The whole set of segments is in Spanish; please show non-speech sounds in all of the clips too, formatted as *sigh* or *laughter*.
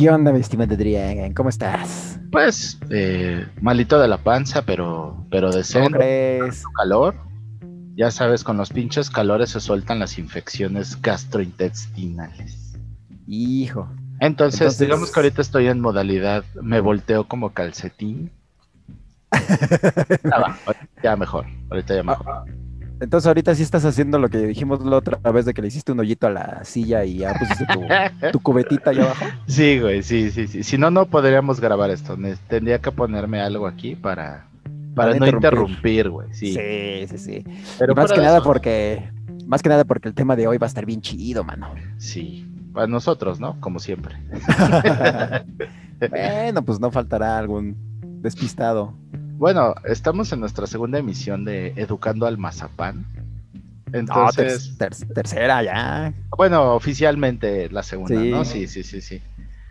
¿Qué onda, mi estimado Adrián? ¿Cómo estás? Pues, eh, malito de la panza, pero, pero ¿Cómo decente. crees? calor. Ya sabes, con los pinches calores se sueltan las infecciones gastrointestinales. Hijo. Entonces, Entonces- digamos que ahorita estoy en modalidad, me volteo como calcetín. Ya *laughs* va, ya mejor, ahorita ya mejor. Entonces ahorita sí estás haciendo lo que dijimos la otra vez de que le hiciste un hoyito a la silla y ya pusiste tu, tu *laughs* cubetita allá abajo. Sí, güey, sí, sí, sí. Si no, no podríamos grabar esto. Tendría que ponerme algo aquí para, para Para no interrumpir. güey. Sí. sí, sí. sí. Pero Y más que nada porque, más que nada porque el tema de hoy va a estar bien chido, mano. Sí, para nosotros, ¿no? Como siempre. *laughs* bueno, pues no faltará algún despistado. Bueno, estamos en nuestra segunda emisión de Educando al Mazapán. No, Entonces, ter- ter- tercera ya. bueno, oficialmente la segunda, Sí. ¿no? Sí, sí, sí, sí.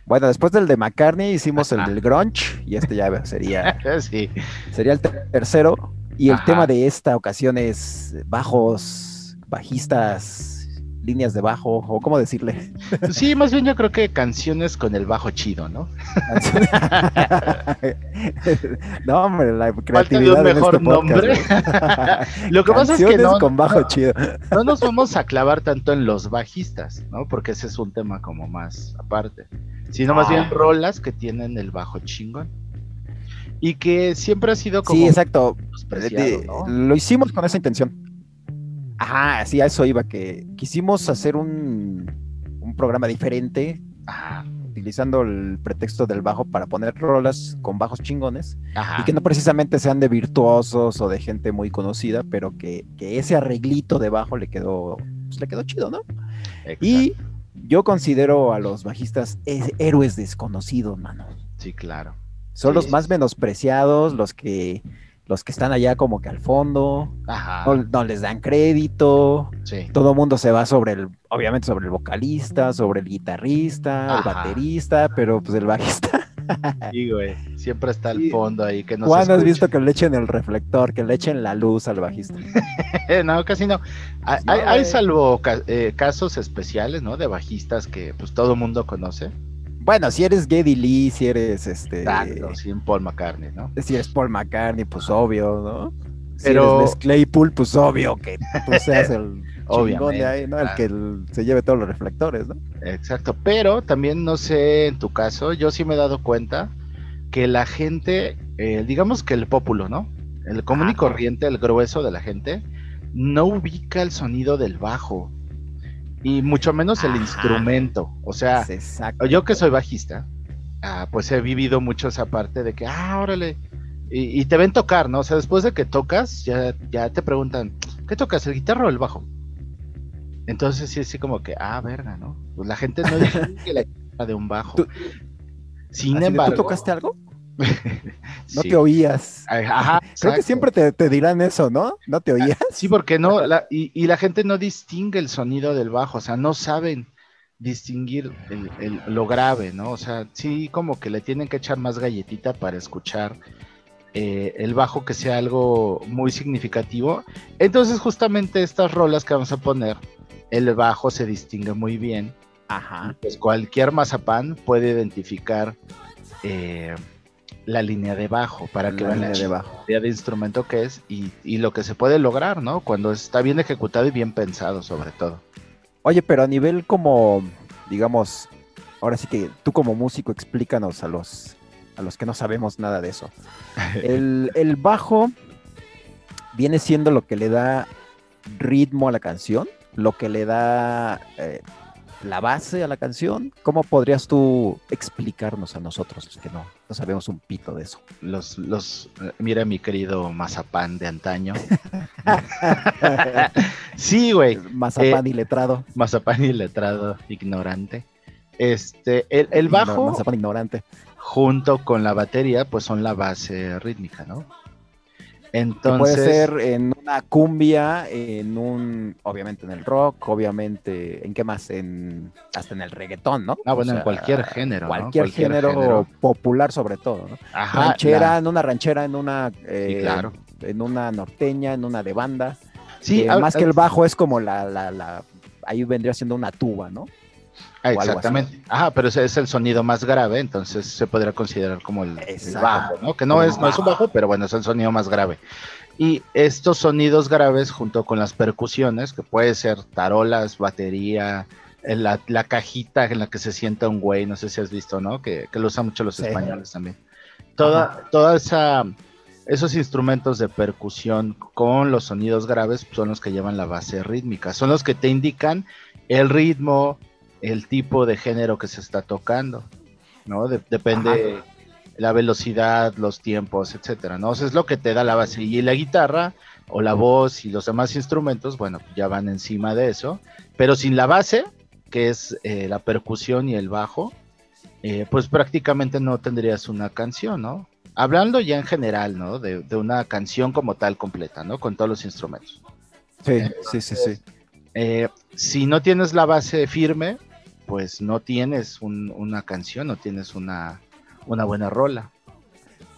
Bueno, después del de McCartney hicimos el del grunge y este ya sería, *laughs* Sí, sería el ter- tercero. Y el Ajá. tema de esta ocasión es bajos, bajistas, líneas de bajo, o cómo decirle. *laughs* sí, más bien yo creo que canciones con el bajo chido, ¿no? *laughs* no, hombre, la Falta de creatividad un en mejor este podcast, nombre. *laughs* Lo que pasa es que no, con bajo chido. no nos vamos a clavar tanto en los bajistas, ¿no? Porque ese es un tema como más aparte. Sino más Ah. bien rolas que tienen el bajo chingón. Y que siempre ha sido como Sí, exacto. Lo hicimos con esa intención. Ajá, sí, a eso iba, que quisimos hacer un, un programa diferente, Ajá, utilizando el pretexto del bajo para poner rolas con bajos chingones, ajá. y que no precisamente sean de virtuosos o de gente muy conocida, pero que, que ese arreglito de bajo le quedó, pues le quedó chido, ¿no? Exacto. Y yo considero a los bajistas héroes desconocidos, mano. Sí, claro. Son Sí, los más menospreciados, los que, los que están allá como que al fondo, Ajá. no, no les dan crédito, Sí. todo mundo se va sobre el, obviamente sobre el vocalista, sobre el guitarrista, el baterista, pero pues el bajista. *laughs* Sí, güey. Siempre está al fondo ahí que no se ¿Cuándo has visto que le echen el reflector, que le echen la luz al bajista? *laughs* no, casi no. Hay, No, hay- salvo eh, casos especiales, ¿no? De bajistas que pues todo mundo conoce. Bueno, si eres Geddy Lee, si eres este, Exacto, sin Paul McCartney, ¿no? si eres Paul McCartney, pues obvio, ¿no? Si eres Les Claypool, pues obvio que tú seas *laughs* el chingón de ahí, ¿no? El claro. que se lleve todos los reflectores, ¿no? Exacto. Pero también no sé en tu caso, yo sí me he dado cuenta que la gente, eh, digamos que el pópulo, ¿no? El común y corriente, el grueso de la gente, no ubica el sonido del bajo. Y mucho menos el Ajá. instrumento. O sea, yo que soy bajista, ah, pues he vivido mucho esa parte de que, ah, órale, y, y te ven tocar, ¿no? O sea, después de que tocas, ya, ya te preguntan, ¿qué tocas, el guitarra o el bajo? Entonces sí, sí como que, ah, verga, ¿no? Pues la gente no *laughs* distingue la guitarra de un bajo. Tú- Sin embargo, ¿Tú tocaste algo? *laughs* No sí. te oías. Ajá, Creo que siempre te, te dirán eso, ¿no? ¿No te oías? Sí, porque no, *laughs* la- y, y la gente no distingue el sonido del bajo, o sea, no saben distinguir el- el- lo grave, ¿no? O sea, sí como que le tienen que echar más galletita para escuchar eh, el bajo que sea algo muy significativo. Entonces, justamente estas rolas que vamos a poner, el bajo se distingue muy bien. Ajá. Pues cualquier mazapán puede identificar eh, la línea de bajo para que La vean la línea de bajo. de instrumento que es y, y lo que se puede lograr, ¿no? Cuando está bien ejecutado y bien pensado, sobre todo. Oye, pero a nivel como, digamos, ahora sí que tú como músico explícanos a los, a los que no sabemos nada de eso. *laughs* El, el bajo viene siendo lo que le da ritmo a la canción, lo que le da eh, la base a la canción. ¿Cómo podrías tú explicarnos a nosotros que no, no sabemos un pito de eso? Los, los, eh, mira mi querido mazapán de antaño. *laughs* sí, güey. Mazapán Eh, y letrado. Mazapán y letrado ignorante. Este, el, el bajo Mazapán ignorante. junto con la batería, pues son la base rítmica, ¿no? Entonces, puede ser en una cumbia, en un, obviamente en el rock, obviamente, ¿en qué más? En, hasta en el reggaetón, ¿no? Ah, O bueno, en cualquier género, ¿no? Cualquier, Cualquier género, género. popular sobre todo, ¿no? ajá, ranchera, la- en una ranchera, en una, eh, Sí, claro. en una norteña, en una de banda. sí, Eh, a- más a- que el bajo es como la, la, la ahí vendría siendo una tuba, ¿no? Ah, exactamente. Ajá, pero ese es el sonido más grave, entonces se podría considerar como el, bajo, ¿no? Que no es, no es un bajo, pero bueno, es el sonido más grave. Y estos sonidos graves junto con las percusiones, que puede ser tarolas, batería, la, la, cajita en la que se sienta un güey, no sé si has visto, ¿no? Que, lo usan mucho los españoles también. Toda, toda esa esos instrumentos de percusión con los sonidos graves son los que llevan la base rítmica, son los que te indican el ritmo, el tipo de género que se está tocando, ¿no? depende la velocidad, los tiempos, etcétera, ¿no? es lo que te da la base. Y la guitarra o la voz y los demás instrumentos, bueno, ya van encima de eso, pero sin la base, que es eh, la percusión y el bajo, eh, pues prácticamente no tendrías una canción, ¿no? hablando ya en general, ¿no? De, una canción como tal completa, ¿no? Con todos los instrumentos. Sí, sí, sí, sí. Eh, si no tienes la base firme, pues no tienes una canción, no tienes una, una buena rola.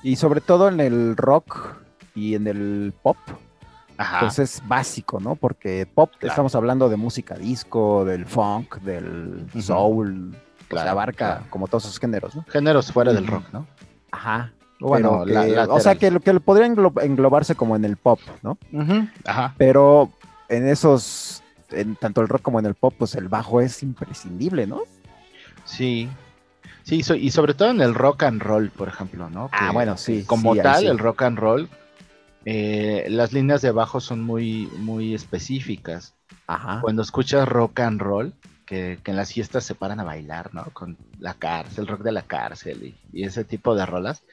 Y sobre todo en el rock y en el pop, Ajá. pues es básico, ¿no? Porque pop, estamos hablando de música disco, del funk, del soul, pues abarca como todos esos géneros, ¿no? Géneros fuera del rock, ¿no? Ajá. Bueno, o sea, que, que podría englobarse como en el pop, ¿no? Ajá. Pero en esos, en tanto el rock como en el pop, pues el bajo es imprescindible, ¿no? Sí. Sí, y sobre todo en el rock and roll, por ejemplo, ¿no? ah, bueno, sí. Como tal, el rock and roll, eh, las líneas de bajo son muy, muy específicas. Ajá. Cuando escuchas rock and roll, que, en las fiestas se paran a bailar, ¿no? Con la cárcel, el rock de la cárcel y ese tipo de rolas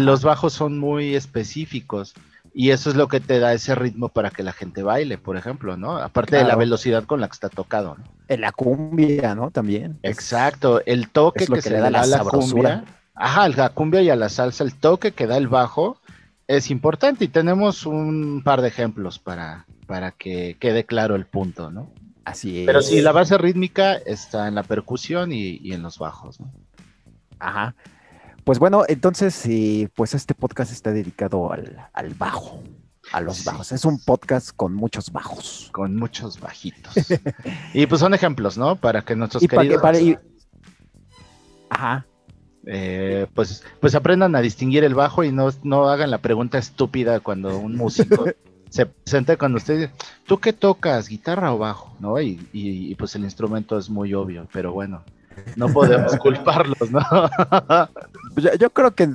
los bajos son muy específicos y eso es lo que te da ese ritmo para que la gente baile, por ejemplo, ¿no? Aparte de la velocidad con la que está tocado, ¿no? En la cumbia, ¿no? También. Exacto, el toque que, se le da a la, cumbia. Ajá, la cumbia y a la salsa, el toque que da el bajo es importante y tenemos un par de ejemplos para, para que quede claro el punto, ¿no? Así es. Pero sí, la base rítmica está en la percusión y, y en los bajos, ¿no? Ajá. Pues bueno, entonces, pues este podcast está dedicado al, bajo, a los bajos. Es un podcast con muchos bajos. Con muchos bajitos. *laughs* y pues son ejemplos, ¿no? Para que nuestros queridos... Ajá. Eh, pues, pues aprendan a distinguir el bajo y no, no hagan la pregunta estúpida cuando un músico *laughs* se presenta con usted. ¿Tú qué tocas, guitarra o bajo? ¿No? Y, y pues el instrumento es muy obvio, pero bueno, no podemos *laughs* culparlos, ¿no? *laughs* Pues yo, creo que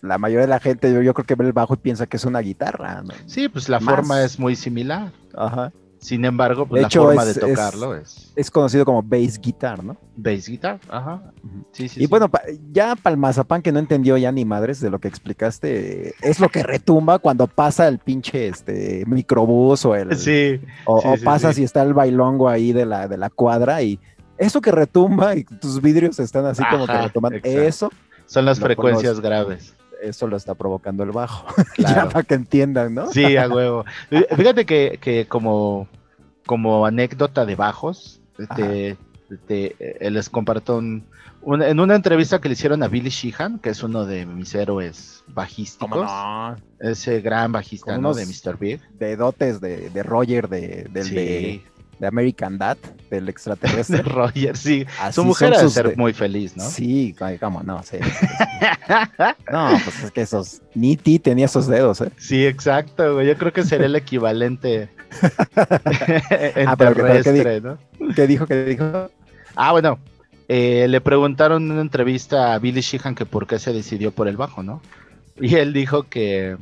la mayoría de la gente, yo, creo que ve el bajo y piensa que es una guitarra. Sí, pues la forma es muy similar. Ajá. Sin embargo, pues la forma de tocarlo es, es, conocido como bass guitar, ¿no? Bass guitar, ajá. Sí, sí, y bueno, ya Palmazapán, que no entendió ya ni madres de lo que explicaste, es lo que retumba cuando pasa el pinche este microbús o el. Sí. O, o pasa si está el bailongo ahí de la, de la cuadra y eso que retumba y tus vidrios están así como que retumban, eso. Son las frecuencias graves. Eso lo está provocando el bajo. *laughs* ya para que entiendan, ¿no? Sí, a huevo. Fíjate que, como, como anécdota de bajos, te, eh, les comparto en una entrevista que le hicieron a Billy Sheehan, que es uno de mis héroes bajísticos. Ese gran bajista, ¿no? De Mr. Big. De dotes de, de Roger, de, del de de American Dad, del extraterrestre. *laughs* Roger, sí. Su mujer debe ser muy feliz, ¿no? Sí, cómo no, sí. *laughs* no, pues es que esos. Niti tenía esos dedos, ¿eh? Sí, exacto, güey. Yo creo que sería el equivalente en *laughs* ah, terrestre, ¿no? ¿Qué dijo? ¿Qué dijo? Ah, bueno. Eh, le preguntaron en una entrevista a Billy Sheehan que por qué se decidió por el bajo, ¿no? Y él dijo que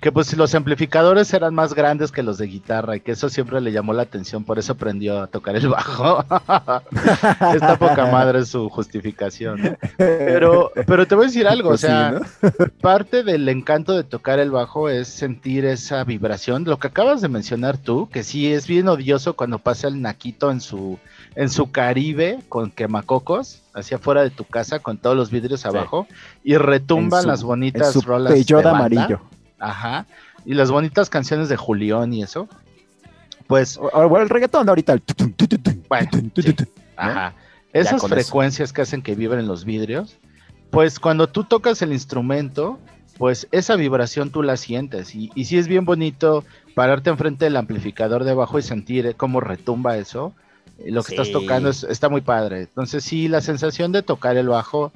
que pues los amplificadores eran más grandes que los de guitarra y que eso siempre le llamó la atención, por eso aprendió a tocar el bajo. *laughs* Esta poca madre es su justificación. Pero, pero te voy a decir algo, pues o sea, *laughs* parte del encanto de tocar el bajo es sentir esa vibración, lo que acabas de mencionar tú, que sí es bien odioso cuando pasa el naquito en su en su Caribe con quemacocos hacia afuera de tu casa con todos los vidrios abajo y retumban las bonitas rolas de amarillo. Ajá. Y las bonitas canciones de Julián y eso. Pues. O, el reggaetón ahorita. Ajá. Esas frecuencias que hacen que vibren los vidrios. Pues cuando tú tocas el instrumento, pues esa vibración tú la sientes. Y, y sí es bien bonito pararte enfrente del amplificador de abajo y sentir cómo retumba eso. lo que estás tocando es- está muy padre. Entonces sí, la sensación de tocar el bajo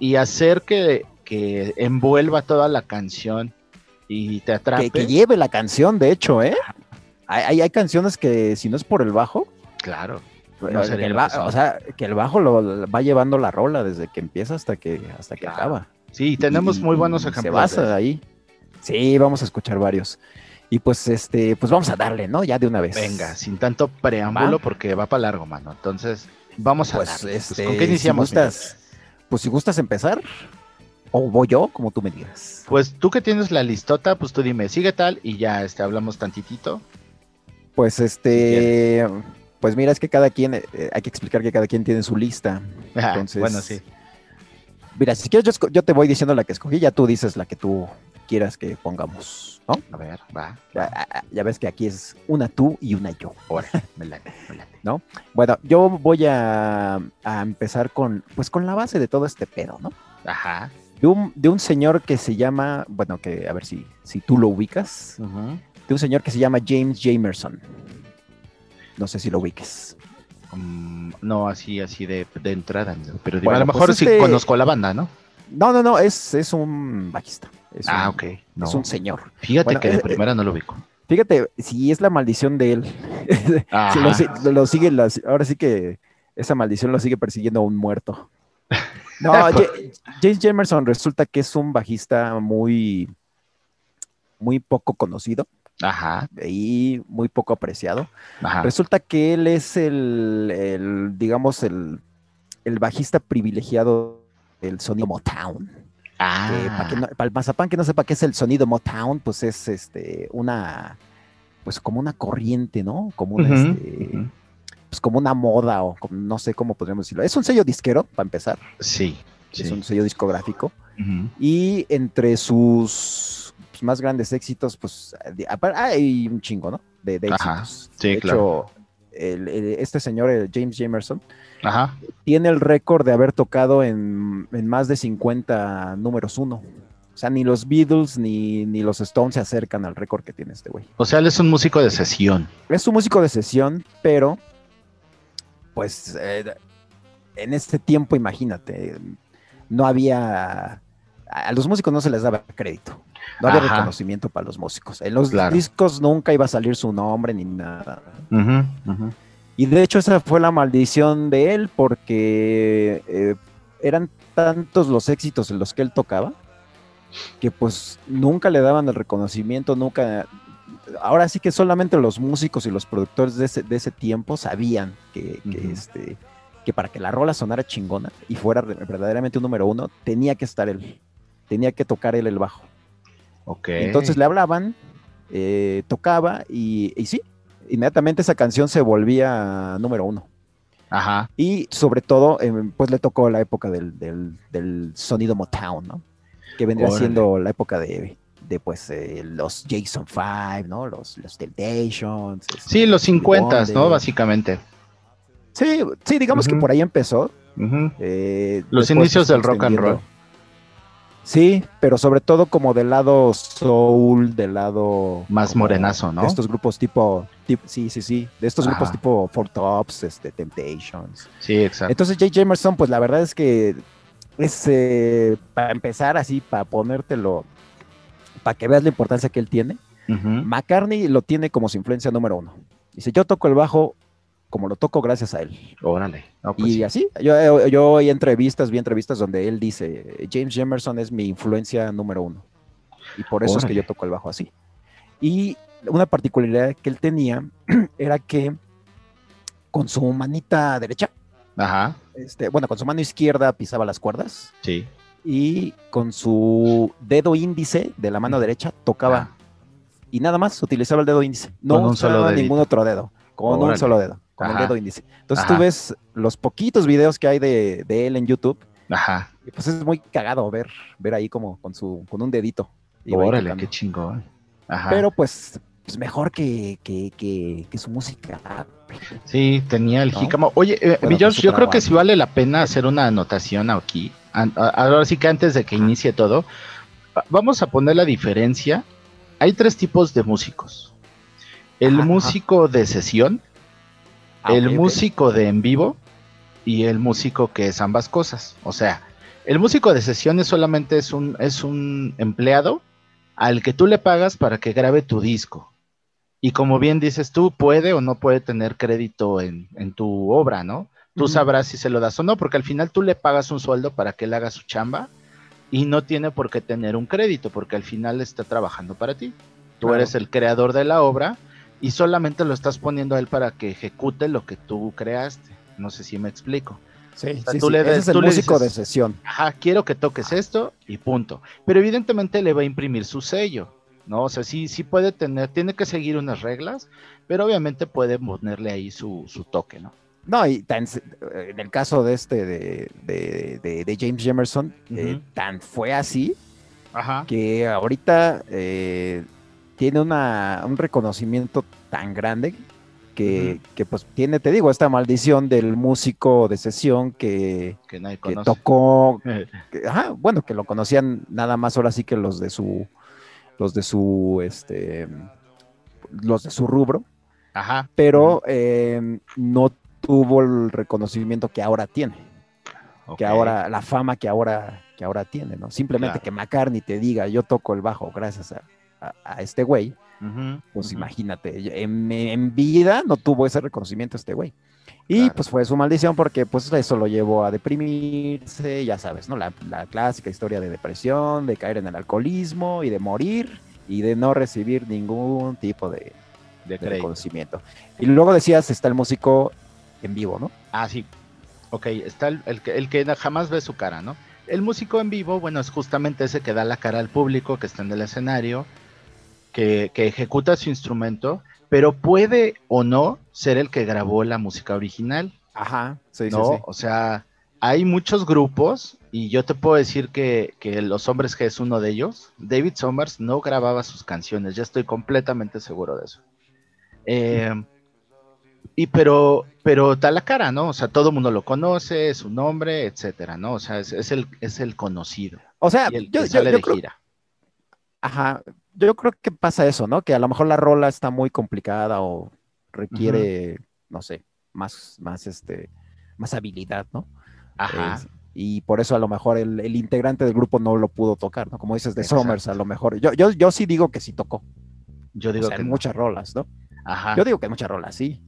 y hacer que, que envuelva toda la canción y te atrape. Que, que lleve la canción, de hecho, ¿eh? Hay, hay, hay canciones que si no es por el bajo, Claro. eh, No que el ba- o sea, que el bajo lo, va llevando la rola desde que empieza hasta que, hasta que Claro. acaba. Sí, tenemos Y- muy buenos ejemplos. Se de basa eso. ahí. Sí, vamos a escuchar varios. Y pues este, pues vamos a darle, ¿no? Ya de una vez. Venga, sin tanto preámbulo Va. porque va para largo, mano. Entonces, vamos a Pues, darle. Pues, este, ¿Con qué iniciamos? si gustas, pues si gustas empezar, o voy yo, como tú me digas. Pues tú que tienes la listota, pues tú dime, sigue tal y ya este, hablamos tantitito. Pues este, pues mira, es que cada quien, eh, hay que explicar que cada quien tiene su lista. Ah, Entonces, bueno, sí. Mira, si quieres, yo, te voy diciendo la que escogí, ya tú dices la que tú quieras que pongamos, ¿no? A ver, va. Ya, ya ves que aquí es una tú y una yo. Ahora, me late, me late. *laughs* Bueno, yo voy a, a empezar con, pues con la base de todo este pedo, ¿no? Ajá. De un, de un señor que se llama, bueno, que a ver si, si tú lo ubicas, de un señor que se llama James Jamerson. No sé si lo ubiques. Mm, no, así, así de, de entrada. no, Pero Bueno, a lo pues mejor este- sí conozco a la banda, ¿no? No, no, no, es, es un bajista. Es Ah, un- ok. No. Es un señor. Fíjate Bueno, que de eh, primera no lo ubico. Fíjate, si es la maldición de él. *laughs* Si lo, lo sigue, las- ahora sí que esa maldición lo sigue persiguiendo a un muerto. No, *laughs* Ja- James Jamerson resulta que es un bajista muy, muy poco conocido Ajá, y muy poco apreciado. ajá. Resulta que él es el, el, digamos, el, el bajista privilegiado del sonido Motown. Ah, para el mazapán que no sepa qué es el sonido Motown, pues es este una pues como una corriente, ¿no? Como una, este. Pues como una moda o como- no sé cómo podríamos decirlo. Es un sello disquero, para empezar, Sí, es sí. un sello discográfico. Y entre sus pues, más grandes éxitos, pues hay un chingo, ¿no? De, de Ajá, éxitos. sí, de claro. hecho, el- el- este señor, el James Jamerson, Ajá. tiene el récord de haber tocado en, en más de 50 números uno. O sea, ni los Beatles ni, ni los Stones se acercan al récord que tiene este güey. O sea, él es un músico de sesión. Es un músico de sesión, pero pues eh, en este tiempo, imagínate, no había... A los músicos no se les daba crédito. No había Ajá. reconocimiento para los músicos. En los Claro. discos nunca iba a salir su nombre ni nada. Y de hecho esa fue la maldición de él porque eh, eran tantos los éxitos en los que él tocaba que pues nunca le daban el reconocimiento, nunca... Ahora sí que solamente los músicos y los productores de ese, de ese tiempo sabían que, este, que para que la rola sonara chingona y fuera verdaderamente un número uno, tenía que estar él, tenía que tocar él el bajo. Ok. Entonces le hablaban, eh, tocaba y, y sí, inmediatamente esa canción se volvía número uno. Ajá. Y sobre todo, eh, pues le tocó la época del, del- del sonido Motown, ¿no? Que vendría Órale. siendo la época de, de pues, eh, los Jason 5, ¿no? Los, los Temptations. este, Sí, los 50, ¿no? Básicamente. Sí, sí, digamos que por ahí empezó. Eh, Los inicios del rock and roll. Sí, pero sobre todo como del lado soul, del lado... Más morenazo, ¿no? De estos grupos tipo, tip- sí, sí, sí, de estos grupos tipo Four Tops, este, Temptations. Sí, exacto. Entonces Jay Jamerson, pues la verdad es que es eh, para empezar así, para ponértelo, para que veas la importancia que él tiene. Ujú. McCartney lo tiene como su influencia número uno. Dice, yo toco el bajo como lo toco gracias a él. Órale. No, pues y sí. así, yo, yo oí entrevistas, vi entrevistas donde él dice, James Jamerson es mi influencia número uno. Y por eso es que Órale. yo toco el bajo así. Y una particularidad que él tenía *clears throat* era que con su manita derecha, Ajá. este, bueno, con su mano izquierda pisaba las cuerdas Sí. Y con su dedo índice de la mano derecha tocaba. Ah. Y nada más utilizaba el dedo índice. No usaba ningún otro dedo. Con un solo dedo. Con Ajá. el dedo índice. Entonces Ajá. tú ves los poquitos videos que hay de, de él en YouTube. Ajá. Y pues es muy cagado ver, ver ahí como con su, con un dedito. Órale, qué chingón. Ajá. Pero pues, pues mejor que, que, que, que su música. Sí, tenía el ¿No? jícamo. Oye, eh, Bueno, mi George, pues, yo creo que sí vale la pena hacer una anotación aquí. Ahora sí que antes de que inicie todo, va- vamos a poner la diferencia. Hay tres tipos de músicos. El Ajá, músico de sesión, Ah, el músico de en vivo y el músico que es ambas cosas. O sea, el músico de sesiones solamente es un, es un empleado al que tú le pagas para que grabe tu disco. Y como bien dices tú, puede o no puede tener crédito en, en tu obra, ¿no? Tú sabrás si se lo das o no, porque al final tú le pagas un sueldo para que él haga su chamba y no tiene por qué tener un crédito, porque al final está trabajando para ti. Tú Claro. eres el creador de la obra y solamente lo estás poniendo a él para que ejecute lo que tú creaste. No sé si me explico. Sí, sea, sí, tú sí, le ese des- es el tú músico dices- de sesión. Ajá, quiero que toques esto y punto. Pero evidentemente le va a imprimir su sello, ¿no? O sea, sí, sí puede tener, tiene que seguir unas reglas, pero obviamente puede ponerle ahí su, su toque, ¿no? No, y tan, en el caso de este, de, de- de- de James Jamerson, eh, tan fue así Ajá. que ahorita eh, tiene una, un reconocimiento tan grande que, que, pues tiene, te digo, esta maldición del músico de sesión que, Que nadie que tocó, *laughs* que- ajá, bueno, que lo conocían nada más ahora sí que los de su, los de su, este, los de su rubro, Ajá. pero eh, no tuvo el reconocimiento que ahora tiene, que ahora, la fama que ahora, que ahora tiene, ¿no? Simplemente Claro. que McCartney te diga, yo toco el bajo gracias a, a- a este güey, pues ujú. imagínate, en, en vida no tuvo ese reconocimiento este güey. Y Claro. pues fue su maldición porque pues eso lo llevó a deprimirse, ya sabes, ¿no? La, la clásica historia de depresión, de caer en el alcoholismo y de morir y de no recibir ningún tipo de, De de crédito. reconocimiento. Y luego decías, está el músico en vivo, ¿no? Ah, sí. Ok, está el, el que, el que jamás ve su cara, ¿no? El músico en vivo, bueno, es justamente ese que da la cara al público, que está en el escenario, que, que ejecuta su instrumento, pero puede o no ser el que grabó la música original, Ajá, sí, ¿no? sí, sí. O sea, hay muchos grupos y yo te puedo decir que, que Los Hombres G es uno de ellos. David Summers no grababa sus canciones, ya estoy completamente seguro de eso. Eh, y pero, pero da la cara, ¿no? O sea, todo el mundo lo conoce, su nombre, etcétera, ¿no? O sea, es, es el, es el conocido. O sea, Y el yo, que yo- sale yo de creo, gira. ajá, yo creo que pasa eso, ¿no? Que a lo mejor la rola está muy complicada o requiere, no sé, más, más, este, más habilidad, ¿no? Ajá. Es- y por eso a lo mejor el, el integrante del grupo no lo pudo tocar, ¿no? Como dices de Exacto. Somers, a lo mejor. Yo, yo, yo sí digo que sí tocó. Yo O digo sea, que en no. muchas rolas, ¿no? Ajá. Yo digo que en muchas rolas, sí.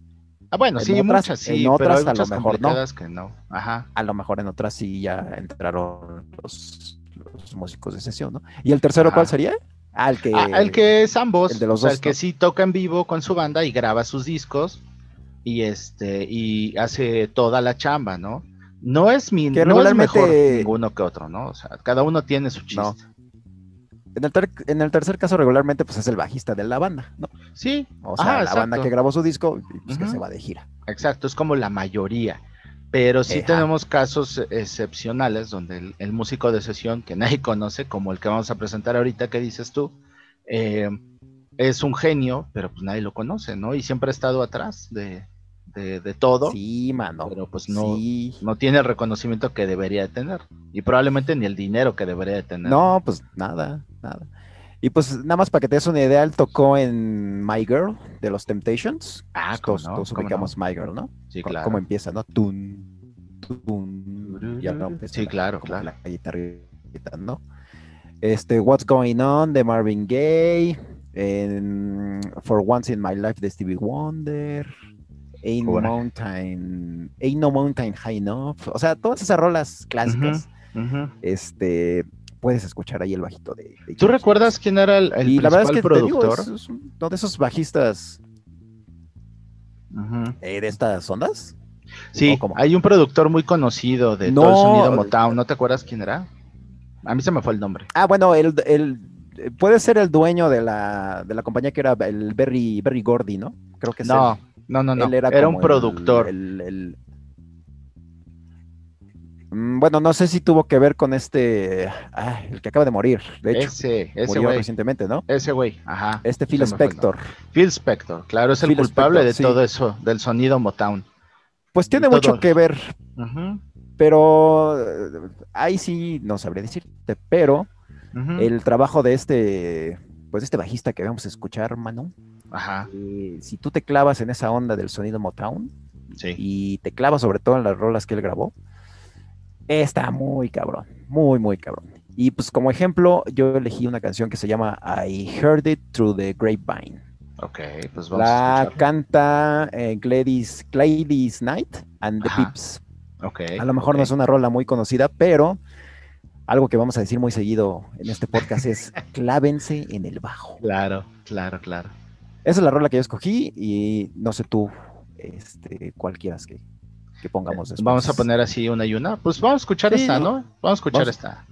Ah, bueno, en sí, otras- muchas sí, en pero otras hay a lo mejor no. complicadas que no. Ajá. A lo mejor en otras sí ya entraron los, los músicos de sesión, ¿no? ¿Y el tercero Ajá. cuál sería? Ah, el que... Ah, el que es ambos, el de los o sea, dos, el que sí toca en vivo con su banda y graba sus discos y este y hace toda la chamba, ¿no? No es mi Que no es mejor ninguno que otro, ¿no? O sea, cada uno tiene su chiste. No. En el, ter- en el tercer caso regularmente pues es el bajista de la banda, ¿no? Sí, O sea, la banda que grabó su disco y pues que se va de gira. exacto, es como la mayoría. Pero sí Ejá. tenemos casos excepcionales donde el, el músico de sesión que nadie *laughs* conoce, como el que vamos a presentar ahorita, que dices tú, eh, es un genio, pero pues nadie lo conoce, ¿no? Y siempre ha estado atrás de, de, de todo. Sí, mano. Pero, pues, no- Sí. no tiene el reconocimiento que debería de tener y probablemente ni el dinero que debería de tener. No, pues nada, nada. Y pues nada más para que te des una idea, él tocó en My Girl de los Temptations. Ah, Pues, ¿cómo todos, no? todos ¿Cómo ubicamos My Girl, ¿no? Sí, claro. ¿Cómo empieza, no? Tun, tun, ya no, empieza Sí, la- claro, como claro. La guitarrita, ¿no? Este, What's Going On de Marvin Gaye, en For Once in My Life de Stevie Wonder, Ain't Bueno. Mountain, Ain't No Mountain High Enough, o sea, todas esas rolas clásicas, este, puedes escuchar ahí el bajito de, de ¿Tú recuerdas quién era el, el y la verdad es que digo, productor? es, es uno de esos bajistas Eh, de estas ondas. Sí, hay un productor muy conocido de No, todo el sonido Motown. ¿No te acuerdas quién era? A mí se me fue el nombre. Ah, bueno, el, el- puede ser el dueño de la, de la compañía que era el Berry, Berry Gordy, ¿no? Creo que es No, él. no, no, no. Él Era, era, un el- productor. el- el- Bueno, no sé si tuvo que ver con este, ah, el que acaba de morir, de hecho, ese, ese murió recientemente, ¿no? Ese güey, ajá. Este Phil fue Spector. Phil Spector, claro, es el Phil culpable Spector, de sí. todo eso, del sonido Motown. Pues tiene todo. mucho que ver, pero eh, ahí sí no sabría decirte, pero el trabajo de este, pues de este bajista que vamos a escuchar, mano, Ajá. eh, si tú te clavas en esa onda del sonido Motown, Sí. y te clavas sobre todo en las rolas que él grabó, está muy cabrón, muy, muy cabrón. Y pues como ejemplo, yo elegí una canción que se llama I Heard It Through the Grapevine. Ok, pues vamos La a canta eh, Gladys, Gladys Knight and the Ajá. Pips. Ok. A lo mejor no es una rola muy conocida, pero algo que vamos a decir muy seguido en este podcast es *laughs* clávense en el bajo. Claro, claro, claro. Esa es la rola que yo escogí y no sé tú este, cuál quieras que, que pongamos después. Vamos a poner así una y una. Pues vamos a escuchar Sí, esta, ¿no? Vamos a escuchar vamos- esta.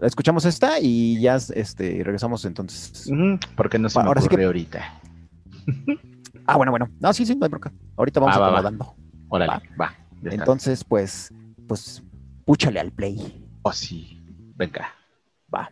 Escuchamos esta y ya este, regresamos entonces. Porque no se Pa- me ahora sí que- ocurrió ahorita. *laughs* Ah, bueno, bueno. No, sí, sí, no hay bronca. Ahorita vamos Va, va, va. acomodando. Órale, Va. Entonces, pues, pues, púchale al play. Oh, sí. Venga. Va.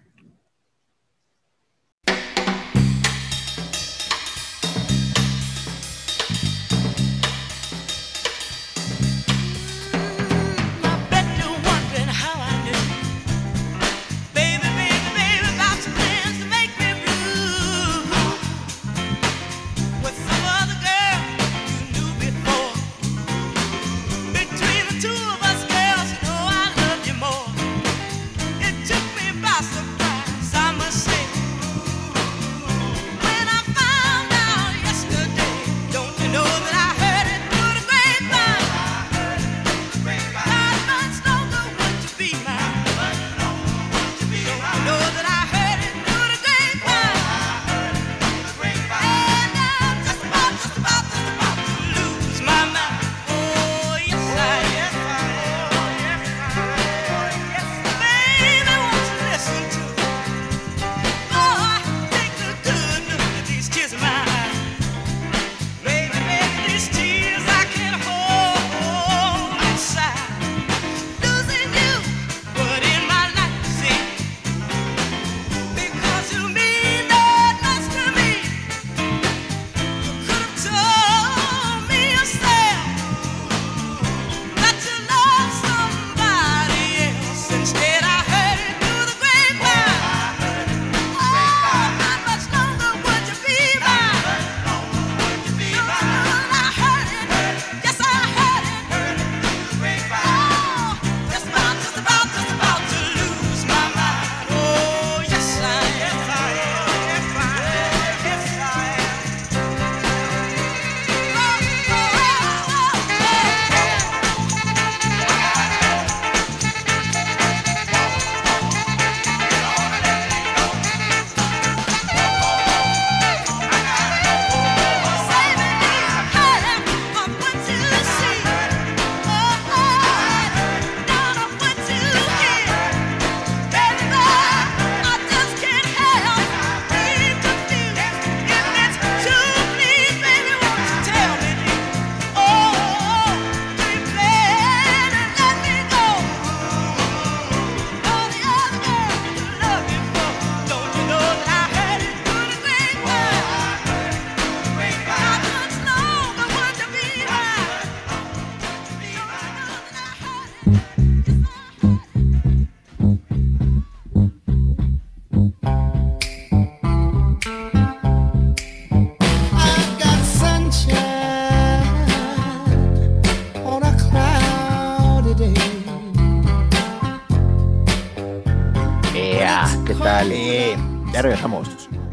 Ya regresamos.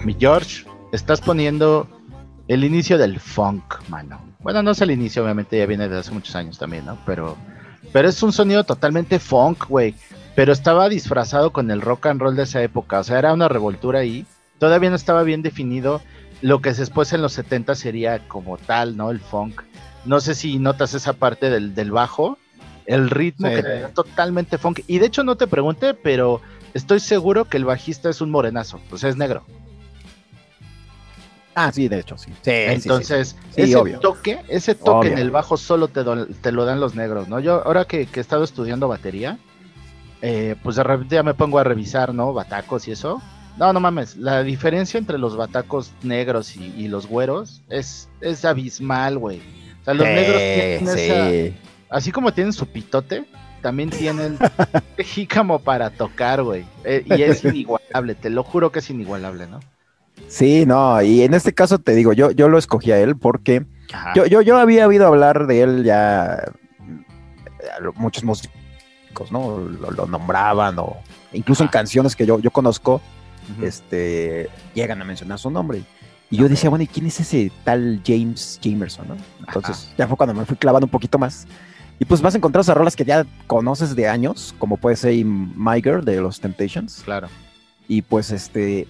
Mi George, estás poniendo el inicio del funk, mano. Bueno, no es el inicio, obviamente ya viene de hace muchos años también, ¿no? Pero, pero es un sonido totalmente funk, güey. Pero estaba disfrazado con el rock and roll de esa época, o sea, era una revoltura ahí. Todavía no estaba bien definido lo que después en los 70 sería como tal, ¿no? El funk. No sé si notas esa parte del, del bajo, el ritmo Sí. que te da totalmente funk. Y de hecho no te pregunté, pero estoy seguro que el bajista es un morenazo, o sea, es negro. Ah, sí, de hecho, sí. Sí, sí, sí. Entonces, ese obvio. toque, ese toque Obvio. en el bajo solo te, do- te lo dan los negros, ¿no? Yo ahora que, que he estado estudiando batería, eh, pues de repente ya me pongo a revisar, ¿no? Batacos y eso. No, no mames, la diferencia entre los batacos negros y, y los güeros es, es abismal, güey. O sea, los negros tienen esa, sí. así como tienen su pitote, también tienen jícamo *laughs* para tocar, güey. Eh, y es *laughs* inigualable, te lo juro que es inigualable, ¿no? Sí, no, y en este caso te digo, yo, yo lo escogí a él porque. Yo, yo, yo había oído hablar de él ya muchos músicos, ¿no? Lo, lo nombraban o incluso en canciones que yo, yo conozco, este, llegan a mencionar su nombre. Y yo decía, bueno, ¿y quién es ese tal James Jamerson, no? Entonces, ya fue cuando me fui clavando un poquito más. Y pues vas a encontrar esas rolas que ya conoces de años, como puede ser My Girl de los Temptations. Claro. Y pues este.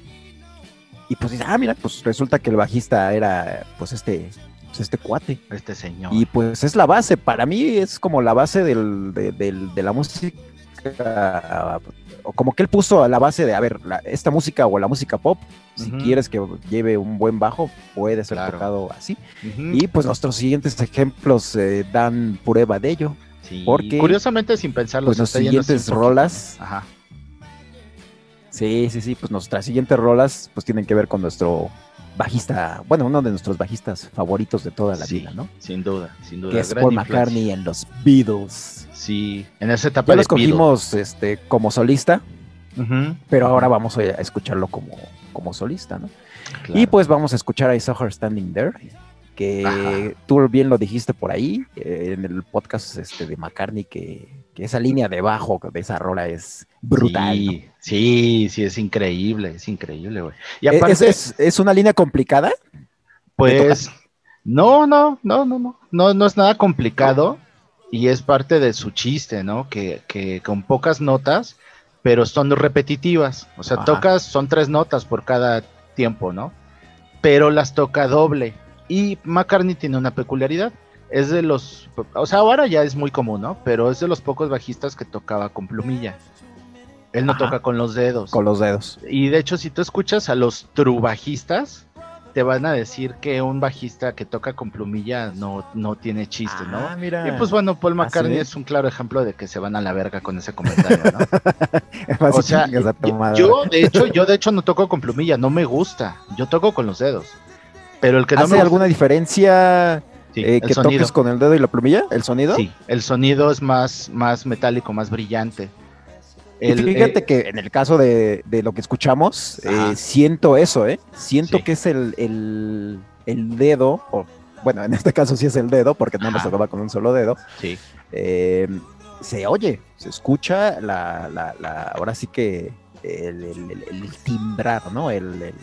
Y pues dices, ah, mira, pues resulta que el bajista era pues este. Pues este cuate. Este señor. Y pues es la base. Para mí es como la base del, de, del- de la música. O como que él puso a la base de, a ver, la- esta música o la música pop, si quieres que lleve un buen bajo, puede ser Claro. tocado así. Y pues nuestros siguientes ejemplos eh, dan prueba de ello. Sí, porque- Curiosamente, sin pensarlo, Pues así siguientes rolas, Ajá. sí, sí, sí, pues nuestras siguientes rolas pues tienen que ver con nuestro bajista, bueno, uno de nuestros bajistas favoritos de toda la Sí, vida, ¿no? Sin duda, sin duda. Que es Paul influencia. McCartney en los Beatles. Sí, en esa etapa Ya lo escogimos este, como solista, pero ahora vamos a escucharlo como, como solista, ¿no? claro. Y pues vamos a escuchar a I Saw Her Standing There, que Ajá. tú bien lo dijiste por ahí, eh, en el podcast este, de McCartney, que, que esa línea de bajo de esa rola es brutal. ¿no? Sí, sí, es increíble, es increíble, güey. Y ¿Es- aparte, ¿Es, es una línea complicada? pues, no, no, no, no, no, no, no es nada complicado y es parte de su chiste, ¿no? Que, que con pocas notas, pero son repetitivas. O sea, Ajá. tocas, son tres notas por cada tiempo, ¿no? Pero las toca doble. Y McCartney tiene una peculiaridad. Es de los, o sea, ahora ya es muy común, ¿no? Pero es de los pocos bajistas que tocaba con plumilla. Él no Ajá. toca con los dedos. Con los dedos. Y de hecho, si tú escuchas a los trubajistas, te van a decir que un bajista que toca con plumilla no, no tiene chiste, ¿no? Ah, mira. Y pues bueno, Paul ¿Ah, McCartney es un claro ejemplo de que se van a la verga con ese comentario, ¿no? *laughs* O sea, yo, de hecho, yo de hecho no toco con plumilla, no me gusta. Yo toco con los dedos. Pero el que no ¿Hace me alguna diferencia Sí, eh, que sonido. toques con el dedo y la plumilla? ¿El sonido? Sí, el sonido es más, más metálico, más brillante. El, fíjate eh, que en el caso de, de lo que escuchamos, eh, siento eso, ¿eh? Siento Sí. que es el, el, el dedo, o bueno, en este caso sí es el dedo, porque no nos tocaba con un solo dedo. sí, eh, se oye, se escucha la, la, la- ahora sí que el, el- timbrar, ¿no? El, el,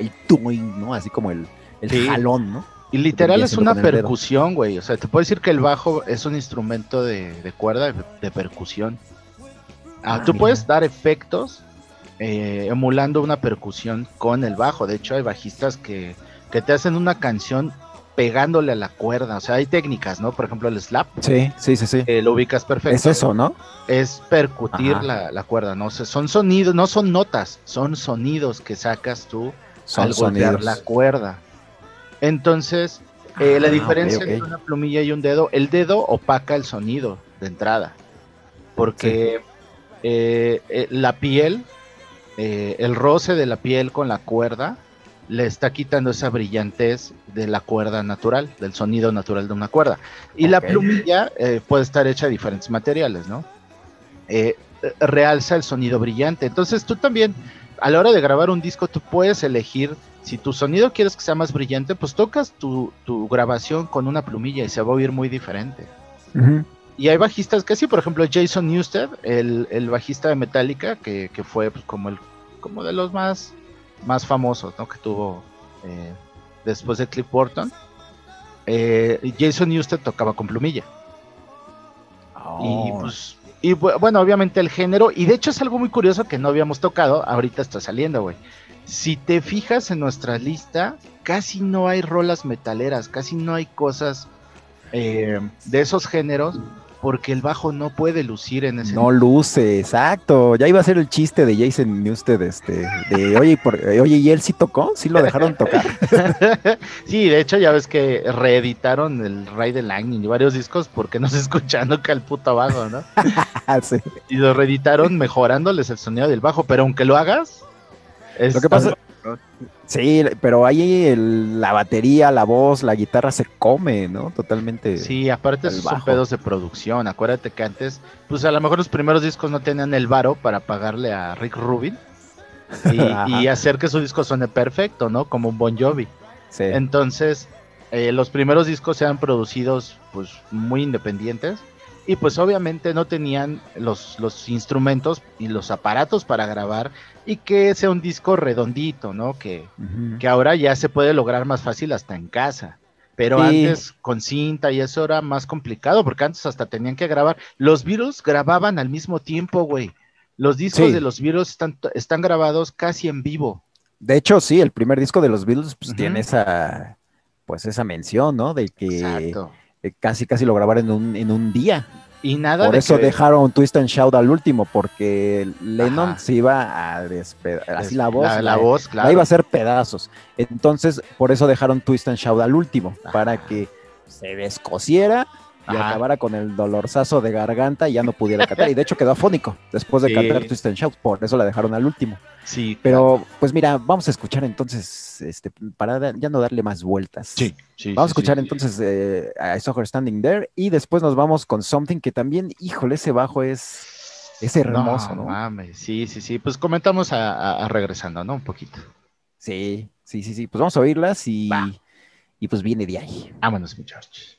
el, tuing, ¿no? Así como el, el Sí. jalón, ¿no? Y literal es una percusión, güey. O sea, te puedo decir que el bajo es un instrumento de, de cuerda, de, de percusión. Ah, Ah, tú mira. puedes dar efectos eh, emulando una percusión con el bajo. De hecho, hay bajistas que, que te hacen una canción pegándole a la cuerda. O sea, hay técnicas, ¿no? Por ejemplo, el slap, Sí, sí, sí, sí. eh, lo ubicas perfecto. es eso, ¿no? Es percutir la, la cuerda, ¿no? O sea, son sonidos, no son notas, son sonidos que sacas tú Son al golpear la cuerda. Entonces, eh, la Ah, diferencia entre una plumilla y un dedo, el dedo opaca el sonido de entrada, porque eh, eh, la piel, eh, el roce de la piel con la cuerda, le está quitando esa brillantez de la cuerda natural, del sonido natural de una cuerda. Y la plumilla eh, puede estar hecha de diferentes materiales, ¿no? Eh, realza el sonido brillante. Entonces tú también, a la hora de grabar un disco, tú puedes elegir, si tu sonido quieres que sea más brillante, pues tocas tu, tu grabación con una plumilla y se va a oír muy diferente. Y hay bajistas que sí, por ejemplo, Jason Newsted, el, el bajista de Metallica, que, que fue pues, como, el, como de los más, más famosos ¿no? que tuvo eh, después de Cliff Burton. Eh, Jason Newsted tocaba con plumilla. Y Oh. pues, y bu- bueno, obviamente el género, y de hecho es algo muy curioso que no habíamos tocado, ahorita está saliendo, güey. Si te fijas en nuestra lista, casi no hay rolas metaleras, casi no hay cosas eh, de esos géneros, porque el bajo no puede lucir en ese No luce, exacto. Ya iba a ser el chiste de Jason Newsted, este, de oye, por- eh, oye, ¿y él sí tocó? ¿Sí lo dejaron tocar? *laughs* sí, de hecho ya ves que reeditaron el Ray de Lightning y varios discos porque no se escucha nunca el puto bajo, ¿no? *laughs* Sí. Y lo reeditaron mejorándoles el sonido del bajo, pero aunque lo hagas, es Lo que pasa, sí, pero ahí el- la batería, la voz, la guitarra se come, ¿no? Totalmente. Sí, aparte esos son pedos de producción. Acuérdate que antes, pues a lo mejor los primeros discos no tenían el varo para pagarle a Rick Rubin *laughs* y, hacer que su disco suene perfecto, ¿no? Como un Bon Jovi. Sí. Entonces, eh, los primeros discos eran producidos pues muy independientes y pues obviamente no tenían los, los instrumentos y los aparatos para grabar y que sea un disco redondito, ¿no? Que, que ahora ya se puede lograr más fácil hasta en casa. Pero Sí. antes con cinta y eso era más complicado porque antes hasta tenían que grabar. Los virus grababan al mismo tiempo, güey. Los discos Sí. de los virus están, están grabados casi en vivo. De hecho, sí, el primer disco de los Beatles pues, tiene esa, pues esa mención, ¿no? De que Exacto. casi casi lo grabaron en un, en un día. Y nada Por de eso que- dejaron Twist and Shout al último, porque Lennon Ajá. se iba a despedazar, así la voz, La, la la- voz, la claro. iba a hacer pedazos. Entonces, por eso dejaron Twist and Shout al último, Ajá. para que se descosiera y Ajá. acabara con el dolorzazo de garganta y ya no pudiera cantar. Y de hecho quedó afónico después de Sí. cantar Twist and Shout, por eso la dejaron al último. Sí, Pero, pues mira, vamos a escuchar entonces, este, para ya no darle más vueltas. sí, sí, Vamos a escuchar sí. entonces eh, a I Saw Her Standing There y después nos vamos con Something que también, híjole, ese bajo es, es hermoso, ¿no? mames, sí, sí, sí. Pues comentamos a, a- a regresando, ¿no? Un poquito. Sí, sí, sí, sí. Pues vamos a oírlas y, Va. y pues viene de ahí. Vámonos, muchachos.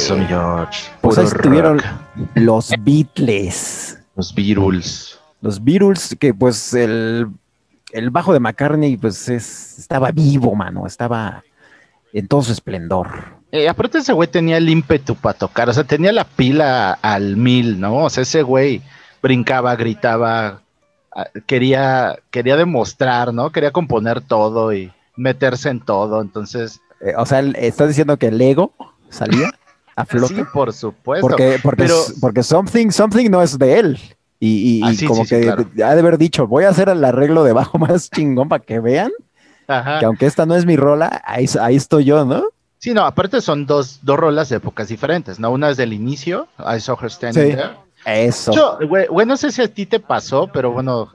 Eso, mi George. Pues ahí estuvieron los Beatles. Los Beatles. Los Beatles, que pues el, el bajo de McCartney, pues es, estaba vivo, mano, estaba en todo su esplendor. Eh, aparte ese güey tenía el ímpetu para tocar, o sea, tenía la pila al mil, ¿no? O sea, ese güey brincaba, gritaba, ah, quería, quería demostrar, ¿no? Quería componer todo y meterse en todo, entonces, Eh, o sea, él- ¿estás diciendo que el ego salía *laughs* sí, por supuesto. porque, porque, pero- porque something, something no es de él. Y, Ah, sí, como sí, que claro. ha de haber dicho, voy a hacer el arreglo de bajo *laughs* más chingón para que vean Ajá. que aunque esta no es mi rola, ahí, ahí estoy yo, ¿no? Sí, no, aparte son dos, dos rolas de épocas diferentes, ¿no? Una es del inicio, I saw her standing there. Eso. Yo, güey, no sé si a ti te pasó, pero bueno,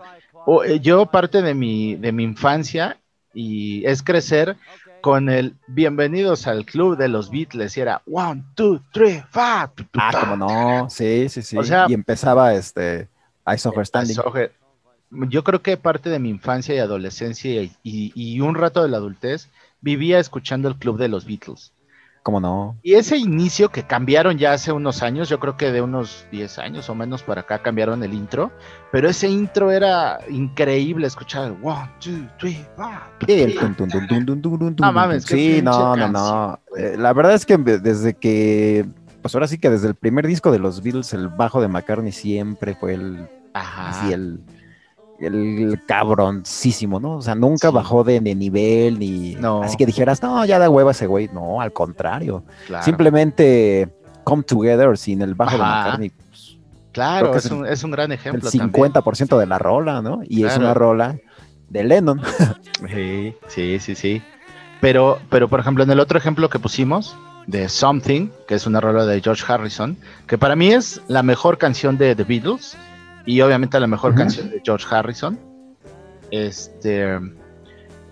eh, yo parte de mi, de mi infancia y es crecer con el bienvenidos al club de los Beatles y era one, two, three, five. Ah, como no, sí, sí, sí. O sea- y empezaba este I I Standing. Yo creo que parte de mi infancia y adolescencia y, y- y un rato de la adultez vivía escuchando el club de los Beatles. Como no. Y ese inicio que cambiaron ya hace unos años, yo creo que de unos 10 años o menos para acá cambiaron el intro, pero ese intro era increíble escuchar one, two, three, four. Sí, el tun, tun, tun, No mames, Sí, no, no, no. Eh, la verdad es que desde que, pues ahora sí que desde el primer disco de los Beatles, el bajo de McCartney siempre fue el, Ajá. así el, el cabroncísimo, ¿no? O sea, nunca Sí. bajó de, de nivel ni. No. Así que dijeras, no, ya da hueva ese güey. No, al contrario. claro. Simplemente Come Together sin el bajo de. McCartney. pues, Claro, es es un, es un gran el ejemplo. 50% de la rola, ¿no? Y es una rola de Lennon. *laughs* Sí, sí, sí, sí. Pero, pero, por ejemplo, en el otro ejemplo que pusimos, de Something, que es una rola de George Harrison, que para mí es la mejor canción de The Beatles y obviamente la mejor canción de George Harrison. Este,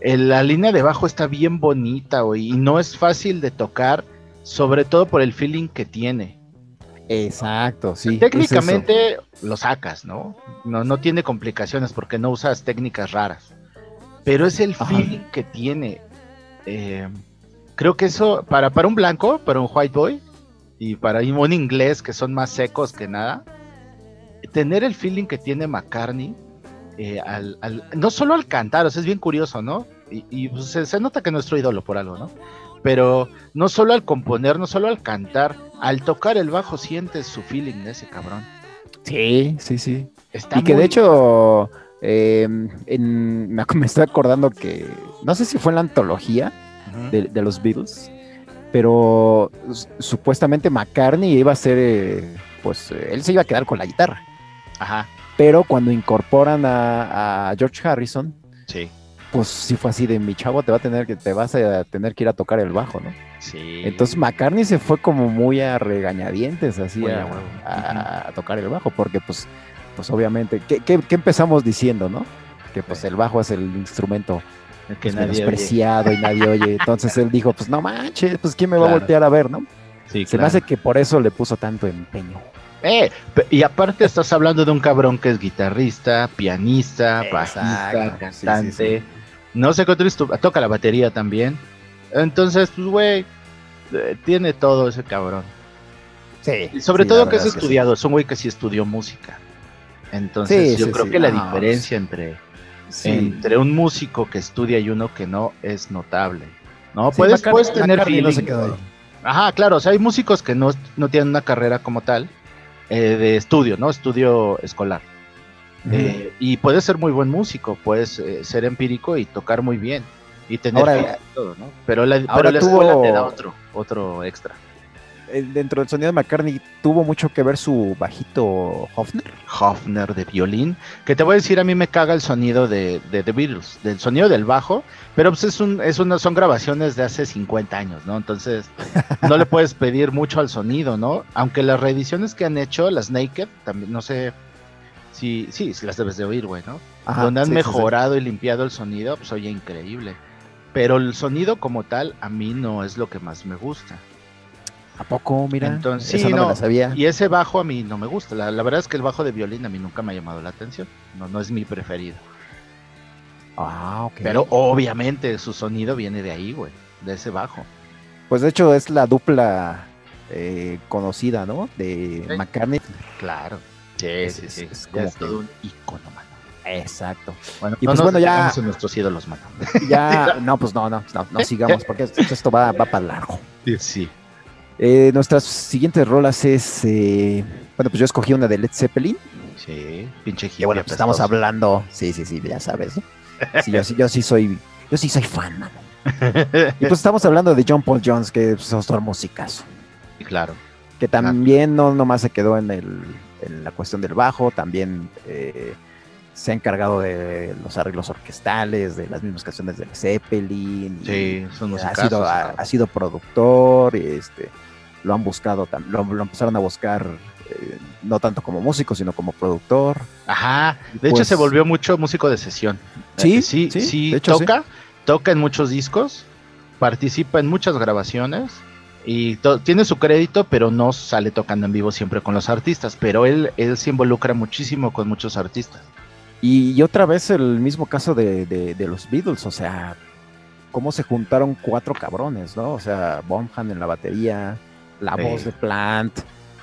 el- la línea de bajo está bien bonita, güey, y no es fácil de tocar, sobre todo por el feeling que tiene. Exacto, sí. es. Técnicamente lo sacas, ¿no? ¿no? No tiene complicaciones porque no usas técnicas raras. Pero es el Ajá. feeling que tiene. Eh, creo que eso, para, para un blanco, para un white boy, y para un inglés que son más secos que nada, tener el feeling que tiene McCartney, eh, al, al- no solo al cantar, o sea, es bien curioso, ¿no? Y, y, pues, se, se nota que es nuestro ídolo por algo, ¿no? Pero no solo al componer, no solo al cantar, al tocar el bajo sientes su feeling de ese cabrón. Sí, sí, sí. Está y que de hecho, eh, en- me, *laughs* me estoy acordando que, no sé si fue en la antología de, de los Beatles, pero supuestamente McCartney iba a ser, eh, pues eh, él se iba a quedar con la guitarra. Ajá, Pero cuando incorporan a, a George Harrison, sí, pues sí fue así de mi chavo, te va a tener que, te vas a tener que ir a tocar el bajo, ¿no? sí. Entonces McCartney se fue como muy a regañadientes así a, tocar el bajo, porque pues, pues obviamente, ¿qué, qué- qué empezamos diciendo, no? Que pues Sí. el bajo es el instrumento que pues, nadie oye. menospreciado y nadie oye. *laughs* Entonces él dijo, pues no manches, pues quién me va a voltear a ver, ¿no? Sí, Se me claro. hace que por eso le puso tanto empeño. Eh, y aparte estás hablando de un cabrón que es guitarrista, pianista, bajista, Exacto, sí, sí, cantante. No sé qué otro toca la batería también. Entonces, pues, güey, eh, tiene todo ese cabrón. Sí. Y sobre todo que es estudiado, es un güey que sí estudió música. Entonces, yo creo que la diferencia entre, entre un músico que estudia y uno que no es notable. No, puedes, puedes tener McCartney no se feeling. quedó ahí. Ajá, claro, o sea, hay músicos que no, no tienen una carrera como tal eh, de estudio, ¿no? Estudio escolar. Eh, y puedes ser muy buen músico, puedes eh, ser empírico y tocar muy bien. Y tener Ahora- todo, ¿no? Pero la, ahora pero la tuvo- escuela te da otro, otro extra. Eh, Dentro del sonido de McCartney tuvo mucho que ver su bajito Hofner. Hofner de violín, que te voy a decir, a mí me caga el sonido de, de The Beatles, del sonido del bajo, pero pues es un, es una, son grabaciones de hace 50 años, ¿no? Entonces, *laughs* no le puedes pedir mucho al sonido, ¿no? Aunque las reediciones que han hecho, las Naked, también, no sé si, sí, sí las debes de oír, güey, ¿no? Ajá, Donde han sí, sí, sí. mejorado y limpiado el sonido, pues oye, increíble. Pero el sonido como tal, a mí no es lo que más me gusta. ¿A poco? Mira, Entonces, esa sí, no, no, me la sabía. Y ese bajo a mí no me gusta. La, la verdad es que el bajo de violín a mí nunca me ha llamado la atención. No, no es mi preferido. Ah, ok. Pero obviamente su sonido viene de ahí, güey. De ese bajo. Pues de hecho es la dupla eh, conocida, ¿no? De Sí. McCartney. Claro. Sí, Es- sí, sí. es como es que- todo un icono, mano. Exacto. Bueno, Y no pues bueno, ya- nuestros ídolos, mano. Ya, *laughs* no, pues no, no, no, no sigamos porque esto va, va para largo. Sí. Eh, nuestras siguientes rolas es, eh, bueno, pues yo escogí una de Led Zeppelin. Sí, pinche Y bueno, pues estamos hablando, sí, sí, sí, ya sabes, ¿no? Sí, yo, sí- yo sí soy, yo sí soy fan, mano. *laughs* Y pues estamos hablando de John Paul Jones, que pues, es otro musicazo. Claro. que también no nomás se quedó en, el, en la cuestión del bajo, también eh, se ha encargado de los arreglos orquestales, de las mismas canciones de Led Zeppelin. y Sí, son ha musicazos. sido, ha, ha sido productor, este, lo han buscado, lo, lo empezaron a buscar eh, no tanto como músico, sino como productor. Ajá. De hecho, Pues- se volvió mucho músico de sesión. Sí, Eh, sí, sí, sí, de hecho, sí. toca, toca en muchos discos, participa en muchas grabaciones y tiene su crédito, pero no sale tocando en vivo siempre con los artistas. Pero él, él se involucra muchísimo con muchos artistas. Y, y otra vez el mismo caso de, de- de los Beatles, o sea, cómo se juntaron cuatro cabrones, ¿no? O sea, Bonham en la batería, la Sí. voz de Plant,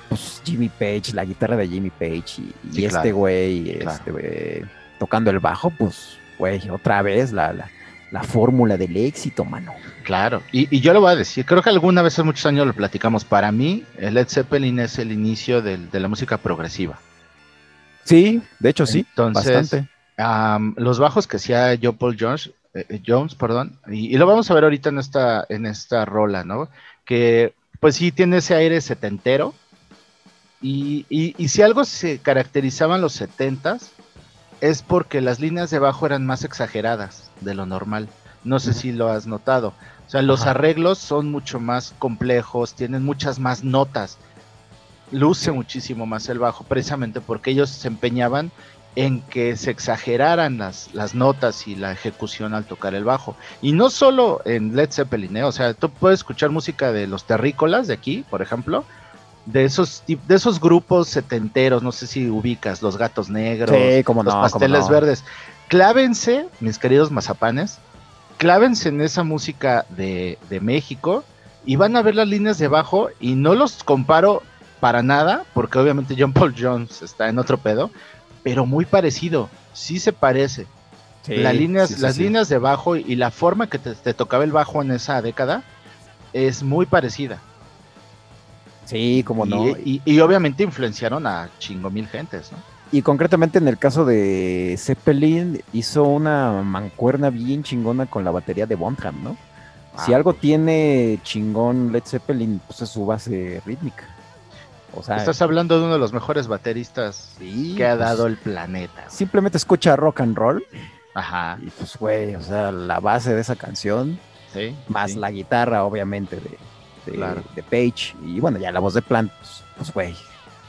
pues Jimmy Page, la guitarra de Jimmy Page y, y Sí, este claro. güey Claro. este güey, tocando el bajo, pues, güey, otra vez la, la, la fórmula del éxito, mano. Claro, y, y yo lo voy a decir, creo que alguna vez hace muchos años lo platicamos. Para mí, Led Zeppelin es el inicio del- de la música progresiva. Sí, de hecho sí, Entonces, bastante. Am, los bajos que hacía Joe Paul Jones, eh, eh, Jones, perdón, y, y lo vamos a ver ahorita en esta, en esta rola, ¿no? Que pues sí tiene ese aire setentero. Y, y, y si algo se caracterizaban los setentas, es porque las líneas de bajo eran más exageradas de lo normal. No sé si lo has notado. O sea, los Ajá. arreglos son mucho más complejos, tienen muchas más notas. Luce muchísimo más el bajo, precisamente porque ellos se empeñaban en que se exageraran las, las notas y la ejecución al tocar el bajo. Y no solo en Led Zeppelin, ¿eh? o sea, tú puedes escuchar música de los terrícolas de aquí, por ejemplo, de esos, de esos grupos setenteros, no sé si ubicas, los gatos negros, Sí, cómo los no, pasteles no. verdes. Clávense, mis queridos mazapanes, clávense en esa música de, de México y van a ver las líneas de bajo y no los comparo para nada, porque obviamente John Paul Jones está en otro pedo, pero muy parecido, sí se parece. Sí, Las líneas, sí, sí, las sí. líneas de bajo y la forma que te, te tocaba el bajo en esa década es muy parecida. Sí, cómo no. Y, y- y obviamente influenciaron a chingo mil gentes, ¿no? Y concretamente en el caso de Zeppelin, hizo una mancuerna bien chingona con la batería de Bonham, ¿no? Si Ah, algo tiene chingón Led Zeppelin, pues es su base rítmica. O sea, Estás hablando de uno de los mejores bateristas sí, que ha pues, dado el planeta. Simplemente escucha rock and roll Ajá. y pues, güey, o sea, la base de esa canción, Sí. más sí. la guitarra, obviamente, de, de, Claro. de Page, y bueno, ya la voz de Plant, pues, pues, güey,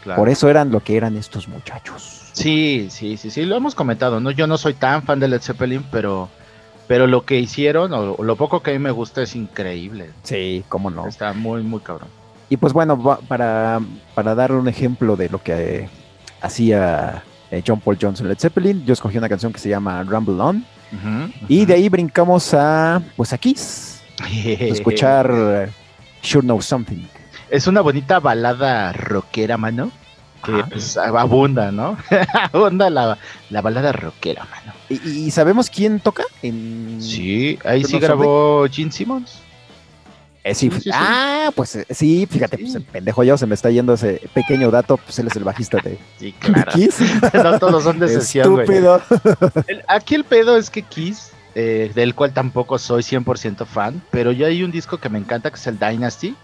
Claro. por eso eran lo que eran estos muchachos. Sí, sí, sí, sí, lo hemos comentado, ¿no? Yo no soy tan fan de Led Zeppelin, pero, pero lo que hicieron, o lo poco que a mí me gusta es increíble. Sí, cómo no. Está muy, muy cabrón. Y pues bueno, para, para dar un ejemplo de lo que eh, hacía eh, John Paul Johnson Led Zeppelin, yo escogí una canción que se llama Rumble On, y de ahí brincamos a, pues a Kiss, escuchar eh, Sure Know Something. Es una bonita balada rockera, mano. Que Ajá. pues, abunda, ¿no? *laughs* abunda la, la balada rockera, mano. ¿Y, y sabemos quién toca? En... Sí, ahí sí grabó Gene Simmons. Eh, sí, Sí, sí, sí. Ah, pues eh, sí, fíjate, Sí. pues el pendejo yo se me está yendo ese pequeño dato, pues él es el bajista de, *laughs* Sí, claro. Kiss. *laughs* no todos son de sesión. Estúpido. *laughs* El- Aquí el pedo es que Kiss, eh, del cual tampoco soy 100% fan, pero ya hay un disco que me encanta que es el Dynasty.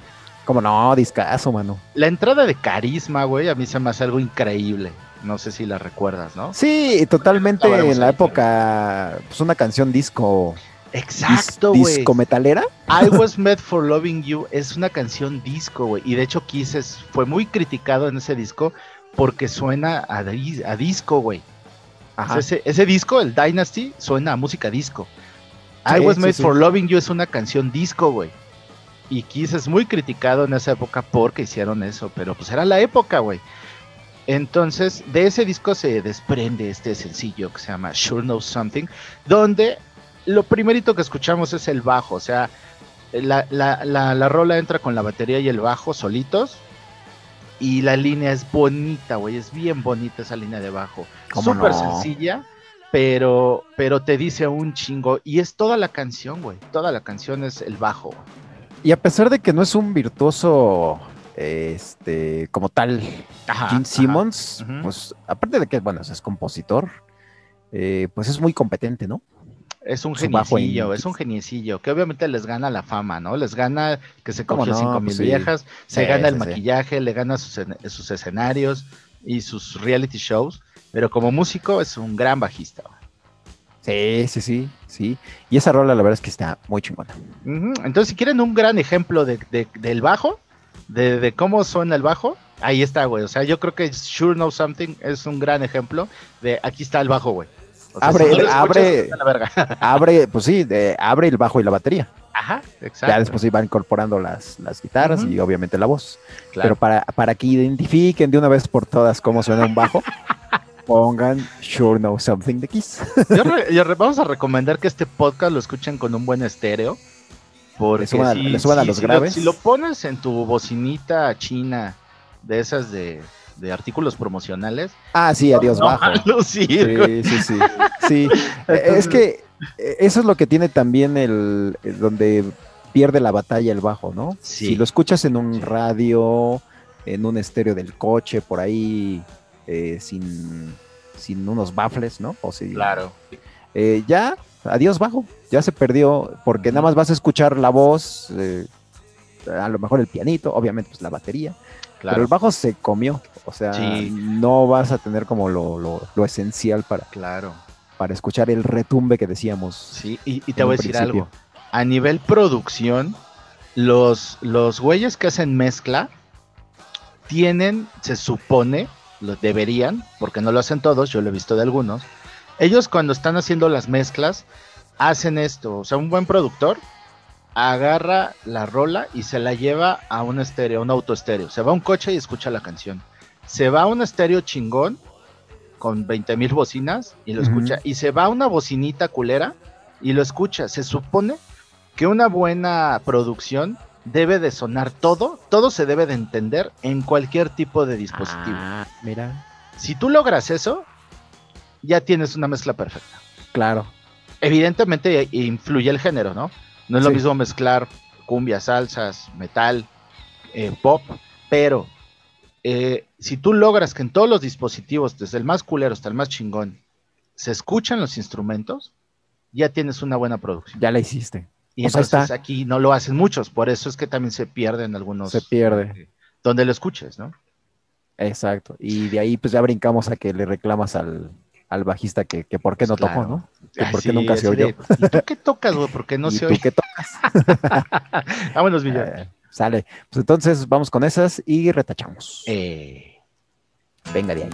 Como no, discazo, mano. La entrada de carisma, güey, a mí se me hace algo increíble. No sé si la recuerdas, ¿no? Sí, totalmente en la época, pues una canción disco, dis- Exacto, güey. disco metalera. I *laughs* Was Made for Loving You es una canción disco, güey. Y de hecho Kiss es- fue muy criticado en ese disco porque suena a, di- a disco, güey. Ese, ese disco, el Dynasty, suena a música disco. I Was sí, Made sí. for Loving You es una canción disco, güey. Y Kiss es muy criticado en esa época porque hicieron eso, pero pues era la época, güey. Entonces, de ese disco se desprende este sencillo que se llama Sure Know Something, donde lo primerito que escuchamos es el bajo, o sea, la, la, la, la rola entra con la batería y el bajo solitos. Y la línea es bonita, güey, es bien bonita esa línea de bajo. ¿Cómo Súper no? sencilla, pero, pero te dice un chingo. Y es toda la canción, güey. Toda la canción es el bajo. Y a pesar de que no es un virtuoso, este, como tal, Ajá, Gene ajá. Simmons, pues aparte de que, bueno, es compositor, eh, pues es muy competente, ¿no? Es un geniecillo, es un geniecillo, que obviamente les gana la fama, ¿no? Les gana que se ¿Cómo cogió no? cinco mil Pues sí. viejas, se Sí, gana el maquillaje, le gana sus, en- sus escenarios y sus reality shows, pero como músico es un gran bajista. Sí, sí, sí, sí. Y esa rola la verdad es que está muy chingona. Entonces, si quieren un gran ejemplo de, de- del bajo, de, de cómo suena el bajo, ahí está, güey. O sea, yo creo que Sure Know Something es un gran ejemplo de aquí está el bajo, güey. O sea, Abre- si no lo escuchas, abre- la verga. *laughs* Abre, pues sí, de- abre el bajo y la batería. Ajá, exacto. Ya después van incorporando las, las guitarras y obviamente la voz. Claro. Pero para, para que identifiquen de una vez por todas cómo suena un bajo, *laughs* pongan Sure Know Something de Kiss. Yo re- yo re- vamos a recomendar que este podcast lo escuchen con un buen estéreo. Porque Le suban- si, le suban a los lo- graves. si lo pones en tu bocinita china, de esas de, de artículos promocionales, Ah, sí, adiós no bajo. güey. Sí, sí, sí. Sí, Eh, es que eh, eso es lo que tiene también el, el donde pierde la batalla el bajo, ¿no? Sí. Si lo escuchas en un radio, en un estéreo del coche, por ahí, eh, sin, sin unos baffles, ¿no? O si, Claro. eh, ya, adiós bajo, ya se perdió, porque nada más vas a escuchar la voz, eh, a lo mejor el pianito, obviamente pues la batería, pero el bajo se comió, o sea, Sí. no vas a tener como lo, lo- lo esencial para, Claro. para escuchar el retumbe que decíamos. Sí, y, y te voy a decir principio. algo. A nivel producción, los, los güeyes que hacen mezcla tienen, se supone, lo deberían, porque no lo hacen todos, yo lo he visto de algunos. Ellos cuando están haciendo las mezclas, hacen esto. O sea, un buen productor agarra la rola y se la lleva a un estéreo, a un auto estéreo. Se va a un coche y escucha la canción. Se va a un estéreo chingón con 20 mil bocinas y lo escucha. Y se va a una bocinita culera y lo escucha. Se supone que una buena producción debe de sonar todo, todo se debe de entender en cualquier tipo de dispositivo. Ah, mira. Si tú logras eso, ya tienes una mezcla perfecta. Claro. Evidentemente eh, influye el género, ¿no? No es lo mismo mezclar cumbia, salsas, metal, eh, pop, pero eh, si tú logras que en todos los dispositivos, desde el más culero hasta el más chingón, se escuchan los instrumentos, ya tienes una buena producción. Ya la hiciste. Y o entonces está... aquí no lo hacen muchos, por eso es que también se pierden algunos. Se pierde. Eh, donde lo escuches, ¿no? Exacto. Y de ahí pues ya brincamos a que le reclamas al, al bajista que, que por qué pues no tocó, ¿no? Que por qué nunca se oyó. ¿Y tú qué tocas, güey? ¿Por qué no *laughs* se oye? ¿Tú qué tocas? *laughs* Vámonos, Villar. Eh, sale. Pues entonces vamos con esas y retachamos. Eh. Venga de ahí.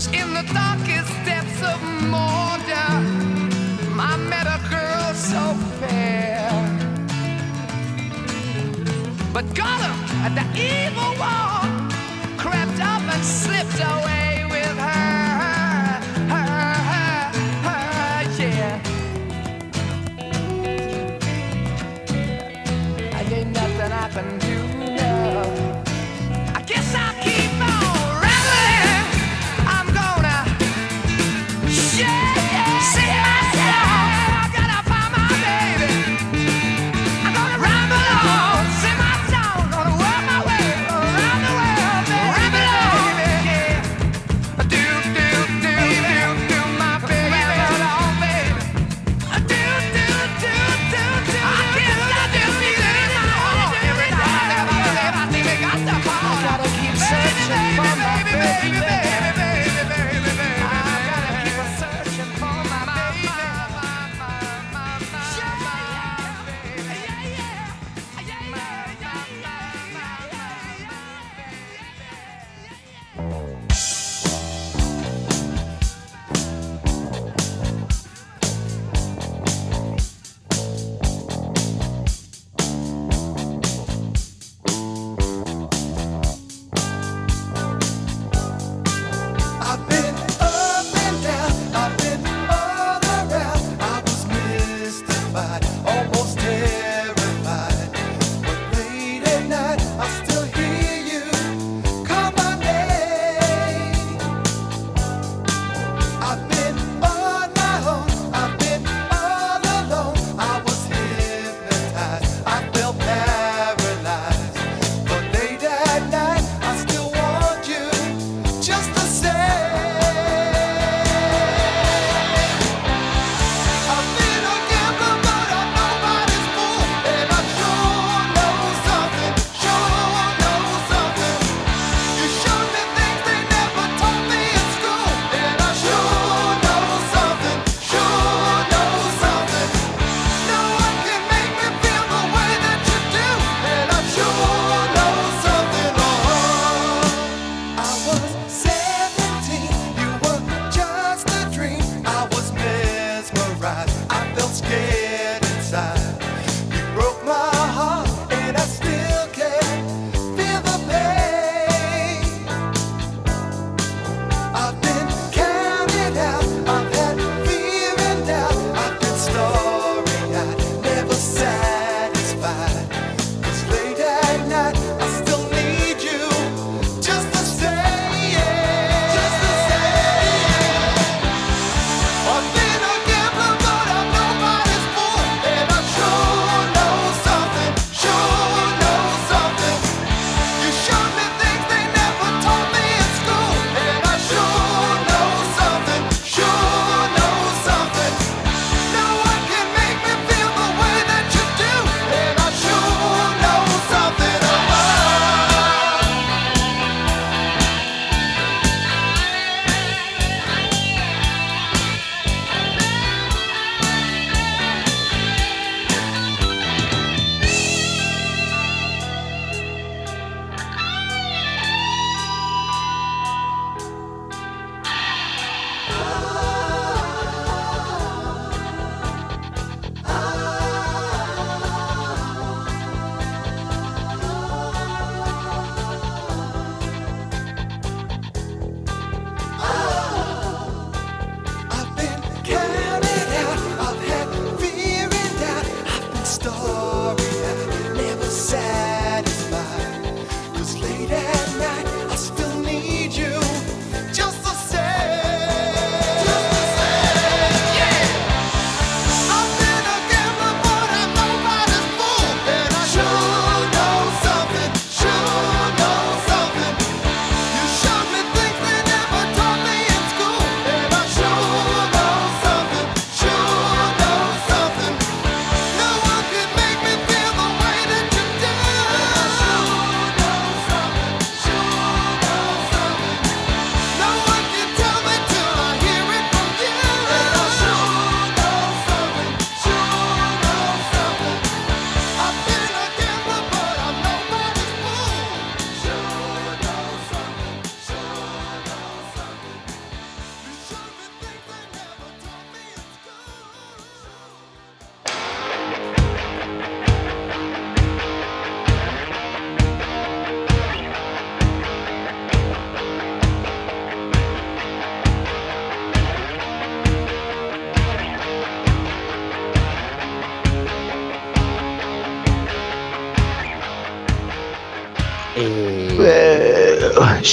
just in the darkest depths of Mordor, I met a girl so fair. But Gollum, the evil one, crept up and slipped away.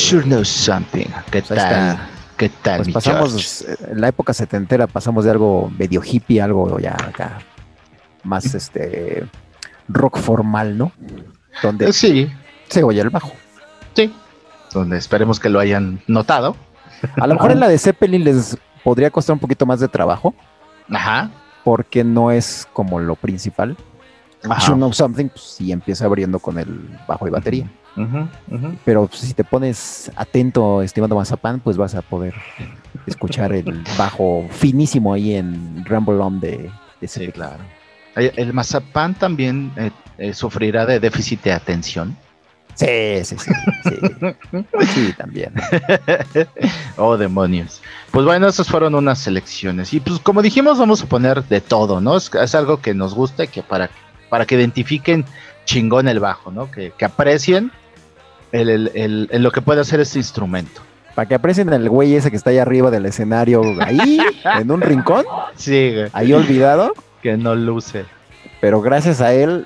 Sure knows something. ¿Qué Pues tal? ¿Qué tal, pues pasamos, George? en la época setentera pasamos de algo medio hippie, algo ya acá, más este, rock formal, ¿no? Donde Eh, Sí, se oye el bajo. sí. Donde esperemos que lo hayan notado. A lo mejor en la de Zeppelin les podría costar un poquito más de trabajo, Ajá. porque no es como lo principal. Ajá. You Know Something, pues sí empieza abriendo con el bajo y batería. Ujú. Pero pues, si te pones atento, estimando Mazapán, pues vas a poder escuchar el *laughs* bajo finísimo ahí en Rumble On de, de Sí, claro. El, el mazapán también eh, eh, sufrirá de déficit de atención. Sí, sí, sí. Sí, *laughs* Sí, también. *laughs* oh, demonios. Pues bueno, esas fueron unas selecciones. Y pues como dijimos, vamos a poner de todo, ¿no? Es, es algo que nos gusta y que para, para que identifiquen chingón el bajo, ¿no? Que, que aprecien el, el- el- el lo que puede hacer este instrumento. Para que aprecien el güey ese que está ahí arriba del escenario, ahí, *laughs* en un rincón, Sí, güey, ahí olvidado, que no luce, pero gracias a él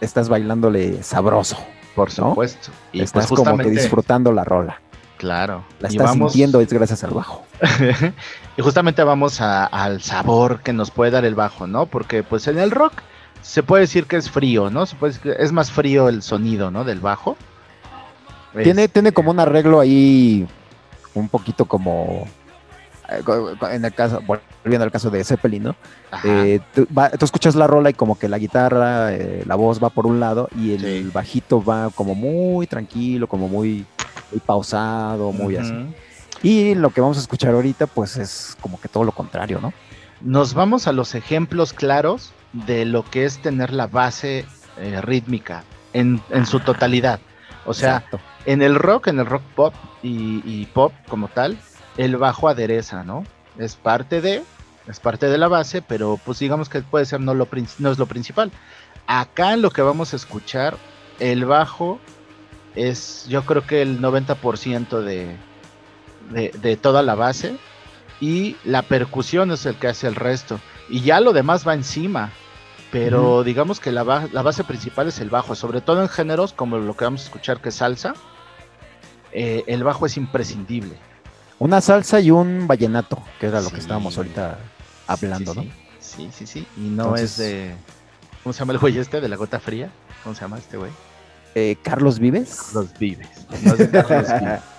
estás bailándole sabroso. por ¿No? supuesto. Y estás pues como que disfrutando la rola. claro. La estás vamos, sintiendo, es gracias al bajo. *laughs* y justamente vamos a- al sabor que nos puede dar el bajo, ¿no? Porque pues en el rock se puede decir que es frío, ¿no? Se puede decir que es más frío el sonido, ¿no? Del bajo. Tiene, Este, tiene como un arreglo ahí un poquito como eh, en el caso, volviendo al caso de Zeppelin, ¿no? Eh, tú, va- tú escuchas la rola y como que la guitarra, eh, la voz va por un lado y el Sí. bajito va como muy tranquilo, como muy, muy pausado, muy así. Ujú. Y lo que vamos a escuchar ahorita, pues es como que todo lo contrario, ¿no? Nos vamos a los ejemplos claros de lo que es tener la base eh, rítmica en, en su totalidad. O sea, Exacto. En el rock, en el rock pop y, y pop como tal, el bajo adereza, ¿no? Es parte de, es parte de la base, pero pues digamos que puede ser no, lo, no es lo principal. Acá en lo que vamos a escuchar, el bajo es yo creo que el 90% de, de, de toda la base y la percusión es el que hace el resto. Y ya lo demás va encima. Pero digamos que la, ba- la base principal es el bajo, sobre todo en géneros como lo que vamos a escuchar que es salsa. Eh, el bajo es imprescindible. Una salsa y un vallenato, que era lo Sí. que estábamos ahorita hablando, sí, ¿no? sí. Sí, sí. Y no Entonces- es de. ¿Cómo se llama el güey este de la gota fría? ¿Cómo se llama este güey? Eh, Carlos Vives. Los Vives. No es de Carlos Vives. *laughs*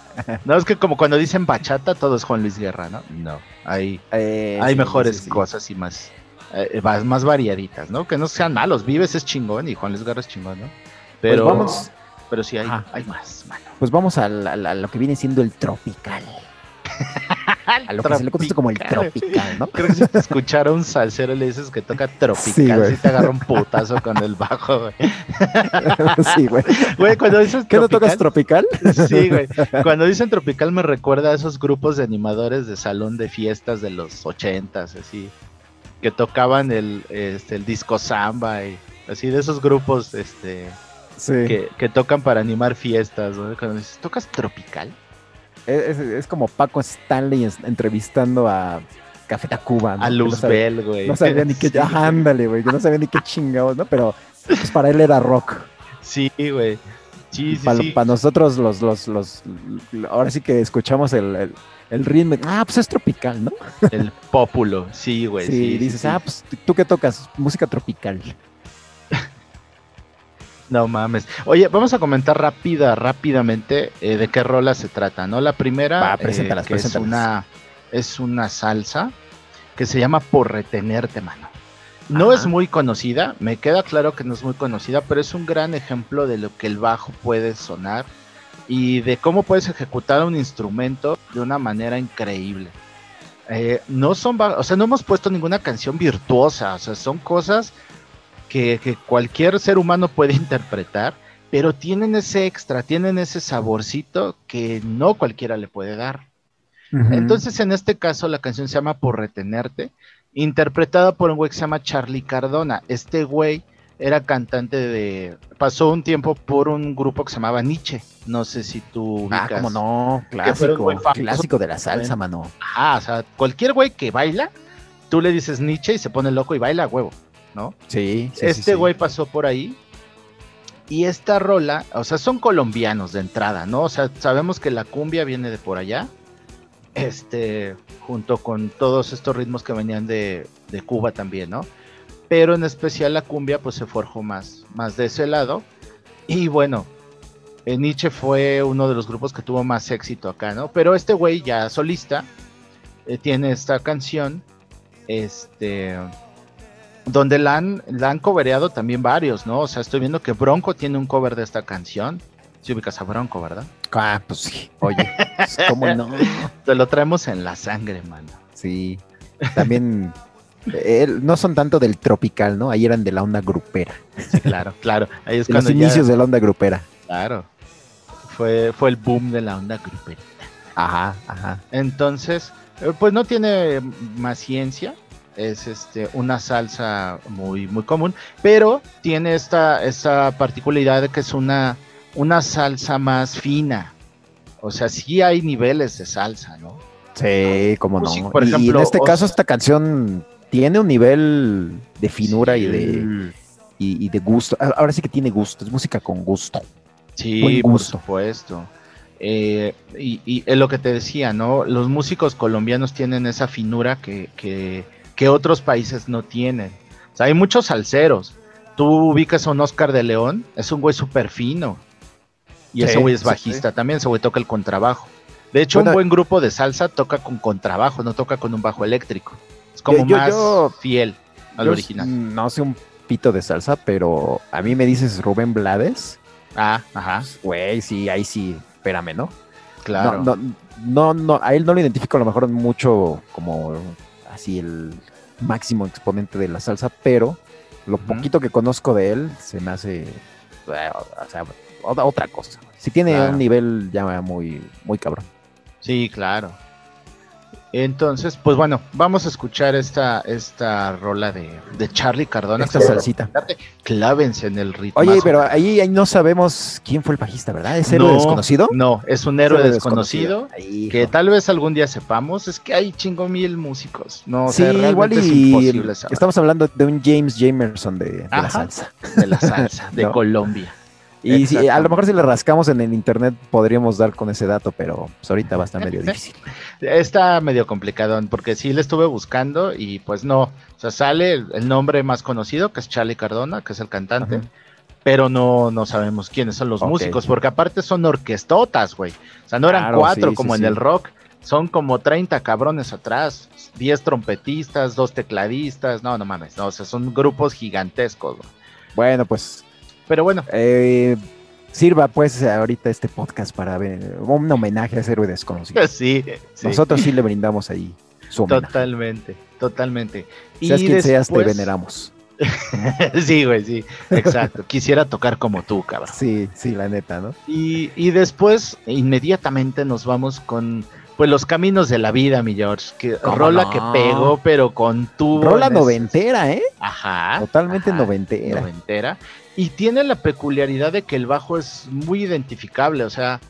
No, es que como cuando dicen bachata, todo es Juan Luis Guerra, ¿no? No. Hay, Eh, hay sí, mejores sí, sí. cosas y más, eh, más, más variaditas, ¿no? Que no sean malos. Vives es chingón y Juan Luis Guerra es chingón, ¿no? Pero, Pues vamos, pero sí hay, hay más, mano. Pues vamos a, lo que viene siendo el tropical. *laughs* A lo que se le conoce como el tropical, ¿no? Creo que si te escuchara un salsero y le dices que toca tropical, Sí, güey. te agarra un putazo con el bajo, güey. *laughs* sí, güey. Güey, cuando dices ¿Qué no tocas tropical? Sí, güey. Cuando dicen tropical me recuerda a esos grupos de animadores de salón de fiestas de los ochentas, así, que tocaban el, este, el disco samba y así de esos grupos, este, Sí. que, que tocan para animar fiestas, ¿no? Cuando dices, ¿tocas tropical? Es, es- es como Paco Stanley entrevistando a Café Tacuba. ¿no? A Que no Luz sabe- Bell, güey. No sabía ni qué. *laughs* Sí, Ajá, ándale, güey. Que no sabía ni qué chingados, ¿no? Pero pues para él era rock. Sí, güey. Sí, sí, para, sí. nosotros, los, los, los. Ahora sí que escuchamos el, el, el ritmo. Ah, pues es tropical, ¿no? El pópulo, sí, güey. sí, dices, ah, pues tú qué tocas? Música tropical. No mames. Oye, vamos a comentar rápida, rápidamente eh, de qué rola se trata, ¿no? La primera Va, eh, preséntalas, es una es una salsa que se llama Por retenerte, mano. No Ajá. es muy conocida, me queda claro que no es muy conocida, pero es un gran ejemplo de lo que el bajo puede sonar y de cómo puedes ejecutar un instrumento de una manera increíble. Eh, no son, o sea, no hemos puesto ninguna canción virtuosa, o sea, son cosas que, que cualquier ser humano puede *laughs* interpretar, pero tienen ese extra, tienen ese saborcito que no cualquiera le puede dar. Entonces, en este caso, la canción se llama Por Retenerte, interpretada por un güey que se llama Charlie Cardona. Este güey era cantante de. Pasó un tiempo por un grupo que se llamaba Nietzsche. No sé si tú Ah, cómo no. Clásico. Clásico de la salsa, Bueno. mano. Ah, o sea, cualquier güey que baila, tú le dices Nietzsche y se pone loco y baila a huevo, ¿no? Sí, este sí. güey pasó por ahí. Y esta rola, o sea, son colombianos de entrada, ¿no? O sea, sabemos que la cumbia viene de por allá. Este, junto con todos estos ritmos que venían de, de Cuba también, ¿no? Pero en especial la cumbia, pues se forjó más, más de ese lado. Y bueno, eh, Nietzsche fue uno de los grupos que tuvo más éxito acá, ¿no? Pero este güey ya solista eh, tiene esta canción, este, donde la han, la han covereado también varios, ¿no? O sea, estoy viendo que Bronco tiene un cover de esta canción. Si ubicas a Bronco, ¿verdad? Ah, pues sí. Oye, pues, ¿cómo no? Te lo traemos en la sangre, mano. Sí. También. eh, no son tanto del tropical, ¿no? Ahí eran de la onda grupera. Sí, claro, claro. Ahí es De los ya- inicios de la onda grupera. Claro. Fue, fue el boom de la onda grupera. Ajá, ajá. Entonces, eh, pues no tiene más ciencia. Es este una salsa muy, muy común. Pero tiene esta, esta particularidad de que es una, una salsa más fina. O sea, sí hay niveles de salsa, ¿no? Sí, cómo Pues sí, no. por Y- en este o caso, sea- esta canción tiene un nivel de finura y de y, y de gusto. Ah, Ahora sí que tiene gusto, es música con gusto. Sí, Buen por gusto. supuesto. Eh, y, y es lo que te decía, ¿no? Los músicos colombianos tienen esa finura que, que, que otros países no tienen. O sea, hay muchos salseros. Tú ubicas a un Oscar de León, es un güey súper fino. Y ese güey es sí, bajista también, ese güey toca el contrabajo. De hecho, Bueno, un buen grupo de salsa toca con contrabajo, no toca con un bajo eléctrico. Es como yo- más yo- fiel al Yo original. No sé un pito de salsa, pero a mí me dices Rubén Blades. Ah, ajá, Güey, sí, ahí sí, espérame, ¿no? claro. No, no, no, no, a él no lo identifico a lo mejor mucho como así el máximo exponente de la salsa, pero lo poquito que conozco de él se me hace, eh, o sea, otra, otra cosa. Si tiene Claro. un nivel ya muy, muy cabrón. Sí, claro. Entonces, pues bueno, vamos a escuchar esta, esta rola de, de Charlie Cardona. Esta salsita. Clávense en el ritmo. Oye, pero ahí, ahí no sabemos quién fue el bajista, ¿verdad? ¿Es héroe No, desconocido? No, es un héroe desconocido. Que tal vez algún día sepamos, es que hay chingo mil músicos. No, o sí, sea, igual realmente es y imposible saber estamos hablando de un James Jamerson de, de la salsa. de la salsa de *laughs* No. Colombia. Y si, a lo mejor si le rascamos en el internet podríamos dar con ese dato, pero pues, ahorita va a estar medio difícil. *laughs* Está medio complicado porque sí le estuve buscando y pues no. O sea, sale el, el nombre más conocido, que es Charlie Cardona, que es el cantante. Ajá. Pero no, no sabemos quiénes son los músicos, porque aparte son orquestotas, güey. O sea, no eran Claro, cuatro sí, como sí, en sí. el rock, son como 30 cabrones atrás, 10 trompetistas, dos tecladistas, no, no mames, no, o sea, son grupos gigantescos. güey. Bueno, pues Pero bueno, eh, sirva pues ahorita este podcast para ver un homenaje a ese héroe desconocido. *laughs* sí, sí. Nosotros sí le brindamos ahí su homenaje. Totalmente, totalmente. Seas quien seas, te veneramos. *laughs* sí, güey, sí, exacto. *laughs* Quisiera tocar como tú, cabrón. Sí, sí, la neta, ¿no? Y, y después, inmediatamente nos vamos con, pues, los caminos de la vida, mi George. Que ¿Cómo rola no? que pegó, pero con tu. Rola noventera, ¿eh? Ajá. Totalmente ajá, noventera. noventera. Y tiene la peculiaridad de que el bajo es muy identificable, o sea,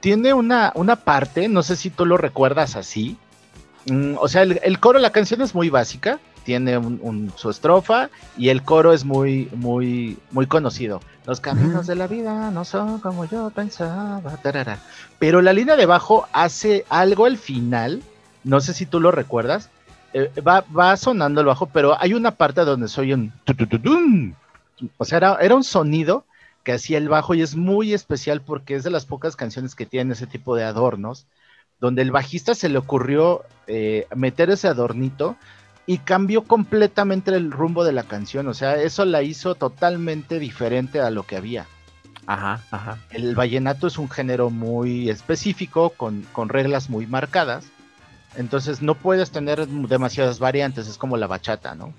tiene una, una parte, no sé si tú lo recuerdas así. mm, o sea, el, el coro, la canción es muy básica, tiene un, un- su estrofa y el coro es muy, muy, muy conocido. Los caminos de la vida no son como yo pensaba. tarara. Pero la línea de bajo hace algo al final, no sé si tú lo recuerdas. eh, va, va sonando el bajo, pero hay una parte donde soy un. O sea, era, era un sonido que hacía el bajo y es muy especial porque es de las pocas canciones que tienen ese tipo de adornos, donde el bajista se le ocurrió eh, meter ese adornito y cambió completamente el rumbo de la canción. O sea, eso la hizo totalmente diferente a lo que había. Ajá, ajá. El vallenato es un género muy específico, con, con reglas muy marcadas. Entonces no puedes tener demasiadas variantes, es como la bachata, ¿no?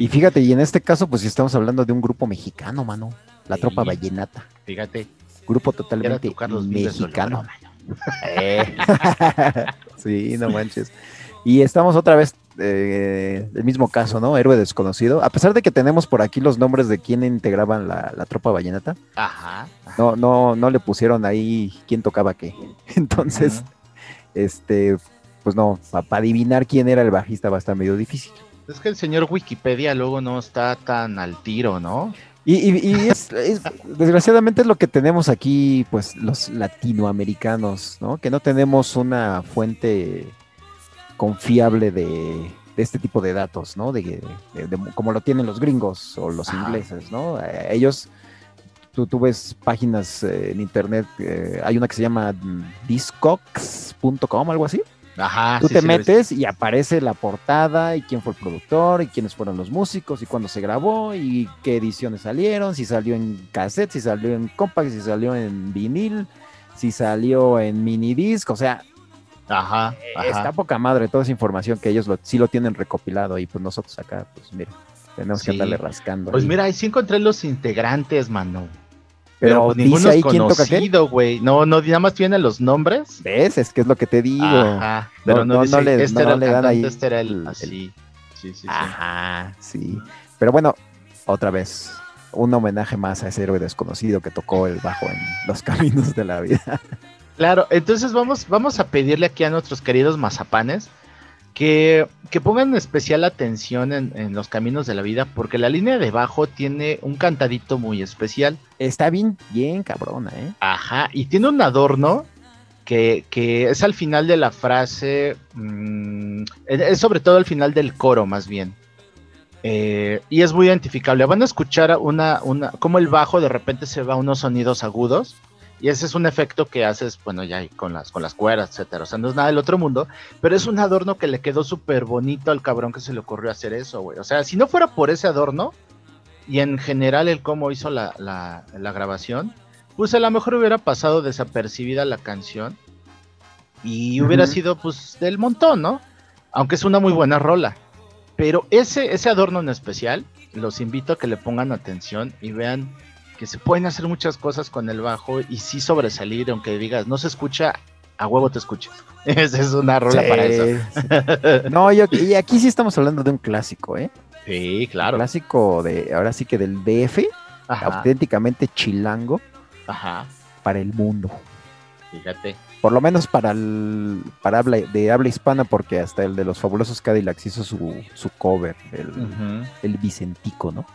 Y fíjate, y en este caso, pues si estamos hablando de un grupo mexicano, mano. La Sí. tropa vallenata. Fíjate, Grupo totalmente mexicano. Eh. *laughs* sí, no manches. Y estamos otra vez, eh, el mismo caso, ¿no? Héroe desconocido. A pesar de que tenemos por aquí los nombres de quién integraban la, la tropa vallenata, Ajá. no, no, no le pusieron ahí quién tocaba qué. *laughs* Entonces, este, pues no, para adivinar quién era el bajista va a estar medio difícil. Es que el señor Wikipedia luego no está tan al tiro, ¿no? Y, y- y es, es- desgraciadamente es lo que tenemos aquí, pues los latinoamericanos, ¿no? Que no tenemos una fuente confiable de, de este tipo de datos, ¿no? De, de- de- como lo tienen los gringos o los Ajá. ingleses, ¿no? Ellos, tú, tú ves páginas eh, en internet, eh, hay una que se llama discogs.com, algo así. Ajá. Tú sí, te sí metes y aparece la portada y quién fue el productor y quiénes fueron los músicos y cuándo se grabó y qué ediciones salieron, si salió en cassette, si salió en compact, si salió en vinil, si salió en mini disc, o sea, Ajá. ajá. está poca madre toda esa información que ellos lo, sí lo tienen recopilado y pues nosotros acá, pues mira, tenemos Sí. que andarle rascando. Pues ahí. mira, ahí sí encontré los integrantes, mano. Pero pues dice ahí quién toca qué. güey. No, no, nada más tienen los nombres. ¿Ves? Es que es lo que te digo. Ajá. Pero no, no- dice, no le- este no le dan ahí este era el... el- el- Así. Sí, sí, sí. Ajá, sí. Pero bueno, otra vez, un homenaje más a ese héroe desconocido que tocó el bajo en los *laughs* caminos de la vida. Claro, entonces vamos, vamos a pedirle aquí a nuestros queridos mazapanes que, que pongan especial atención en, en los caminos de la vida, porque la línea de bajo tiene un cantadito muy especial. Está bien, bien cabrona, ¿eh? Ajá, y tiene un adorno que, que es al final de la frase, mm, es sobre todo al final del coro más bien. Eh, y es muy identificable. Van a escuchar una, una, como el bajo de repente se va a unos sonidos agudos Y ese es un efecto que haces, bueno, ya con las, con las cuerdas, etcétera. O sea, no es nada del otro mundo, pero es un adorno que le quedó súper bonito al cabrón que se le ocurrió hacer eso, güey. O sea, si no fuera por ese adorno, y en general el cómo hizo la, la, la grabación, pues a lo mejor hubiera pasado desapercibida la canción y hubiera sido pues del montón, ¿no? Aunque es una muy buena rola. Pero ese, ese adorno en especial, los invito a que le pongan atención y vean que se pueden hacer muchas cosas con el bajo y sí sobresalir, aunque digas, no se escucha, a huevo te escuchas. *laughs* Esa es una rola Sí, para eso. sí. *laughs* No, yo, y aquí sí estamos hablando de un clásico, ¿eh? Sí, claro. Clásico de, ahora sí que del DF, Ajá, auténticamente chilango ajá, para el mundo. fíjate. Por lo menos para el, para habla, de habla hispana, porque hasta el de los fabulosos Cadillacs hizo su, su cover, el, el Vicentico, ¿no?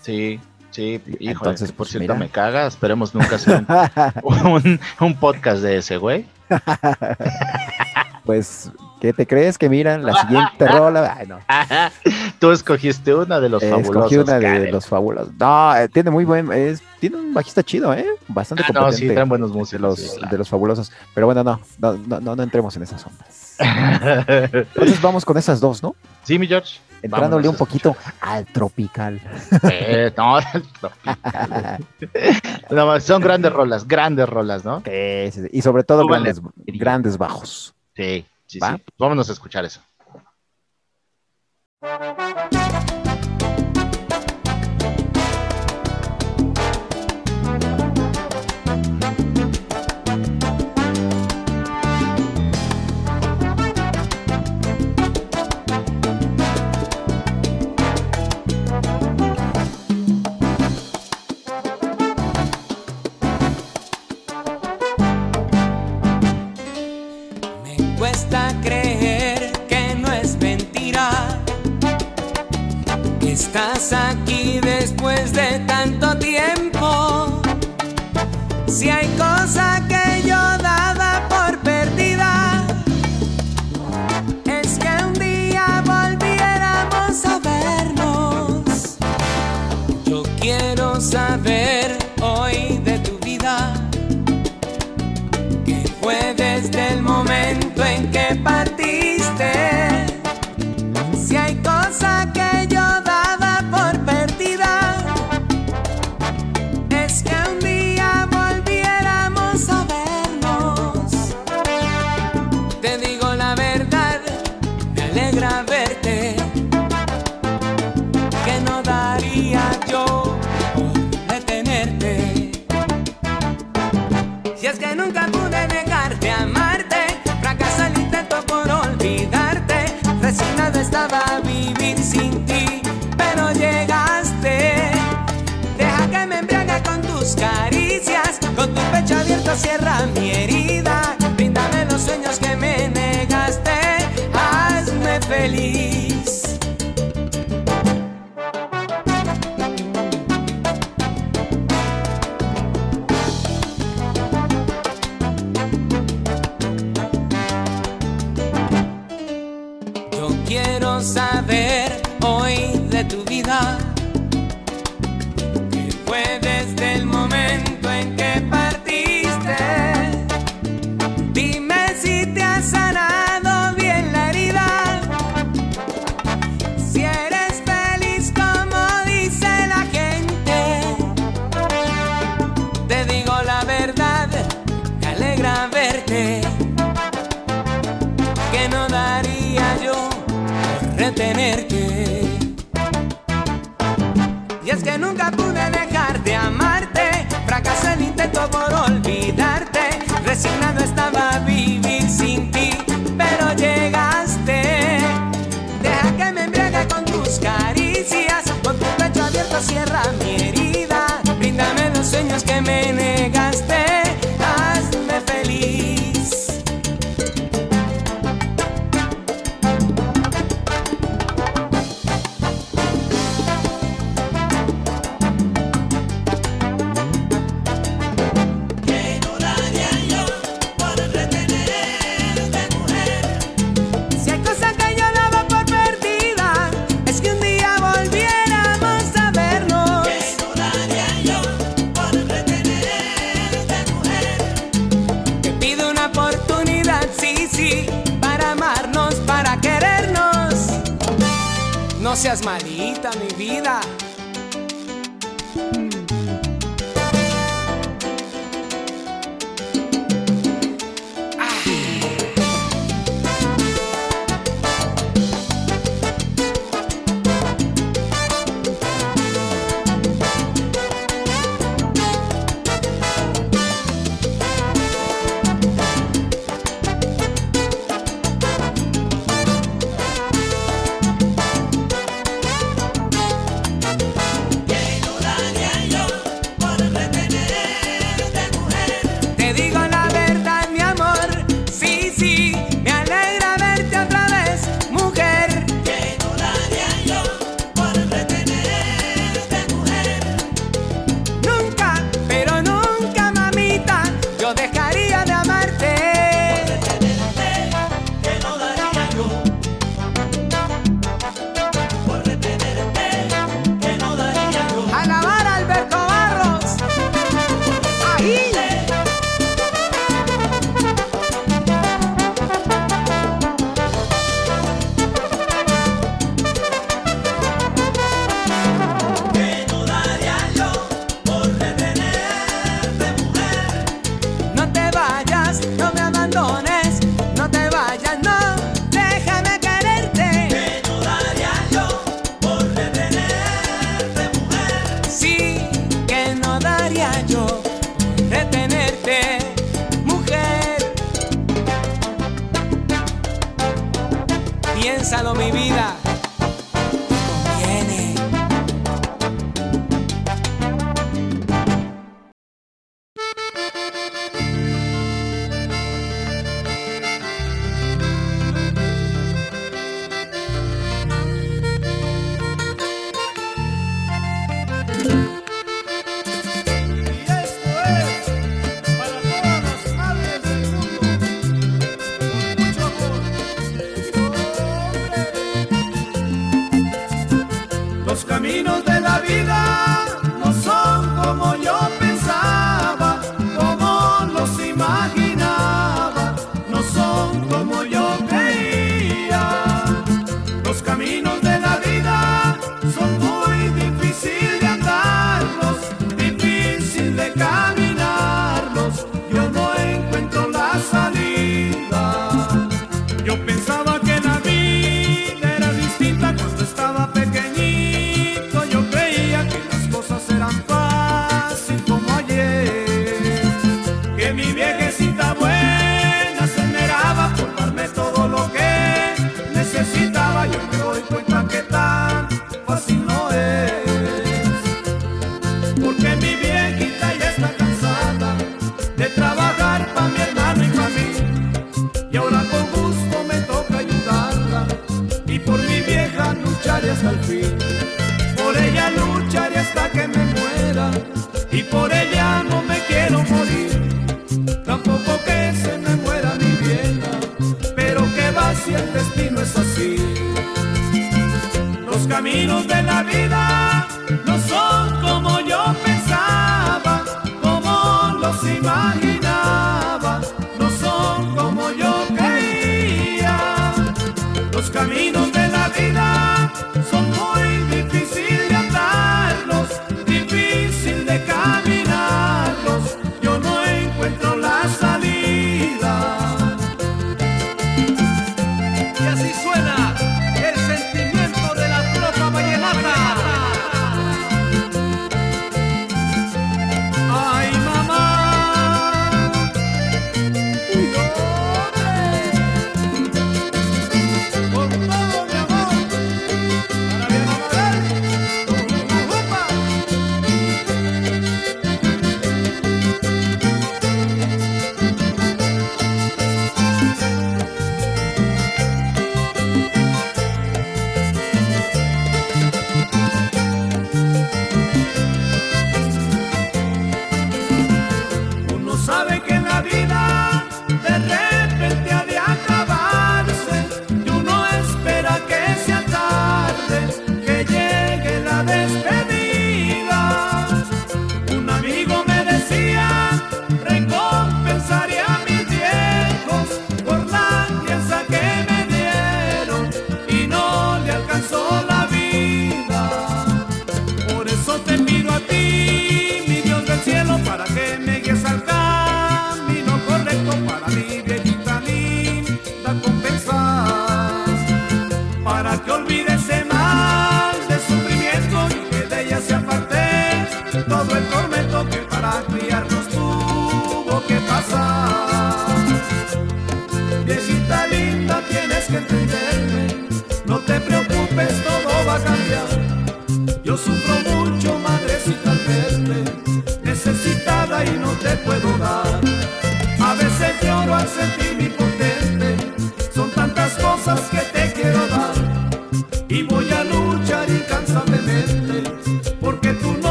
Sí, sí, hijo, Entonces, por pues, cierto mira. me caga, esperemos nunca hacer un, *laughs* un, un podcast de ese, güey. pues, ¿qué te crees? Que miran la siguiente *laughs* rola. Ay, no. Tú escogiste una de los Eh, fabulosos. escogí una de los fabulosos. No, eh, tiene muy buen, es, tiene un bajista chido, ¿eh? Bastante Ah, no, sí, traen buenos de músicos. los, sí, claro. de los fabulosos. Pero bueno, no, no, no, no, entremos en esas ondas. *laughs* Entonces vamos con esas dos, ¿no? sí, mi George. Entrándole Vámonos un poquito al tropical. Eh, no, no, no, son grandes rolas, grandes rolas, ¿no? Sí, sí, sí. Y sobre todo grandes, grandes bajos. Sí, sí, ¿Va? sí. Vámonos a escuchar eso. Estás aquí después de tanto tiempo. Si hay cosa que yo daba por perdida, es que un día volviéramos a vernos. Yo quiero saber hoy de tu vida que fue desde el momento en que partiste. Cierra mi herida. Bríndame los sueños que me negaste, hazme feliz. Yo quiero saber hoy de tu vida. Por retenerte. Y es que nunca pude dejar de amarte, fracasó el intento por olvidarte, resignado estaba a vivir sin ti, pero llegaste. Deja que me embriague con tus caricias, con tu pecho abierto cierra mi herida, bríndame los sueños que me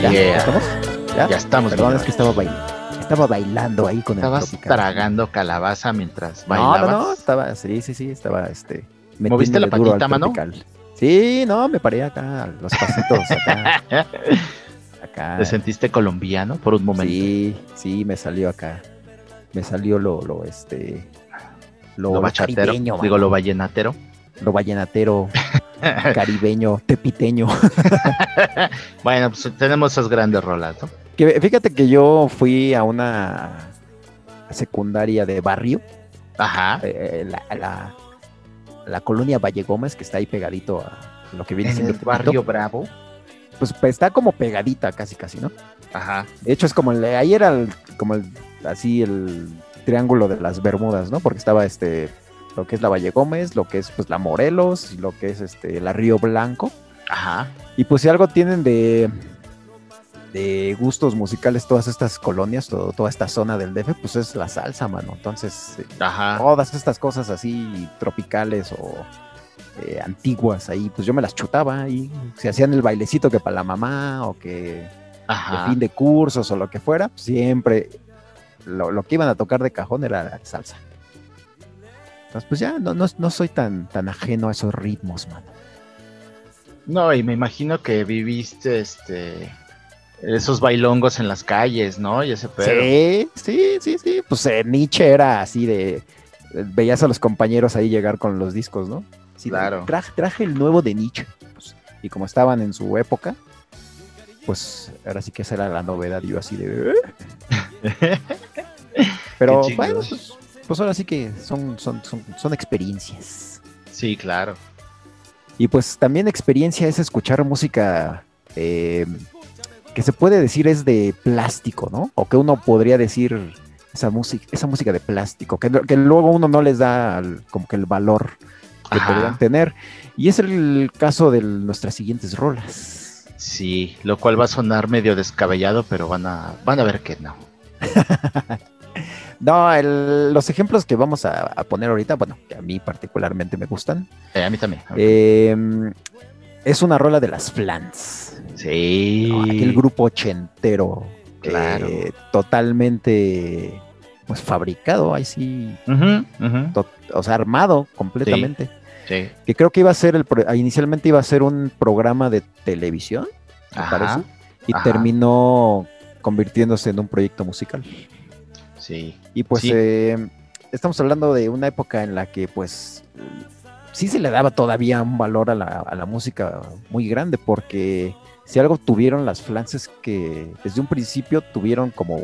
¿Ya? Yeah. ¿Estamos? ¿Ya? Ya estamos, Perdón, es que estaba, bail- estaba bailando ahí con Estabas el tragando calabaza mientras bailabas. no, no, estaba, sí, sí, sí, estaba, este... ¿Moviste la patita, mano? tropical. Sí, no, me paré acá, los pasitos acá. *laughs* acá. ¿Te sentiste colombiano por un momento? Sí, sí, me salió acá. Me salió lo, lo, este... Lo, Lo lo bachatero, caribeño, digo lo vallenatero. lo vallenatero, *laughs* caribeño, tepiteño. *laughs* bueno, pues tenemos esas grandes rolas, ¿no? Que fíjate que yo fui a una secundaria de barrio, Ajá. eh, la, la- la colonia Valle Gómez, que está ahí pegadito a lo que viene En siendo el Tepito. barrio Bravo. Pues, pues, está como pegadita casi, casi, ¿no? Ajá. De hecho, es como el, ahí era el- como el, así el triángulo de las Bermudas, ¿no? Porque estaba este, lo que es la Valle Gómez, lo que es pues la Morelos, lo que es este, la Río Blanco. Ajá. Y pues si algo tienen de, de gustos musicales todas estas colonias, todo- toda esta zona del DF, pues es la salsa, mano. Entonces, eh, Ajá. todas estas cosas así tropicales o eh, antiguas ahí, pues yo me las chutaba y se hacían el bailecito que para la mamá o que de Ajá. fin de cursos o lo que fuera, pues, siempre lo, lo que iban a tocar de cajón era la salsa. Entonces, pues ya no, no, no soy tan, tan ajeno a esos ritmos, mano. No, y me imagino que viviste este esos bailongos en las calles, ¿no? Y ese pedo. Sí, sí, sí, sí. Pues eh, Nietzsche era así de. Veías a los compañeros ahí llegar con los discos, ¿no? Sí, Claro. Traje, traje el nuevo de Nietzsche. Pues, y como estaban en su época, pues ahora sí que esa era la novedad. Yo así de. "Eh". *laughs* Pero bueno, pues, pues ahora sí que son, son, son, son experiencias. Sí, claro. Y pues también experiencia es escuchar música eh, que se puede decir es de plástico, ¿no? O que uno podría decir esa música, esa música de plástico, que, que luego uno no les da el- como que el valor que Ajá. podrían tener. Y es el caso de nuestras siguientes rolas. Sí, lo cual va a sonar medio descabellado, pero van a van a ver que no. *laughs* No, el- los ejemplos que vamos a, a poner ahorita, bueno, que a mí particularmente me gustan, Eh, a mí también. eh, es una rola de las Flans. sí. ¿no? Aquel grupo ochentero. Claro. eh, totalmente pues fabricado, ahí sí, o sea, armado completamente. sí. Que creo que iba a ser el pro- inicialmente iba a ser un programa de televisión, me Ajá, parece, y ajá. terminó convirtiéndose en un proyecto musical. Sí. Y pues Sí. eh, estamos hablando de una época en la que pues sí se le daba todavía un valor a la, a la música muy grande porque si algo tuvieron las flances que desde un principio tuvieron como,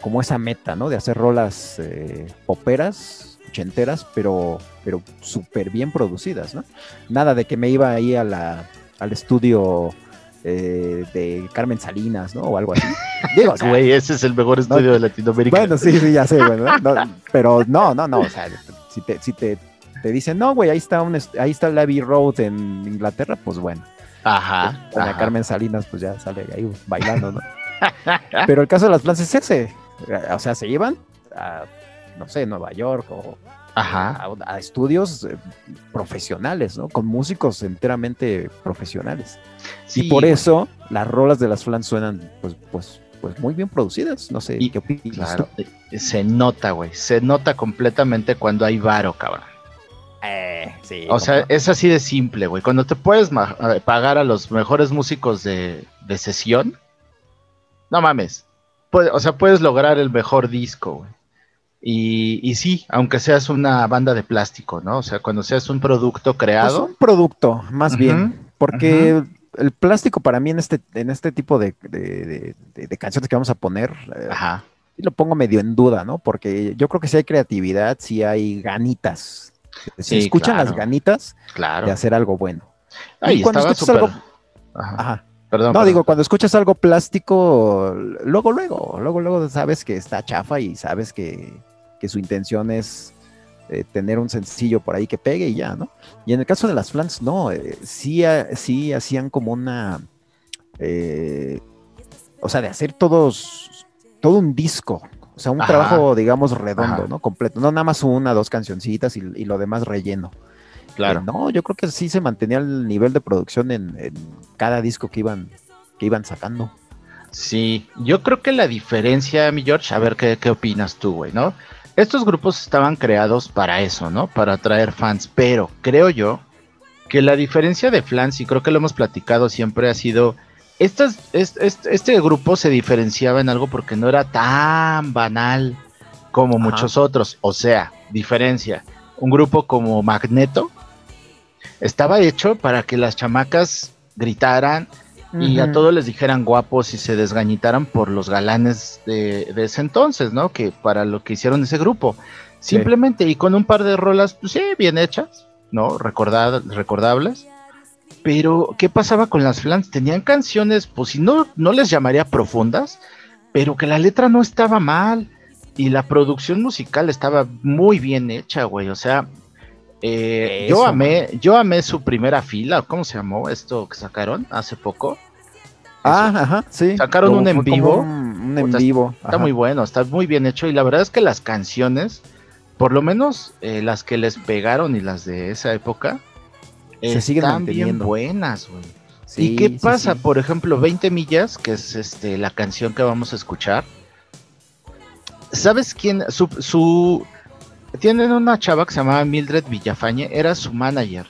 como esa meta, ¿no? De hacer rolas eh, poperas, ochenteras, pero, pero súper bien producidas, ¿no? Nada de que me iba ahí a la, al estudio eh, de Carmen Salinas, ¿no? O algo así. Digo, o *laughs* sea, Güey, ese es el mejor estudio de Latinoamérica. bueno, sí, sí, ya sé, güey, ¿no? *laughs* Pero no, no, no, o sea, si te, si te, te dicen, no, güey, ahí está un, ahí está el Abbey Road en Inglaterra, pues bueno, Ajá. Doña ajá. Carmen Salinas, pues ya sale ahí bailando, ¿no? Pero el caso de las plantas es ese, o sea, se llevan a no sé, Nueva York o Ajá. a, a estudios eh, profesionales, ¿no? Con músicos enteramente profesionales. Sí, y por eso las rolas de las flans suenan, pues, pues, pues muy bien producidas. No sé, Y- ¿qué opinas Claro, eh, se nota, güey. Se nota completamente cuando hay varo, cabrón. Eh, sí. O sea, no. es así de simple, güey. Cuando te puedes eh, pagar a los mejores músicos de, de sesión, no mames. Puede- o sea, puedes lograr el mejor disco, güey. Y, y sí, aunque seas una banda de plástico, ¿no? O sea, cuando seas un producto Pues creado, un producto, más bien. Porque el plástico para mí en este, en este tipo de, de- de- de- canciones que vamos a poner, eh, ajá, lo pongo medio en duda, ¿no? Porque yo creo que si hay creatividad, si hay ganitas. Se Sí, escuchan las ganitas claro. de hacer algo bueno. Ay, y cuando escuchas algo- Ajá. Ajá. Perdón. No, perdón. digo, cuando escuchas algo plástico, luego, luego, luego, luego sabes que está chafa y sabes que, que su intención es eh, tener un sencillo por ahí que pegue y ya, ¿no? Y en el caso de las flans, no, eh, sí, ha- sí hacían como una, eh, o sea, de hacer todos, todo un disco, o sea, un Ajá. trabajo, digamos, redondo, Ajá. ¿no? Completo, no nada más una, dos cancioncitas y, y lo demás relleno. Claro. Eh, no, yo creo que sí se mantenía el nivel de producción en, en cada disco que iban, que iban sacando. Sí, yo creo que la diferencia, mi George, a ver qué, qué opinas tú, güey, ¿no? Estos grupos estaban creados para eso, ¿no? Para atraer fans, pero creo yo que la diferencia de Flans, y creo que lo hemos platicado siempre, ha sido, estas, es- es- este grupo se diferenciaba en algo porque no era tan banal como Ajá. muchos otros, o sea, diferencia, un grupo como Magneto estaba hecho para que las chamacas gritaran, y a todos les dijeran guapos y se desgañitaran por los galanes de, de ese entonces, ¿no? Que para lo que hicieron ese grupo. Sí. Simplemente y con un par de rolas, pues sí, bien hechas, ¿no? Recordad- recordables. Pero, ¿qué pasaba con las flans? Tenían canciones, pues si no, no les llamaría profundas, pero que la letra no estaba mal y la producción musical estaba muy bien hecha, güey. O sea, eh, yo amé, yo amé su primera fila, ¿cómo se llamó esto que sacaron hace poco? Ah, ajá, sí. Sacaron un en vivo. Un, un en vivo. Está muy bueno, está muy bien hecho y la verdad es que las canciones, por lo menos eh, las que les pegaron y las de esa época, Se siguen están bien buenas, güey. Sí, ¿Y qué sí, pasa? sí. Por ejemplo, 20 millas, que es este la canción que vamos a escuchar. ¿Sabes quién? Su, su- tienen una chava que se llamaba Mildred Villafañe, era su manager.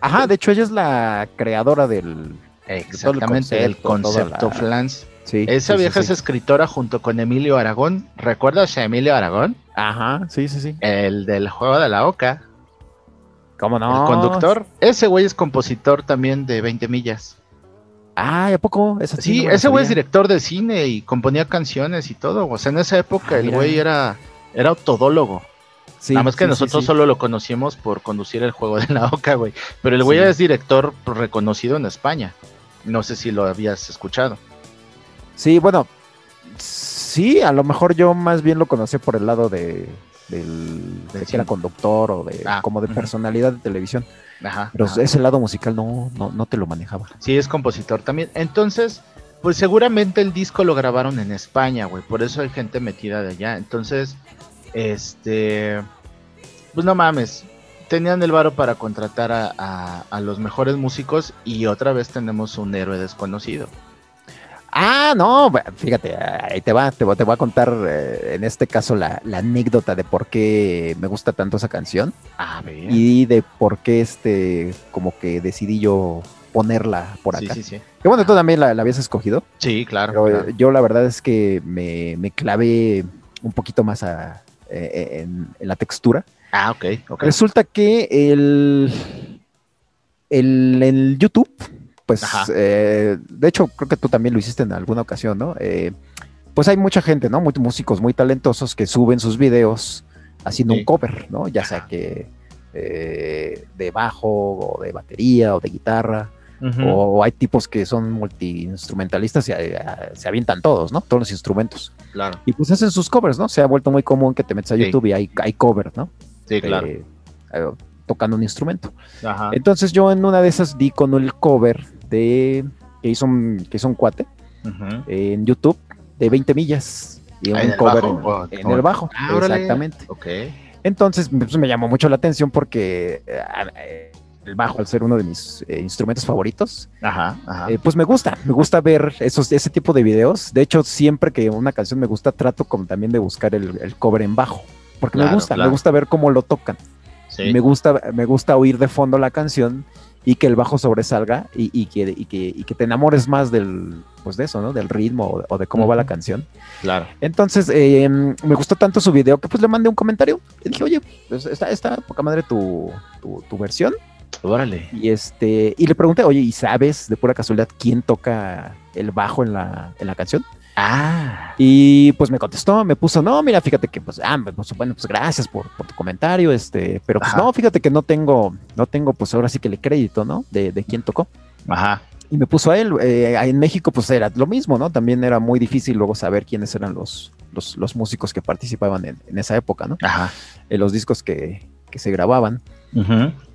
Ajá, de hecho ella es la creadora del... Exactamente, del concepto, Flans. Sí, Esa sí, vieja sí. es escritora junto con Emilio Aragón. ¿Recuerdas a Emilio Aragón? Ajá, sí, sí, sí. El del juego de la Oca. ¿Cómo no? El conductor. Ese güey es compositor también de 20 millas. Ah, ¿a poco? Sí, no ese güey es director de cine y componía canciones y todo. O sea, en esa época Ah, el güey era, era autodólogo. Sí, Nada más que sí, nosotros sí. solo lo conocimos por conducir el juego de la Oca, güey. Pero el güey es director reconocido en España. No sé si lo habías escuchado. Sí, bueno, sí, a lo mejor yo más bien lo conocí por el lado de, del, de que era conductor o de Ah, como de personalidad de televisión. Ajá. Pero ajá. ese lado musical no, no, no te lo manejaba. Sí, es compositor también. Entonces, pues seguramente el disco lo grabaron en España, güey. Por eso hay gente metida de allá. Entonces, este. Pues no mames. Tenían el varo para contratar a, a- a los mejores músicos y otra vez tenemos un héroe desconocido. Ah, no, fíjate, ahí te va, te, voy- te voy a contar eh, en este caso la, la anécdota de por qué me gusta tanto esa canción y de por qué este, como que decidí yo ponerla por sí, acá. sí, sí. Que bueno, tú también la, la habías escogido, Sí, claro. pero claro. yo la verdad es que me, me clavé un poquito más a- eh, en, en la textura. Ah, ok, ok. Resulta que el, el, el YouTube, pues, eh, de hecho, creo que tú también lo hiciste en alguna ocasión, ¿no? Eh, pues hay mucha gente, ¿no? Muy, músicos muy talentosos que suben sus videos haciendo Sí. un cover, ¿no? Ya sea que eh, de bajo o de batería o de guitarra, o, hay tipos que son multiinstrumentalistas y eh, se avientan todos, ¿no? Todos los instrumentos. Claro. Y pues hacen sus covers, ¿no? Se ha vuelto muy común que te metas a Sí. YouTube y hay, hay covers, ¿no? Sí, claro. eh, tocando un instrumento. Ajá. Entonces yo en una de esas di con el cover de que hizo un, que hizo un cuate en YouTube de 20 millas. y Ah, un ¿en el cover bajo? en, O- en o- el bajo. Ah. Exactamente. Ok. Entonces pues, me llamó mucho la atención porque eh, el bajo, al ser uno de mis eh, instrumentos favoritos, Ajá, ajá. eh, pues me gusta, me gusta ver esos, ese tipo de videos. De hecho, siempre que una canción me gusta, trato como también de buscar el, el cover en bajo, porque me gusta, claro. me gusta ver cómo lo tocan. sí. Me gusta, me gusta oír de fondo la canción y que el bajo sobresalga y, y que, y, que, y que te enamores más del, pues de eso, ¿no? Del ritmo o, o de cómo va la canción. Claro. Entonces, eh, me gustó tanto su video que pues le mandé un comentario. Y dije, oye, pues, está, está poca madre tu, tu, tu versión. Órale. Y este, y le pregunté, oye, ¿y sabes de pura casualidad quién toca el bajo en la, en la canción? Ah. Y pues me contestó, me puso, no, mira, fíjate que pues, ah, pues bueno, pues gracias por, por tu comentario, este, pero pues Ajá. no, fíjate que no tengo, no tengo pues ahora sí que le crédito, ¿no? De, de quién tocó. Ajá. Y me puso a él, eh, en México pues era lo mismo, ¿no? También era muy difícil luego saber quiénes eran los, los, los músicos que participaban en, en esa época, ¿no? Ajá. En los discos que, que se grababan.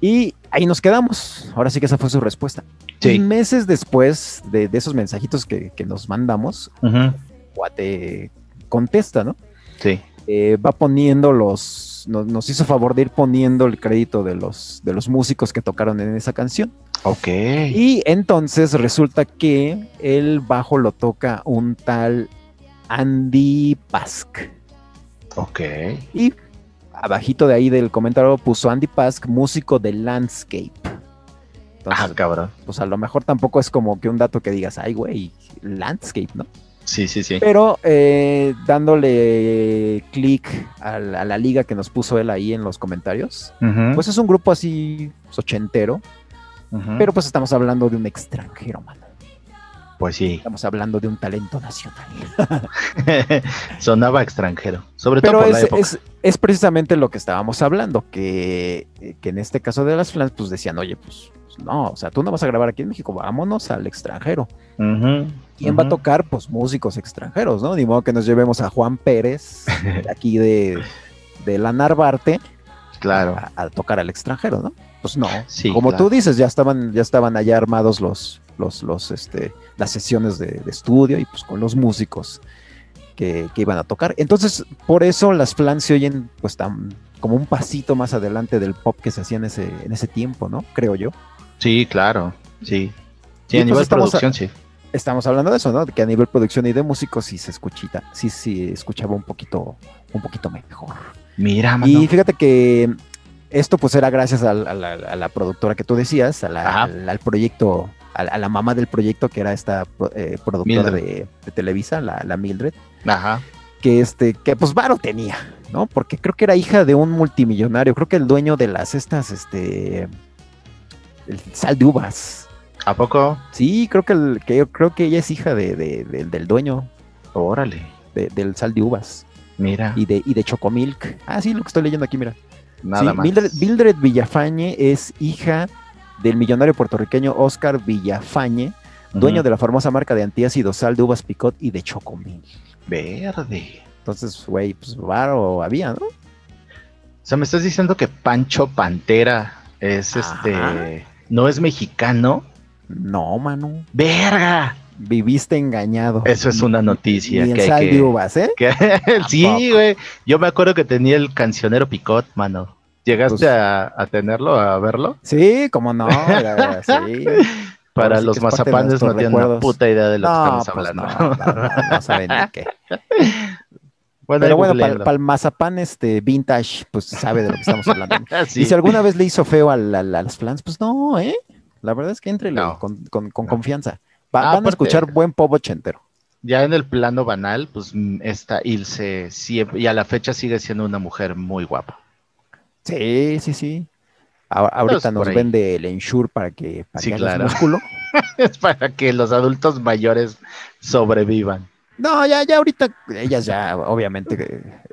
Y ahí nos quedamos. Ahora sí que esa fue su respuesta. Sí. Y meses después de, de esos mensajitos que, que nos mandamos, Ujú. Guate contesta, ¿no? Sí. Eh, va poniendo los, nos, nos hizo favor de ir poniendo el crédito de los, de los músicos que tocaron en esa canción. Ok. Y entonces resulta que el bajo lo toca un tal Andy Pask. Ok. Y abajito de ahí del comentario puso Andy Pask, músico de Landscape. Ah, Entonces, cabrón. pues a lo mejor tampoco es como que un dato que digas, ay, güey, Landscape, ¿no? Sí, sí, sí. Pero eh, dándole clic a, la- a la liga que nos puso él ahí en los comentarios, pues es un grupo así pues, ochentero, pero pues estamos hablando de un extranjero, mano. Pues sí. Estamos hablando de un talento nacional. *laughs* Sonaba extranjero. Sobre todo Pero la es, época. es- es precisamente lo que estábamos hablando, que, que en este caso de las flans, pues decían, oye, pues no, o sea, tú no vas a grabar aquí en México, vámonos al extranjero. Ujú. ¿Quién va a tocar? Pues músicos extranjeros, ¿no? Ni modo que nos llevemos a Juan Pérez, de aquí de, de la Narvarte, Claro. a, a tocar al extranjero, ¿no? Pues no. Sí, Como claro. tú dices, ya estaban, ya estaban allá armados los, los, los, este, las sesiones de, de estudio y pues con los músicos que, que iban a tocar. Entonces, por eso las flans se oyen pues tan como un pasito más adelante del pop que se hacía en ese, en ese tiempo, ¿no? Creo yo. Sí, claro. Sí. Sí, Y a pues nivel a- producción, sí. Estamos hablando de eso, ¿no? Que a nivel producción y de músicos sí se escuchita, sí, sí escuchaba un poquito, un poquito mejor. Mira, mano. Y fíjate que esto pues era gracias a, la, a la productora que tú decías, a la- Ajá. al, al proyecto, a, a la mamá del proyecto que era esta eh, productora de, de Televisa, la, la Mildred, Ajá. que este, que pues varo tenía, ¿no? Porque creo que era hija de un multimillonario, creo que el dueño de las estas, este, el sal de uvas. ¿A poco? Sí, creo que, el, que yo creo que ella es hija de, de- de- del dueño Órale. de- del sal de uvas Mira. y de, y de Chocomilk. Ah, sí, lo que estoy leyendo aquí, mira. Nada Sí, más. Mildred, Mildred Villafañe es hija del millonario puertorriqueño Oscar Villafañe, dueño de la famosa marca de antiácido sal de uvas picot y de Chocomilk. Verde. Entonces, güey, pues varo había, ¿no? O sea, me estás diciendo que Pancho Pantera es Ajá. este. No es mexicano. No, Manu. ¡Verga! Viviste engañado. Eso es una noticia Y en que sal que- de uvas, ¿eh? *laughs* que- sí, güey. Yo me acuerdo que tenía el cancionero Picot, mano. ¿Llegaste Pues- a, a tenerlo, a verlo? Sí, como no, era- sí. *laughs* Para los de mazapanes no tienen una puta idea de lo que estamos pues hablando. no, no, no, no saben ni qué. *laughs* bueno, Pero bueno, para googleenlo. el mazapán este vintage, pues sabe de lo que estamos hablando. *laughs* Sí. Y si alguna vez le hizo feo a, las flans, pues no, ¿eh? La verdad es que entre No. con, con- con No. confianza. Va- Ah, van a escuchar buen pop ochentero. Ya en el plano banal, pues mm, esta Ilse siempre, y a la fecha sigue siendo una mujer muy guapa. Sí, sí, sí. Ahorita Pues, por nos ahí. vende el Ensure para que, para Sí, que claro. músculo. *laughs* es para que los adultos mayores sobrevivan. No, ya, ya ahorita ellas ya obviamente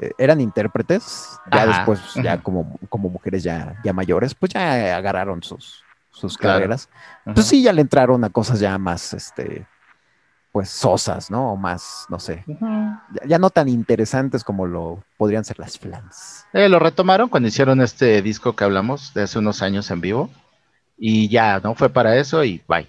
eh, eran intérpretes. Ya Ajá, después, ya como, como mujeres ya, ya mayores, pues ya agarraron sus, sus Claro. carreras. Pues sí, ya le entraron a cosas ya más, este, pues sosas, ¿no? O más, no sé, ya, ya no tan interesantes como lo podrían ser las flans. Eh, lo retomaron cuando hicieron este disco que hablamos de hace unos años en vivo. Y ya, ¿no? Fue para eso y bye.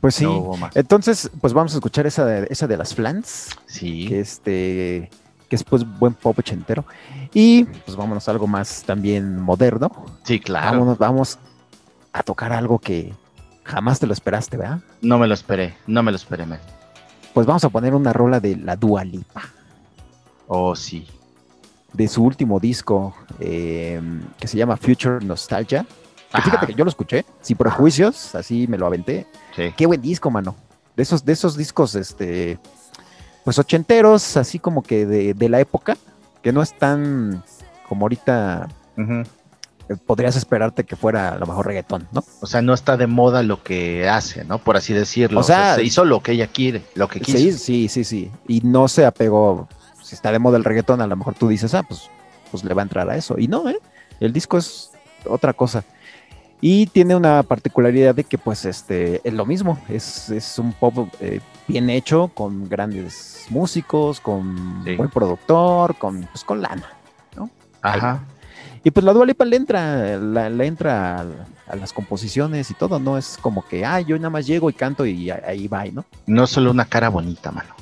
Pues sí. No hubo más. Entonces, pues vamos a escuchar esa de, esa de las flans, Sí. que este que es pues buen pop ochentero. Y pues vámonos a algo más también moderno. Sí, claro. Vámonos, vamos a tocar algo que jamás te lo esperaste, ¿verdad? No me lo esperé, no me lo esperé, man. Pues vamos a poner una rola de la Dua Lipa, Oh, sí. de su último disco eh, que se llama Future Nostalgia. Que fíjate que yo lo escuché, sin prejuicios, así me lo aventé. Sí. Qué buen disco, mano. De esos, de esos discos, este, pues ochenteros, así como que de, de la época, que no es tan como ahorita eh, podrías esperarte que fuera a lo mejor reggaetón, ¿no? O sea, no está de moda lo que hace, ¿no? Por así decirlo. O sea, se hizo lo que ella quiere, lo que quiso. Sí, sí, sí, sí. Y no se apegó, si está de moda el reggaetón, a lo mejor tú dices, ah, pues, pues le va a entrar a eso. Y no, ¿eh? El disco es otra cosa. Y tiene una particularidad de que, pues, este, es lo mismo. Es, es un pop eh, bien hecho, con grandes músicos, con Sí. buen productor, con, pues, con lana. Ajá. Y pues la Dua Lipa le entra, la- le entra a, a las composiciones y todo, no es como que, ah, yo nada más llego y canto y ahí va, ¿no? No solo una cara bonita, mano.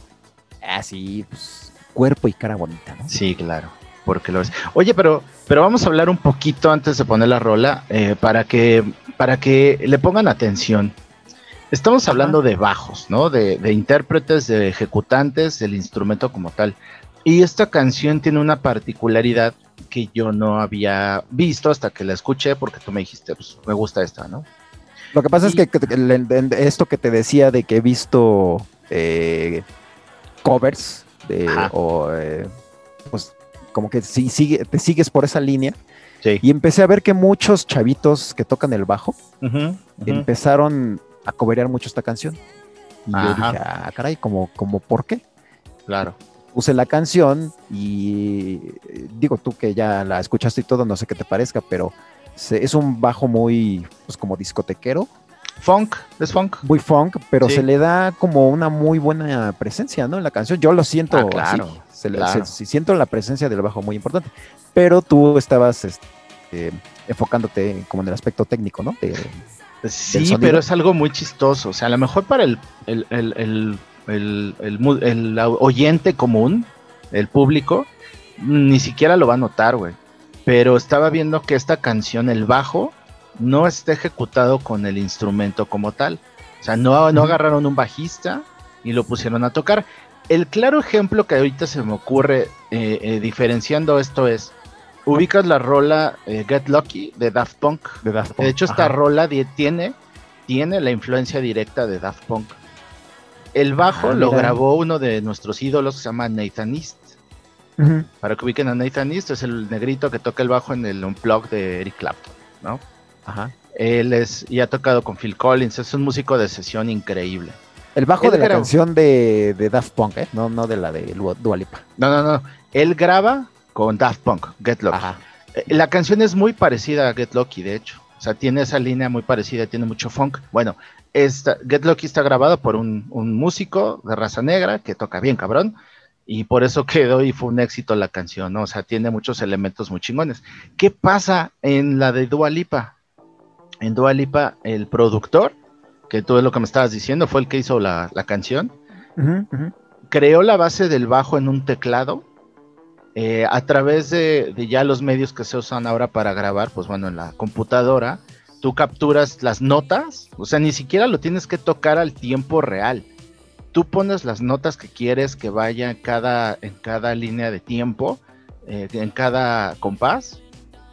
Así, pues, cuerpo y cara bonita, ¿no? Sí, claro. Porque lo es. Oye, pero, pero vamos a hablar un poquito antes de poner la rola eh, para que para que le pongan atención. Estamos hablando de bajos, ¿no? De, de intérpretes, de ejecutantes, del instrumento como tal. Y esta canción tiene una particularidad que yo no había visto hasta que la escuché, porque tú me dijiste, pues me gusta esta, ¿no? Lo que pasa Y- es que, esto que te decía de que he visto eh, covers de, o eh, pues como que sí, sigue, te sigues por esa línea Sí. y empecé a ver que muchos chavitos que tocan el bajo empezaron a coberear mucho esta canción. Y yo dije, ah, caray, como, como ¿por qué? Claro. Puse la canción y eh, digo tú que ya la escuchaste y todo, no sé qué te parezca, pero se- es un bajo muy, pues como discotequero, Funk, es funk. muy funk, pero Sí. se le da como una muy buena presencia, ¿no? En la canción. Yo lo siento Ah, claro, así. Se le- claro. se- sí siento la presencia del bajo muy importante. Pero tú estabas este, enfocándote como en el aspecto técnico, ¿no? De- Sí, pero es algo muy chistoso. O sea, a lo mejor para el, el, el, el, el- el mu- el oyente común, el público, ni siquiera lo va a notar, güey. Pero estaba viendo que esta canción, el bajo, no está ejecutado con el instrumento como tal. O sea, no, no agarraron un bajista y lo pusieron a tocar. El claro ejemplo que ahorita se me ocurre eh, eh, diferenciando esto es, ubicas la rola eh, Get Lucky de Daft Punk. de Daft Punk. De hecho, esta rola tiene, tiene la influencia directa de Daft Punk. El bajo Ah, lo grabó uno de nuestros ídolos que se llama Nathan East. Para que ubiquen a Nathan East, es el negrito que toca el bajo en el Unplugged de Eric Clapton, ¿no? Ajá. Él es, y ha tocado con Phil Collins, es un músico de sesión increíble. El bajo Él de la canción de, de Daft Punk, ¿eh? No, no de la de Lu- Dua Lipa. No, no, no. Él graba con Daft Punk, Get Lucky. Ajá. Eh, La canción es muy parecida a Get Lucky, de hecho. O sea, tiene esa línea muy parecida, tiene mucho funk. Bueno, esta, Get Lucky está grabado por un, un músico de raza negra que toca bien, cabrón. Y por eso quedó y fue un éxito la canción, ¿no? O sea, tiene muchos elementos muy chingones. ¿Qué pasa en la de Dua Lipa? En Dua Lipa, el productor, que tú es lo que me estabas diciendo, fue el que hizo la, la canción creó la base del bajo en un teclado eh, a través de, de ya los medios que se usan ahora para grabar, pues bueno, en la computadora, tú capturas las notas, o sea, ni siquiera lo tienes que tocar al tiempo real. Tú pones las notas que quieres que vaya en cada, en cada línea de tiempo, eh, en cada compás.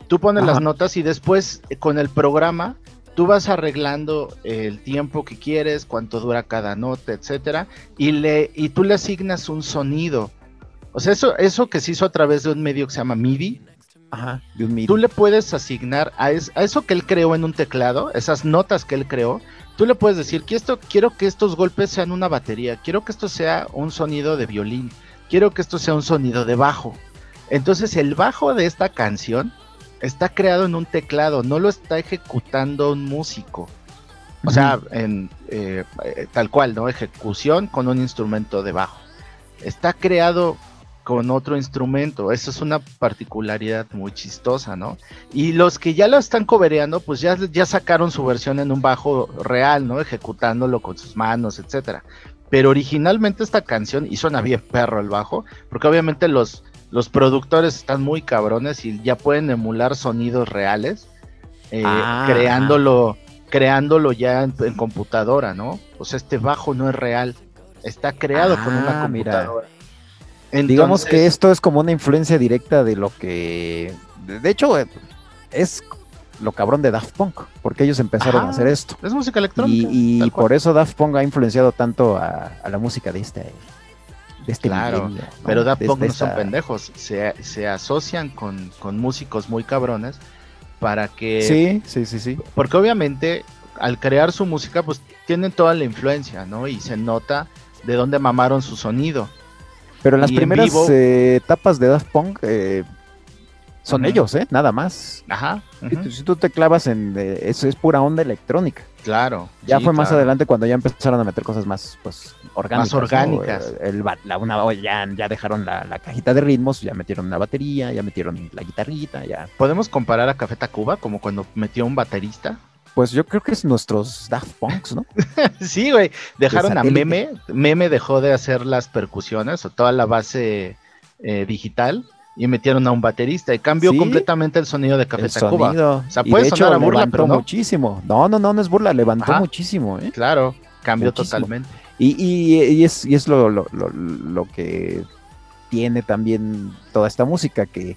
Tú pones Ajá. las notas y después eh, con el programa tú vas arreglando el tiempo que quieres, cuánto dura cada nota, etcétera, y le y tú le asignas un sonido. O sea, eso eso que se hizo a través de un medio que se llama MIDI, Ajá. De un MIDI. tú le puedes asignar a, es- a eso que él creó en un teclado, esas notas que él creó, tú le puedes decir que esto quiero que estos golpes sean una batería, quiero que esto sea un sonido de violín, quiero que esto sea un sonido de bajo. Entonces el bajo de esta canción está creado en un teclado, no lo está ejecutando un músico. O sea, en, eh, eh, tal cual, ¿no? Ejecución con un instrumento de bajo. Está creado con otro instrumento. Eso es una particularidad muy chistosa, ¿no? Y los que ya lo están cobereando, pues ya, ya sacaron su versión en un bajo real, ¿no? Ejecutándolo con sus manos, etcétera. Pero originalmente esta canción, y suena bien perro el bajo, porque obviamente los, los productores están muy cabrones y ya pueden emular sonidos reales, eh, Ah. creándolo, creándolo ya en, en computadora, ¿no? O sea, este bajo no es real, está creado con una Ah, mira. Digamos que esto es como una influencia directa de lo que. De hecho, eh, es lo cabrón de Daft Punk, porque ellos empezaron Ajá, a hacer esto. es música electrónica. Y, por eso Daft Punk ha influenciado tanto a, a la música de este. De este Claro, milenio, ¿no? Pero Daft Punk no esta- son pendejos, se, se asocian con, con músicos muy cabrones para que... Sí, sí, sí, sí. Porque obviamente al crear su música pues tienen toda la influencia, ¿no? Y se nota de dónde mamaron su sonido. Pero en las en primeras vivo- eh, etapas de Daft Punk eh, son ellos, ¿eh? Nada más. Ajá. Si ujú, tú- Si tú te clavas en. eh, eso es pura onda electrónica. Claro. Ya sí, fue más claro. adelante cuando ya empezaron a meter cosas más pues orgánicas. ¿no? orgánicas. El, la, una, o ya, ya dejaron la, la cajita de ritmos, ya metieron una batería, ya metieron la guitarrita, ya. ¿Podemos comparar a Café Tacuba como cuando metió un baterista? Pues yo creo que es nuestros Daft Punks, ¿no? *laughs* sí, güey. Dejaron a. Meme. Meme dejó de hacer las percusiones o toda la base eh, digital y metieron a un baterista y cambió Sí. completamente el sonido de Café el Tacuba. sonido. O sea, y puede hecho sonar a burla, levantó pero no. muchísimo. No, no, no, no es burla, levantó Ajá. muchísimo, ¿eh? Claro, cambió Muchísimo. totalmente. Y, y- y es, y es lo, lo- lo- lo que tiene también toda esta música, que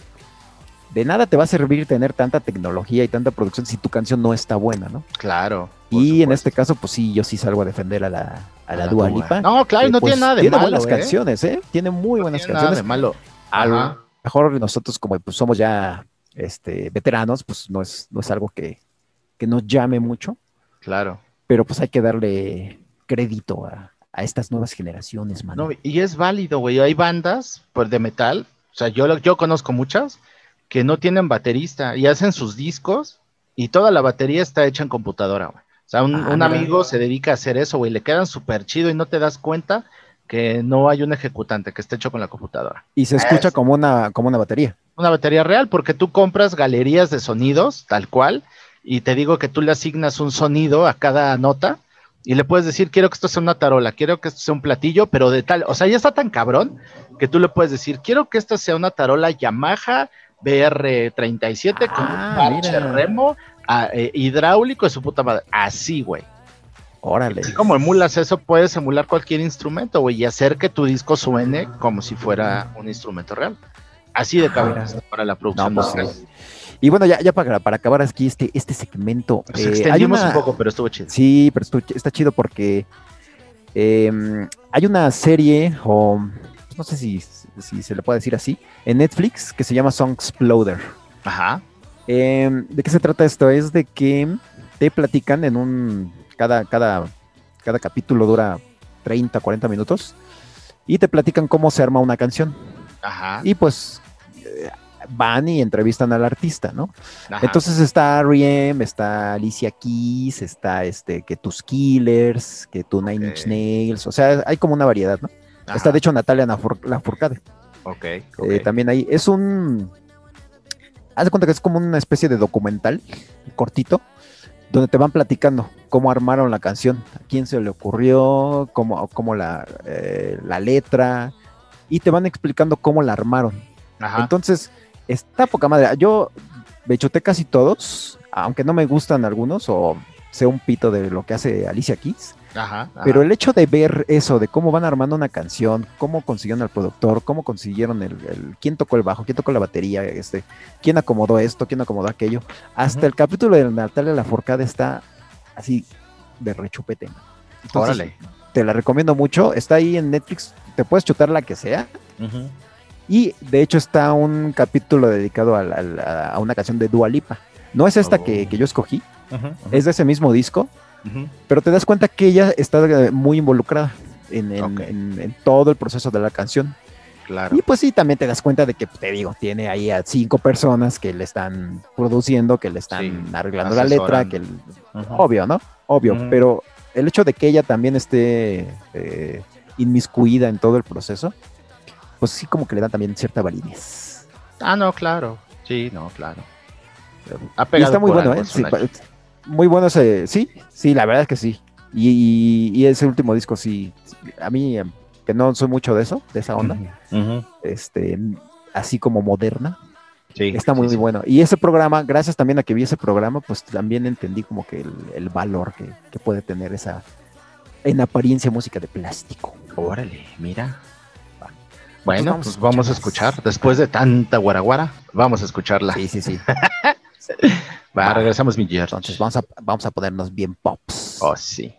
de nada te va a servir tener tanta tecnología y tanta producción si tu canción no está buena, ¿no? Claro. Y en este caso, pues sí, yo sí salgo a defender a la, a la A la Dua Dua. Lipa. No, claro, no tiene pues, nada de tiene malo, buenas ¿eh? canciones, ¿eh? Tiene muy No buenas tiene nada canciones. de malo. A lo Ajá. mejor nosotros, como pues, somos ya este, veteranos, pues no es, no es algo que, que nos llame mucho, Claro. pero pues hay que darle crédito a, a estas nuevas generaciones, mano. No, y es válido, güey. Hay bandas pues, de metal, o sea, yo, yo conozco muchas que no tienen baterista y hacen sus discos y toda la batería está hecha en computadora, güey. O sea, un, Ah, un amigo se dedica a hacer eso, güey. Le quedan súper chido y no te das cuenta que no hay un ejecutante que esté hecho con la computadora. Y se escucha Es- como una, como una batería. Una batería real, porque tú compras galerías de sonidos, tal cual, y te digo que tú le asignas un sonido a cada nota y le puedes decir, quiero que esto sea una tarola, quiero que esto sea un platillo, pero de tal, o sea, ya está tan cabrón que tú le puedes decir, quiero que esta sea una tarola Yamaha BR37 con Ah, un parche mira. remo ah, eh, hidráulico de su puta madre. Así, güey. Órale. Así como emulas eso, puedes emular cualquier instrumento, güey, y hacer que tu disco suene como si fuera un instrumento real. Así de cabrón mira. está para la producción No, pues. Y bueno, ya, ya para, para acabar aquí este, este segmento. Nos eh, extendimos una- un poco, pero estuvo chido. Sí, pero está chido porque eh, hay una serie, o no sé si, si se le puede decir así, en Netflix que se llama Songsploder. Ajá. Eh, ¿De qué se trata esto? Es de que te platican en un. Cada, cada, cada capítulo dura 30, 40 minutos. Y te platican cómo se arma una canción. Ajá. Y pues eh, van y entrevistan al artista, ¿no? ajá. Entonces está R.E.M., está Alicia Keys, está este, que tus Killers, que tu Nine Inch Ok. Nails, o sea, hay como una variedad, ¿no? Ajá. Está de hecho Natalia Lafour- Lafourcade. Ok. Eh, ok. también ahí. Es un. Haz de cuenta que es como una especie de documental cortito, donde te van platicando cómo armaron la canción, a quién se le ocurrió, cómo, cómo la, eh, la letra, y te van explicando cómo la armaron. Ajá. Entonces, está poca madre. Yo me chuté casi todos, aunque no me gustan algunos, o sé un pito de lo que hace Alicia Keys. Ajá. ajá. Pero el hecho de ver eso, de cómo van armando una canción, cómo consiguieron al productor, cómo consiguieron el, el- quién tocó el bajo, quién tocó la batería, este, quién acomodó esto, quién acomodó aquello, hasta el capítulo de Natalia Lafourcade está así de rechupete. Entonces, Órale. te la recomiendo mucho, está ahí en Netflix, te puedes chutar la que sea, y de hecho está un capítulo dedicado a, la- a- a una canción de Dua Lipa. No es esta que, Oh. que yo escogí, es de ese mismo disco, Pero te das cuenta que ella está eh, muy involucrada en, en- Ok. en- en todo el proceso de la canción. Claro. Y pues sí, también te das cuenta de que, te digo, tiene ahí a cinco personas que le están produciendo, que le están Sí, arreglando la letra, que el- obvio, ¿no? Obvio, pero el hecho de que ella también esté eh, inmiscuida en todo el proceso, pues sí como que le dan también cierta validez. Ah, no, claro. Sí, no, claro. Ha Y está muy bueno, ¿eh? Sí, muy bueno ese, sí, sí, la verdad es que sí. Y, y- y ese último disco sí, a mí, eh, que no soy mucho de eso, de esa onda, este, así como moderna, Sí, está muy sí, sí. bueno. Y ese programa, gracias también a que vi ese programa, pues también entendí como que el, el valor que, que puede tener esa, en apariencia, música de plástico. Órale, mira. Bueno, vamos a pues vamos a escuchar. Después de tanta guaraguara, vamos a escucharla. Sí, sí, sí. *laughs* Va, regresamos, mi. Entonces vamos a, vamos a ponernos bien pops. Oh, sí.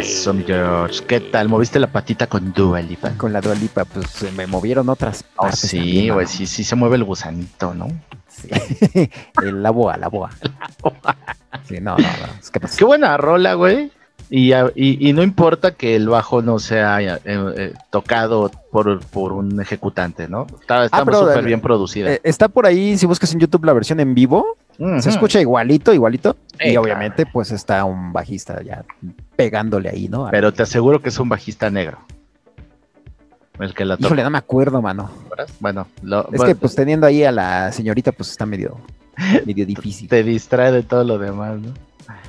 Eso, mi George. ¿Qué tal? ¿Moviste la patita con Dua Lipa? Con la Dualipa, pues se me movieron otras Oh, partes. sí, güey, sí, sí se mueve el gusanito, ¿no? Sí. *laughs* La boa, *laughs* la boa. Sí, no, no, no. Pues, Qué buena rola, güey. Y, a- y, y no importa que el bajo no sea eh, eh, tocado por, por un ejecutante, ¿no? Está, Ah, súper bien producida. eh, está por ahí, si buscas en YouTube la versión en vivo, Se escucha igualito, igualito. Eh, y obviamente, pues está un bajista ya pegándole ahí, ¿no? A- Pero te aseguro que es un bajista negro. El que la toca. Híjole, no me acuerdo, mano. Bueno, lo- Es bueno, que pues teniendo ahí a la señorita, pues está medio, medio difícil. *laughs* te distrae de todo lo demás, ¿no?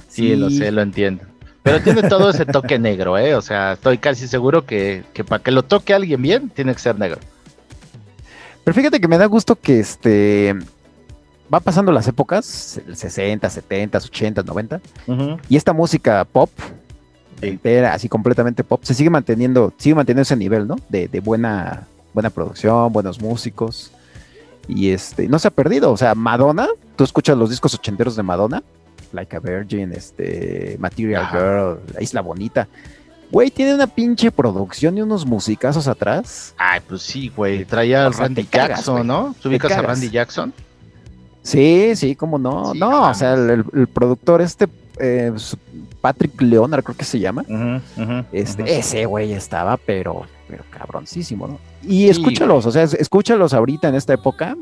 Sí, Sí. lo sé, lo entiendo. Pero tiene todo ese toque negro, ¿eh? O sea, estoy casi seguro que, que para que lo toque alguien bien, tiene que ser negro. Pero fíjate que me da gusto que este va pasando las épocas, el 60, 70, 80, 90, y esta música pop, Sí. entera, así completamente pop, se sigue manteniendo, sigue manteniendo ese nivel, ¿no? De, de buena, buena producción, buenos músicos. Y este, no se ha perdido. O sea, Madonna, tú escuchas los discos ochenteros de Madonna, Like a Virgin, este, Material. Girl, La Isla Bonita. Güey, tiene una pinche producción y unos musicazos atrás. Ay, pues sí, güey. Traía al O sea, Randy te cagas, Jackson. ¿no? ¿Tú ubicas a. Randy Jackson? Sí, sí, cómo no. Sí, no, o sea, el, productor este, eh, Patrick Leonard, creo que se llama. Este, ese güey estaba, pero, pero cabroncísimo, ¿no? Y Sí, escúchalos, o sea, es- escúchalos ahorita en esta época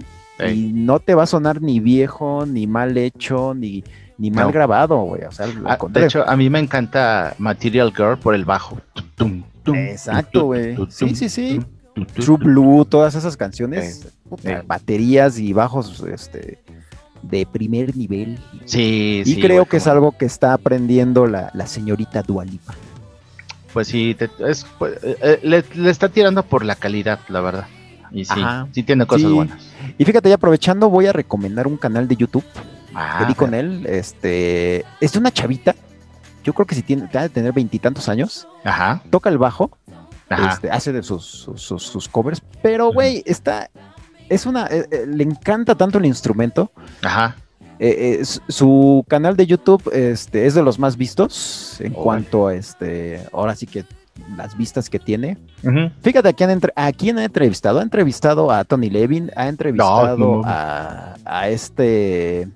y no te va a sonar ni viejo, ni mal hecho, ni, ni mal No. grabado, güey. O sea, al Ah, de hecho, a mí me encanta Material Girl por el bajo. Tum, tum, Exacto, güey. Sí, sí, sí. True. Blue, todas esas canciones, puta, baterías y bajos, este, de primer nivel. Sí, Y sí. creo güey, que es algo que está aprendiendo la, la señorita Dualipa. Pues sí, te- es, pues, eh, eh, le, le está tirando por la calidad, la verdad. Y sí, Ajá. sí tiene cosas Sí. buenas. Y fíjate, ya aprovechando, voy a recomendar un canal de YouTube Ah, que con él. Este, es una chavita. Yo creo que si tiene, ha de tener veintitantos años. Ajá, Toca el bajo, ajá. este, hace de sus- sus covers, pero güey, está, es una, eh, eh, le encanta tanto el instrumento. Ajá. Eh, su- canal de YouTube este, es de los más vistos en cuanto a este, ahora sí que las vistas que tiene. Fíjate a quién, entre- a quién ha entrevistado. Ha entrevistado a Tony Levin, ha entrevistado No, no. A, a este.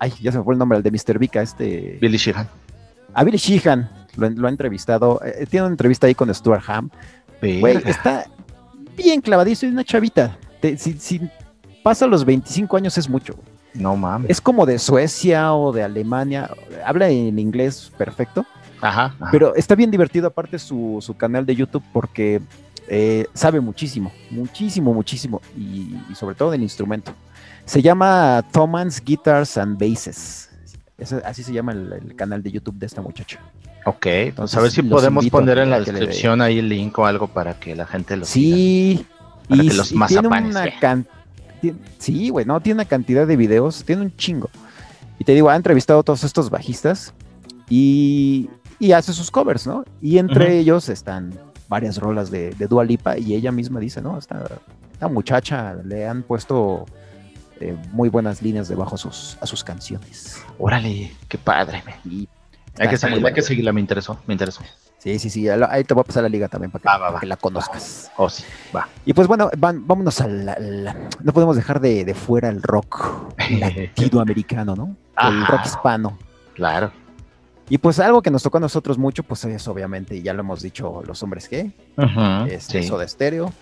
Ay, ya se me fue el nombre, el de Mr. Vika, este. Billy Sheehan. A Billy Sheehan lo, lo ha entrevistado. eh, tiene una entrevista ahí con Stuart Ham. Güey, Verga. está bien clavadísimo, es una chavita. Te- si, si pasa los 25 años es mucho. No mames. Es como de Suecia o de Alemania. Habla en inglés perfecto. Ajá. ajá. Pero está bien divertido aparte su, su canal de YouTube porque eh, sabe muchísimo, muchísimo, muchísimo. Y, y sobre todo del instrumento. Se llama Thomas Guitars and Basses. Así se llama el, el canal de YouTube de esta muchacha. ok, pues Entonces, a ver si podemos poner a en la descripción ahí el link o algo para que la gente lo siga. Para y, que los y tiene una can- ti- Sí, güey, no, tiene una cantidad de videos, tiene un chingo. Y te digo, ha entrevistado a todos estos bajistas y, y hace sus covers, ¿no? Y entre ellos están varias rolas de, de Dua Lipa y ella misma dice, ¿no? Esta, esta muchacha le han puesto eh, muy buenas líneas debajo a sus, a sus canciones. Órale, qué padre. Hay seguirla, que seguirla, me interesó, me interesó. Sí, sí, sí, ahí te voy a pasar la liga también para que, Va, va, para va. que la conozcas. Oh, sí, va. Y pues bueno, van- vámonos al... al- no podemos dejar de, de fuera el rock *laughs* latinoamericano, ¿no? El rock hispano. Claro. Y pues algo que nos tocó a nosotros mucho, pues es obviamente, ya lo hemos dicho, los hombres G, este, sí. Soda Stereo.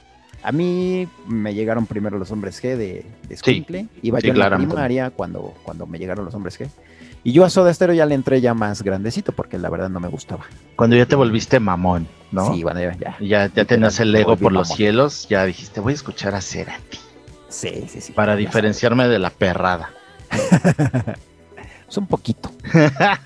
A mí me llegaron primero los hombres G de, de Sí, Escuincle. Iba sí, yo en la primaria cuando, cuando me llegaron los hombres G. Y yo a Soda Stereo ya le entré ya más grandecito porque la verdad no me gustaba. Cuando ya te volviste mamón, ¿no? Sí, bueno, ya. ya. Ya, ya tenías el ego por los cielos, ya dijiste, voy a escuchar a Cerati Sí, sí, sí. para diferenciarme de la perrada. Es un poquito.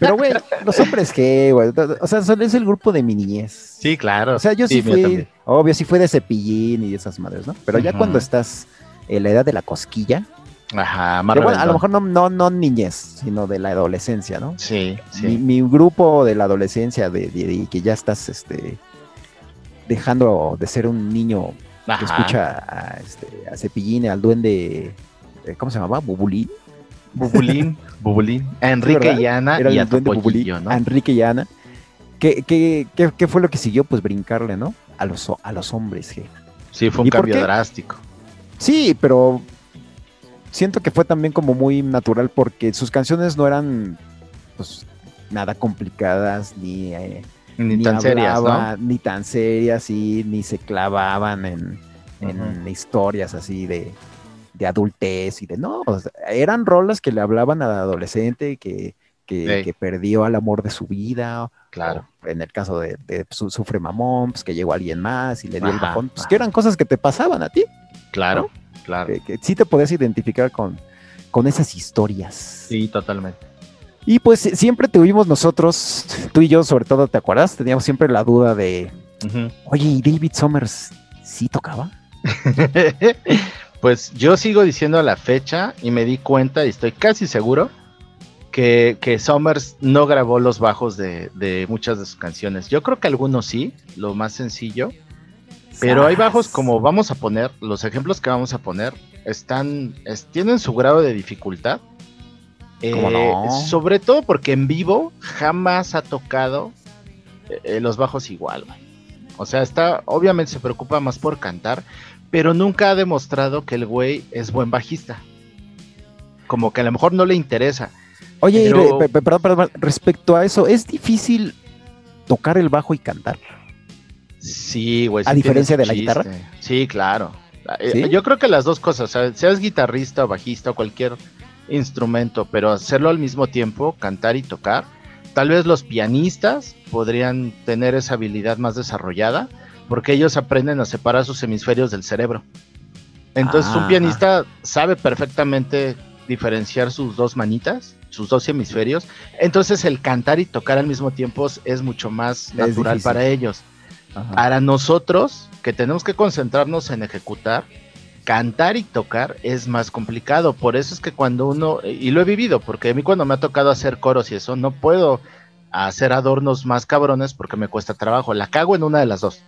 Pero, güey, los hombres que, güey. O sea, es el grupo de mi niñez. Sí, claro. O sea, yo sí, fui, también. obvio, sí fui de cepillín y esas madres, ¿no? Pero ya cuando estás en la edad de la cosquilla, Ajá, más bueno, a lo mejor no, no, no niñez, sino de la adolescencia, ¿no? Sí, sí. Mi, mi grupo de la adolescencia, de, de- de que ya estás, este, dejando de ser un niño que escucha a, este, a cepillín, al duende, eh, ¿cómo se llamaba? Bubulín. Bubulín, *laughs* Bubulín. A Enrique y Ana Era y a el duende Bubulín, ¿no? a Enrique y Ana. ¿Qué, qué, qué, qué fue lo que siguió? Pues brincarle, ¿no? A los, a los hombres, G. Sí, fue un ¿Y por cambio drástico. Sí, pero siento que fue también como muy natural porque sus canciones no eran pues nada complicadas ni, eh, Ni, tan serias, ni tan serias y ni se clavaban en, en historias así de, de adultez y de no, o sea, eran rolas que le hablaban al adolescente que, que, perdió al amor de su vida. Claro. o en el caso de, de su, Sufre Mamón, pues que llegó alguien más y le dio el bajón, pues ajá. que eran cosas que te pasaban a ti Claro, claro. que, que sí te podías identificar con, con esas historias. Sí, totalmente. Y pues si- siempre tuvimos nosotros, tú y yo sobre todo, ¿te acuerdas? Teníamos siempre la duda de, Ujú. oye, ¿y David Summers sí tocaba? *laughs* pues yo sigo diciendo la fecha y me di cuenta y estoy casi seguro que, que Summers no grabó los bajos de, de muchas de sus canciones. Yo creo que algunos sí, lo más sencillo. Pero hay bajos como vamos a poner, los ejemplos que vamos a poner están, es- tienen su grado de dificultad. ¿Cómo no? Sobre todo porque en vivo jamás ha tocado eh, eh, los bajos igual, güey. O sea, está, obviamente se preocupa más por cantar, pero nunca ha demostrado que el güey es buen bajista. Como que a lo mejor no le interesa. Oye, y re- pe- pe- perdón, perdón, respecto a eso, ¿es difícil tocar el bajo y cantar? Sí, güey. ¿A sí diferencia de la chiste. guitarra? Sí, claro. Eh, ¿Sí? Yo creo que las dos cosas, seas guitarrista o bajista o cualquier instrumento, pero hacerlo al mismo tiempo, cantar y tocar. Tal vez los pianistas podrían tener esa habilidad más desarrollada, porque ellos aprenden a separar sus hemisferios del cerebro. Entonces Ah, un pianista sabe perfectamente diferenciar sus dos manitas, sus dos hemisferios. Entonces el cantar y tocar al mismo tiempo es- mucho más natural difícil. para ellos. Ajá. Para nosotros, que tenemos que concentrarnos en ejecutar, cantar y tocar es más complicado. Por eso es que cuando uno, y lo he vivido, porque a mí cuando me ha tocado hacer coros y eso, no puedo hacer adornos más cabrones porque me cuesta trabajo. La cago en una de las dos.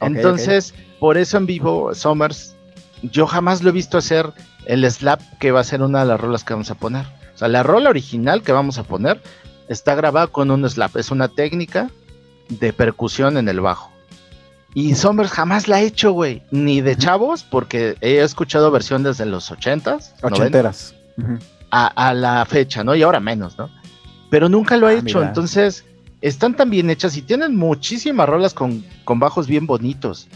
Entonces, por eso en vivo, Summers, yo jamás lo he visto hacer el slap que va a ser una de las rolas que vamos a poner. O sea, la rola original que vamos a poner está grabada con un slap. Es una técnica de percusión en el bajo. Y Summers jamás la ha hecho, güey. Ni de chavos, porque he escuchado versión desde los 80s, 90s, Ochenteras. A, a la fecha, ¿no? Y ahora menos, ¿no? Pero nunca lo ha Ah, hecho. mira. Entonces, están tan bien hechas y tienen muchísimas rolas con, con bajos bien bonitos.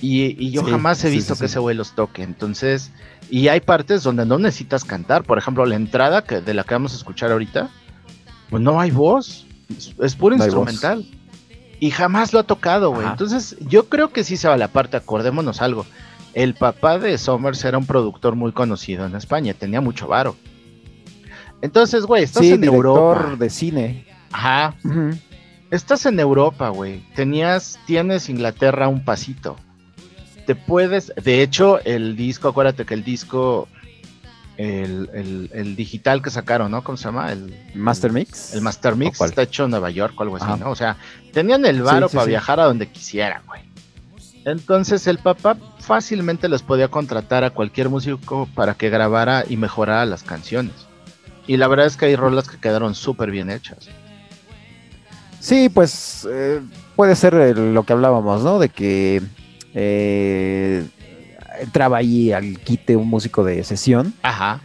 Y, y yo Sí, jamás he visto sí, que ese güey los toque. Entonces, y hay partes donde no necesitas cantar. Por ejemplo, la entrada que, de la que vamos a escuchar ahorita, pues no hay voz. Es, es puro No voz. Y jamás lo ha tocado, güey. Entonces, yo creo que sí se va a la parte. Acordémonos algo. El papá de Somers era un productor muy conocido en España. Tenía mucho varo. Entonces, güey, estás Sí, en Europa. director de cine. Ajá. Estás en Europa, güey. Tenías, tienes Inglaterra un pasito. Te puedes, de hecho, el disco, acuérdate que el disco, el, el- el digital que sacaron, ¿no? ¿Cómo se llama? El Master Mix. El Master ¿O Mix está hecho en Nueva York o algo así, Ajá. ¿no? O sea, tenían el varo Sí, sí, para sí. viajar a donde quisieran, güey. Entonces el papá fácilmente les podía contratar a cualquier músico para que grabara y mejorara las canciones. Y la verdad es que hay rolas que quedaron súper bien hechas. Sí, pues eh, puede ser lo que hablábamos, ¿no? De que eh, entraba ahí al quite un músico de sesión Ajá.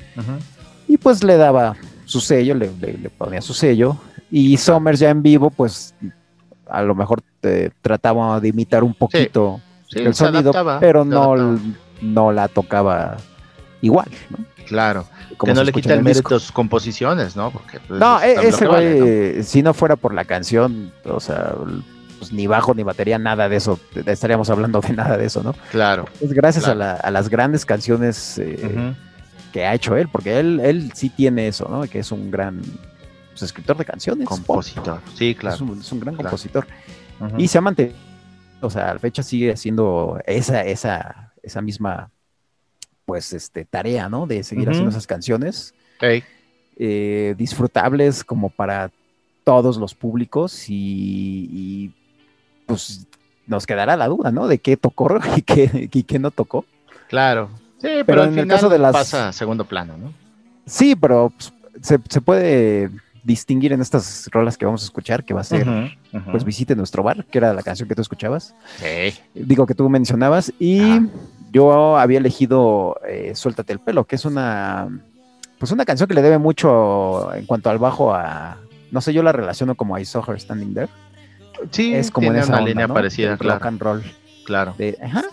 y pues le daba su sello, le, le- le ponía su sello. Y Somers ya en vivo, pues a lo mejor te trataba de imitar un poquito Sí, el sonido, adaptaba, pero no, no la tocaba igual, ¿no? Claro. Como que no le quita el mérito a sus composiciones, ¿no? Porque pues, No, es e- ese güey, ¿no? si no fuera por la canción, o sea, pues ni bajo ni batería, nada de eso, estaríamos hablando de nada de eso, ¿no? Claro. Es gracias Claro. a, la- a las grandes canciones eh, que ha hecho él, porque él, él sí tiene eso, ¿no? Que es un gran pues, escritor de canciones. pop. Compositor. Sí, Es, claro. un, es un gran Claro. compositor. Y se ha mantenido, o sea, a la fecha sigue haciendo esa, esa, esa misma, pues, este, tarea, ¿no? De seguir haciendo esas canciones eh, disfrutables como para todos los públicos y, y, pues nos quedará la duda, ¿no? De qué tocó *laughs* y qué, y qué no tocó. claro. Sí, pero, Pero al en el caso de las- pasa a segundo plano, ¿no? Sí, pero pues, se, se puede distinguir en estas rolas que vamos a escuchar, que va a ser, pues, Visite Nuestro Bar, que era la canción que tú escuchabas, Sí. digo que tú mencionabas, y Ajá. yo había elegido eh, Suéltate el pelo, que es una, pues una canción que le debe mucho en cuanto al bajo a, no sé, yo la relaciono como I Saw Her Standing There, Sí, es como en esa una onda, línea ¿no? parecida, claro. rock and roll, claro. de, ajá,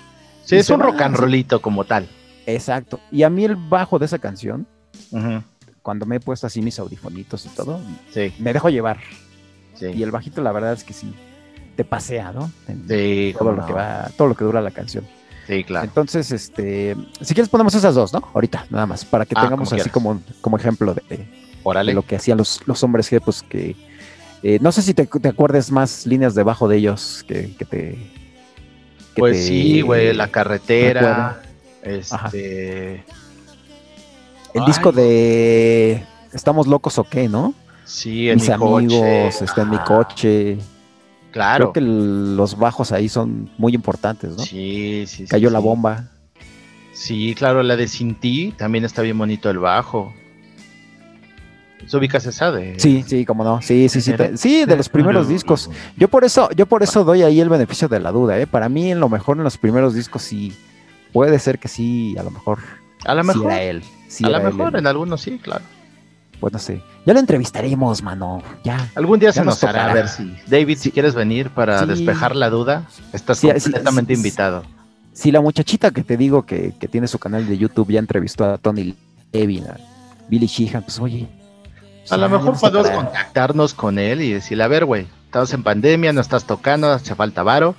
Sí, y es un rock and rollito como tal. exacto, y a mí el bajo de esa canción, cuando me he puesto así mis audifonitos y todo, Sí, me dejo llevar, sí. Y el bajito, la verdad es que sí, te pasea, ¿no? En Sí, todo lo que va, todo lo que dura la canción. Sí, claro. Entonces, este, si quieres ponemos esas dos, ¿no? Ahorita, nada más, para que Ah, tengamos como así quieras. como, como ejemplo de, de lo que hacían los, los hombres que, pues, que eh, no sé si te, te acuerdes más líneas de bajo de ellos que, que te. que Pues te sí, güey, la carretera. Ajá. Este. El Ay, disco de Estamos locos o qué, ¿no? Sí, en Mis mi amigos, coche. está en mi coche. Claro. Creo que los bajos ahí son muy importantes, ¿no? Sí, sí, sí. Cayó sí. la bomba. Sí, claro, la de Sin Ti también está bien bonito el bajo. ¿Se ubicas esa de? Sí, sí, como no. Sí, sí, sí. te- sí, de los primeros discos. Yo por eso, yo por eso doy ahí el beneficio de la duda, ¿eh? Para mí, en lo mejor en los primeros discos sí. Puede ser que sí, a lo mejor. A lo sí mejor. era él. sí a lo él mejor en algunos sí, claro. Pues no sé. Ya lo entrevistaremos, mano. Ya. Algún día Ya se nos nos hará. A ver si. David, si quieres venir para Sí. despejar la duda, estás Sí, sí, completamente sí, sí. invitado. Si la muchachita que te digo que, que tiene su canal de YouTube ya entrevistó a Tony Levin, a Billy Sheehan, pues oye. A lo mejor podemos contactarnos con él y decirle, a ver, güey, estamos en pandemia, no estás tocando, hace falta varo,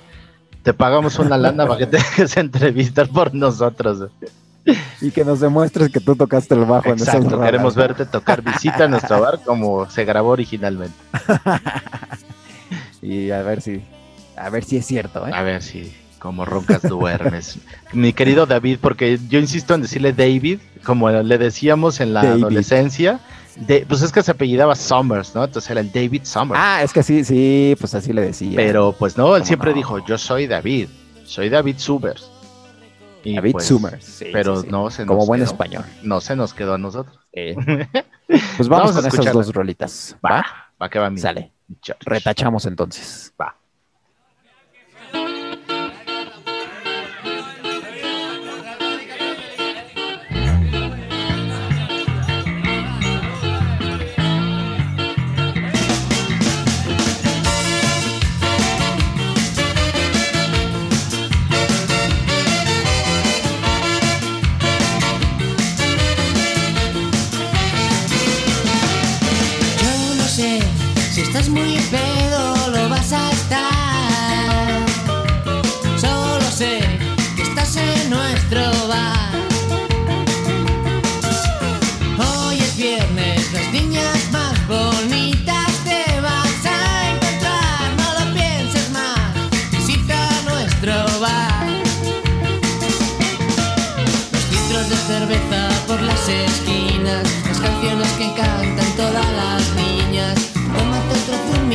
te pagamos una lana para que te *laughs* dejes entrevistar por nosotros. güey". Y que nos demuestres que tú tocaste el bajo en esas Exacto, queremos verte tocar visita a nuestro bar como se grabó originalmente. *laughs* Y a ver si, a ver si es cierto, ¿eh? A ver si como roncas duermes. Mi querido David, porque yo insisto en decirle David, como le decíamos en la David. adolescencia, de- pues es que se apellidaba Summers, ¿no? Entonces era el David Summers. Ah, es que sí, sí, pues así le decía. Pero pues no, él ¿Cómo siempre no? dijo, yo soy David, soy David Summers. Y, David pues, Summers. sí, pero sí, sí. no se Como nos buen quedó. español. No se nos quedó a nosotros. *laughs* Pues vamos, Vamos a con esas dos rolitas. Va, ¿Va? va que va mi. Sale. Church. Retachamos entonces. Va. Muy pedo lo vas a estar. Solo sé que estás en nuestro bar. Hoy es viernes, las niñas más bonitas te vas a encontrar. No lo pienses más, visita nuestro bar. Los litros de cerveza por las esquinas, las canciones que cantan todas las niñas. Tómate otro zumito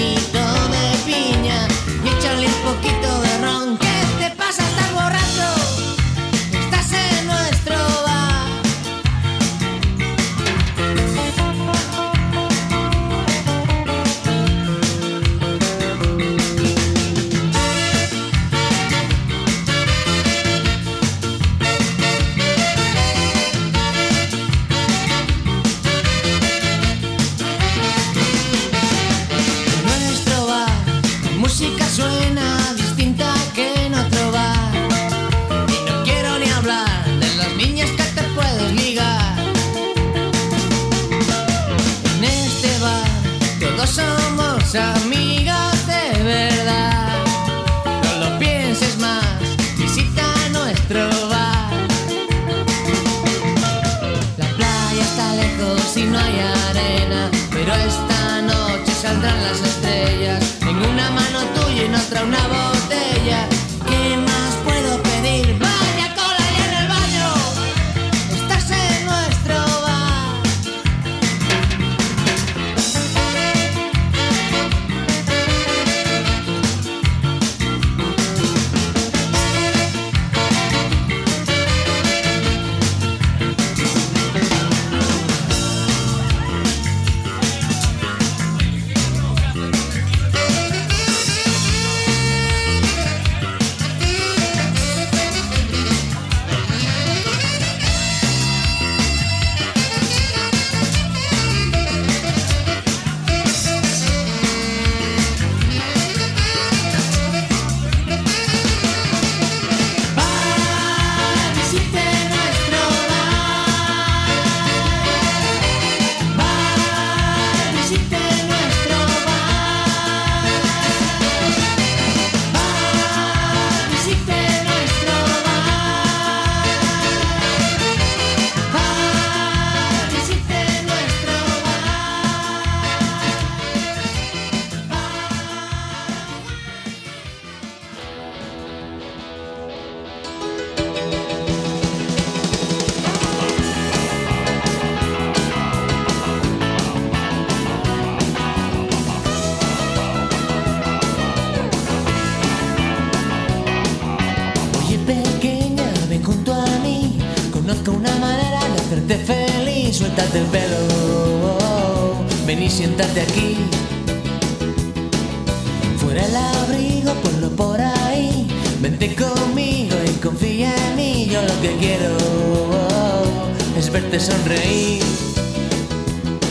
es verte sonreír.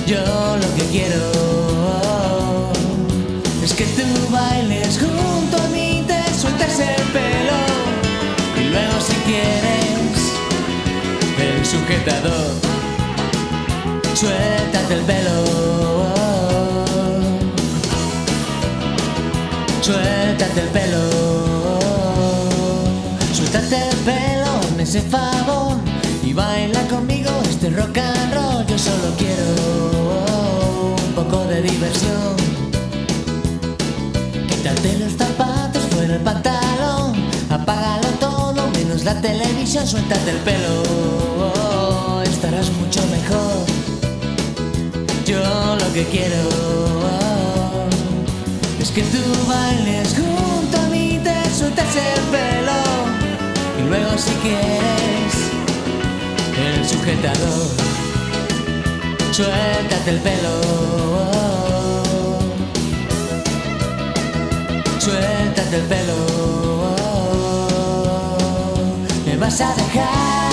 Yo lo que quiero es que tú bailes junto a mí, te sueltes el pelo y luego si quieres el sujetador, suéltate el pelo, suéltate el pelo, suéltate el pelo, hazme ese favor rock and roll. Yo solo quiero un poco de diversión. Quítate los zapatos, fuera el pantalón Apágalo todo, menos la televisión Suéltate el pelo Estarás mucho mejor Yo lo que quiero Es que tú bailes junto a mí Te sueltas el pelo Y luego si quieres sujetador, suéltate el pelo, suéltate el pelo, me vas a dejar.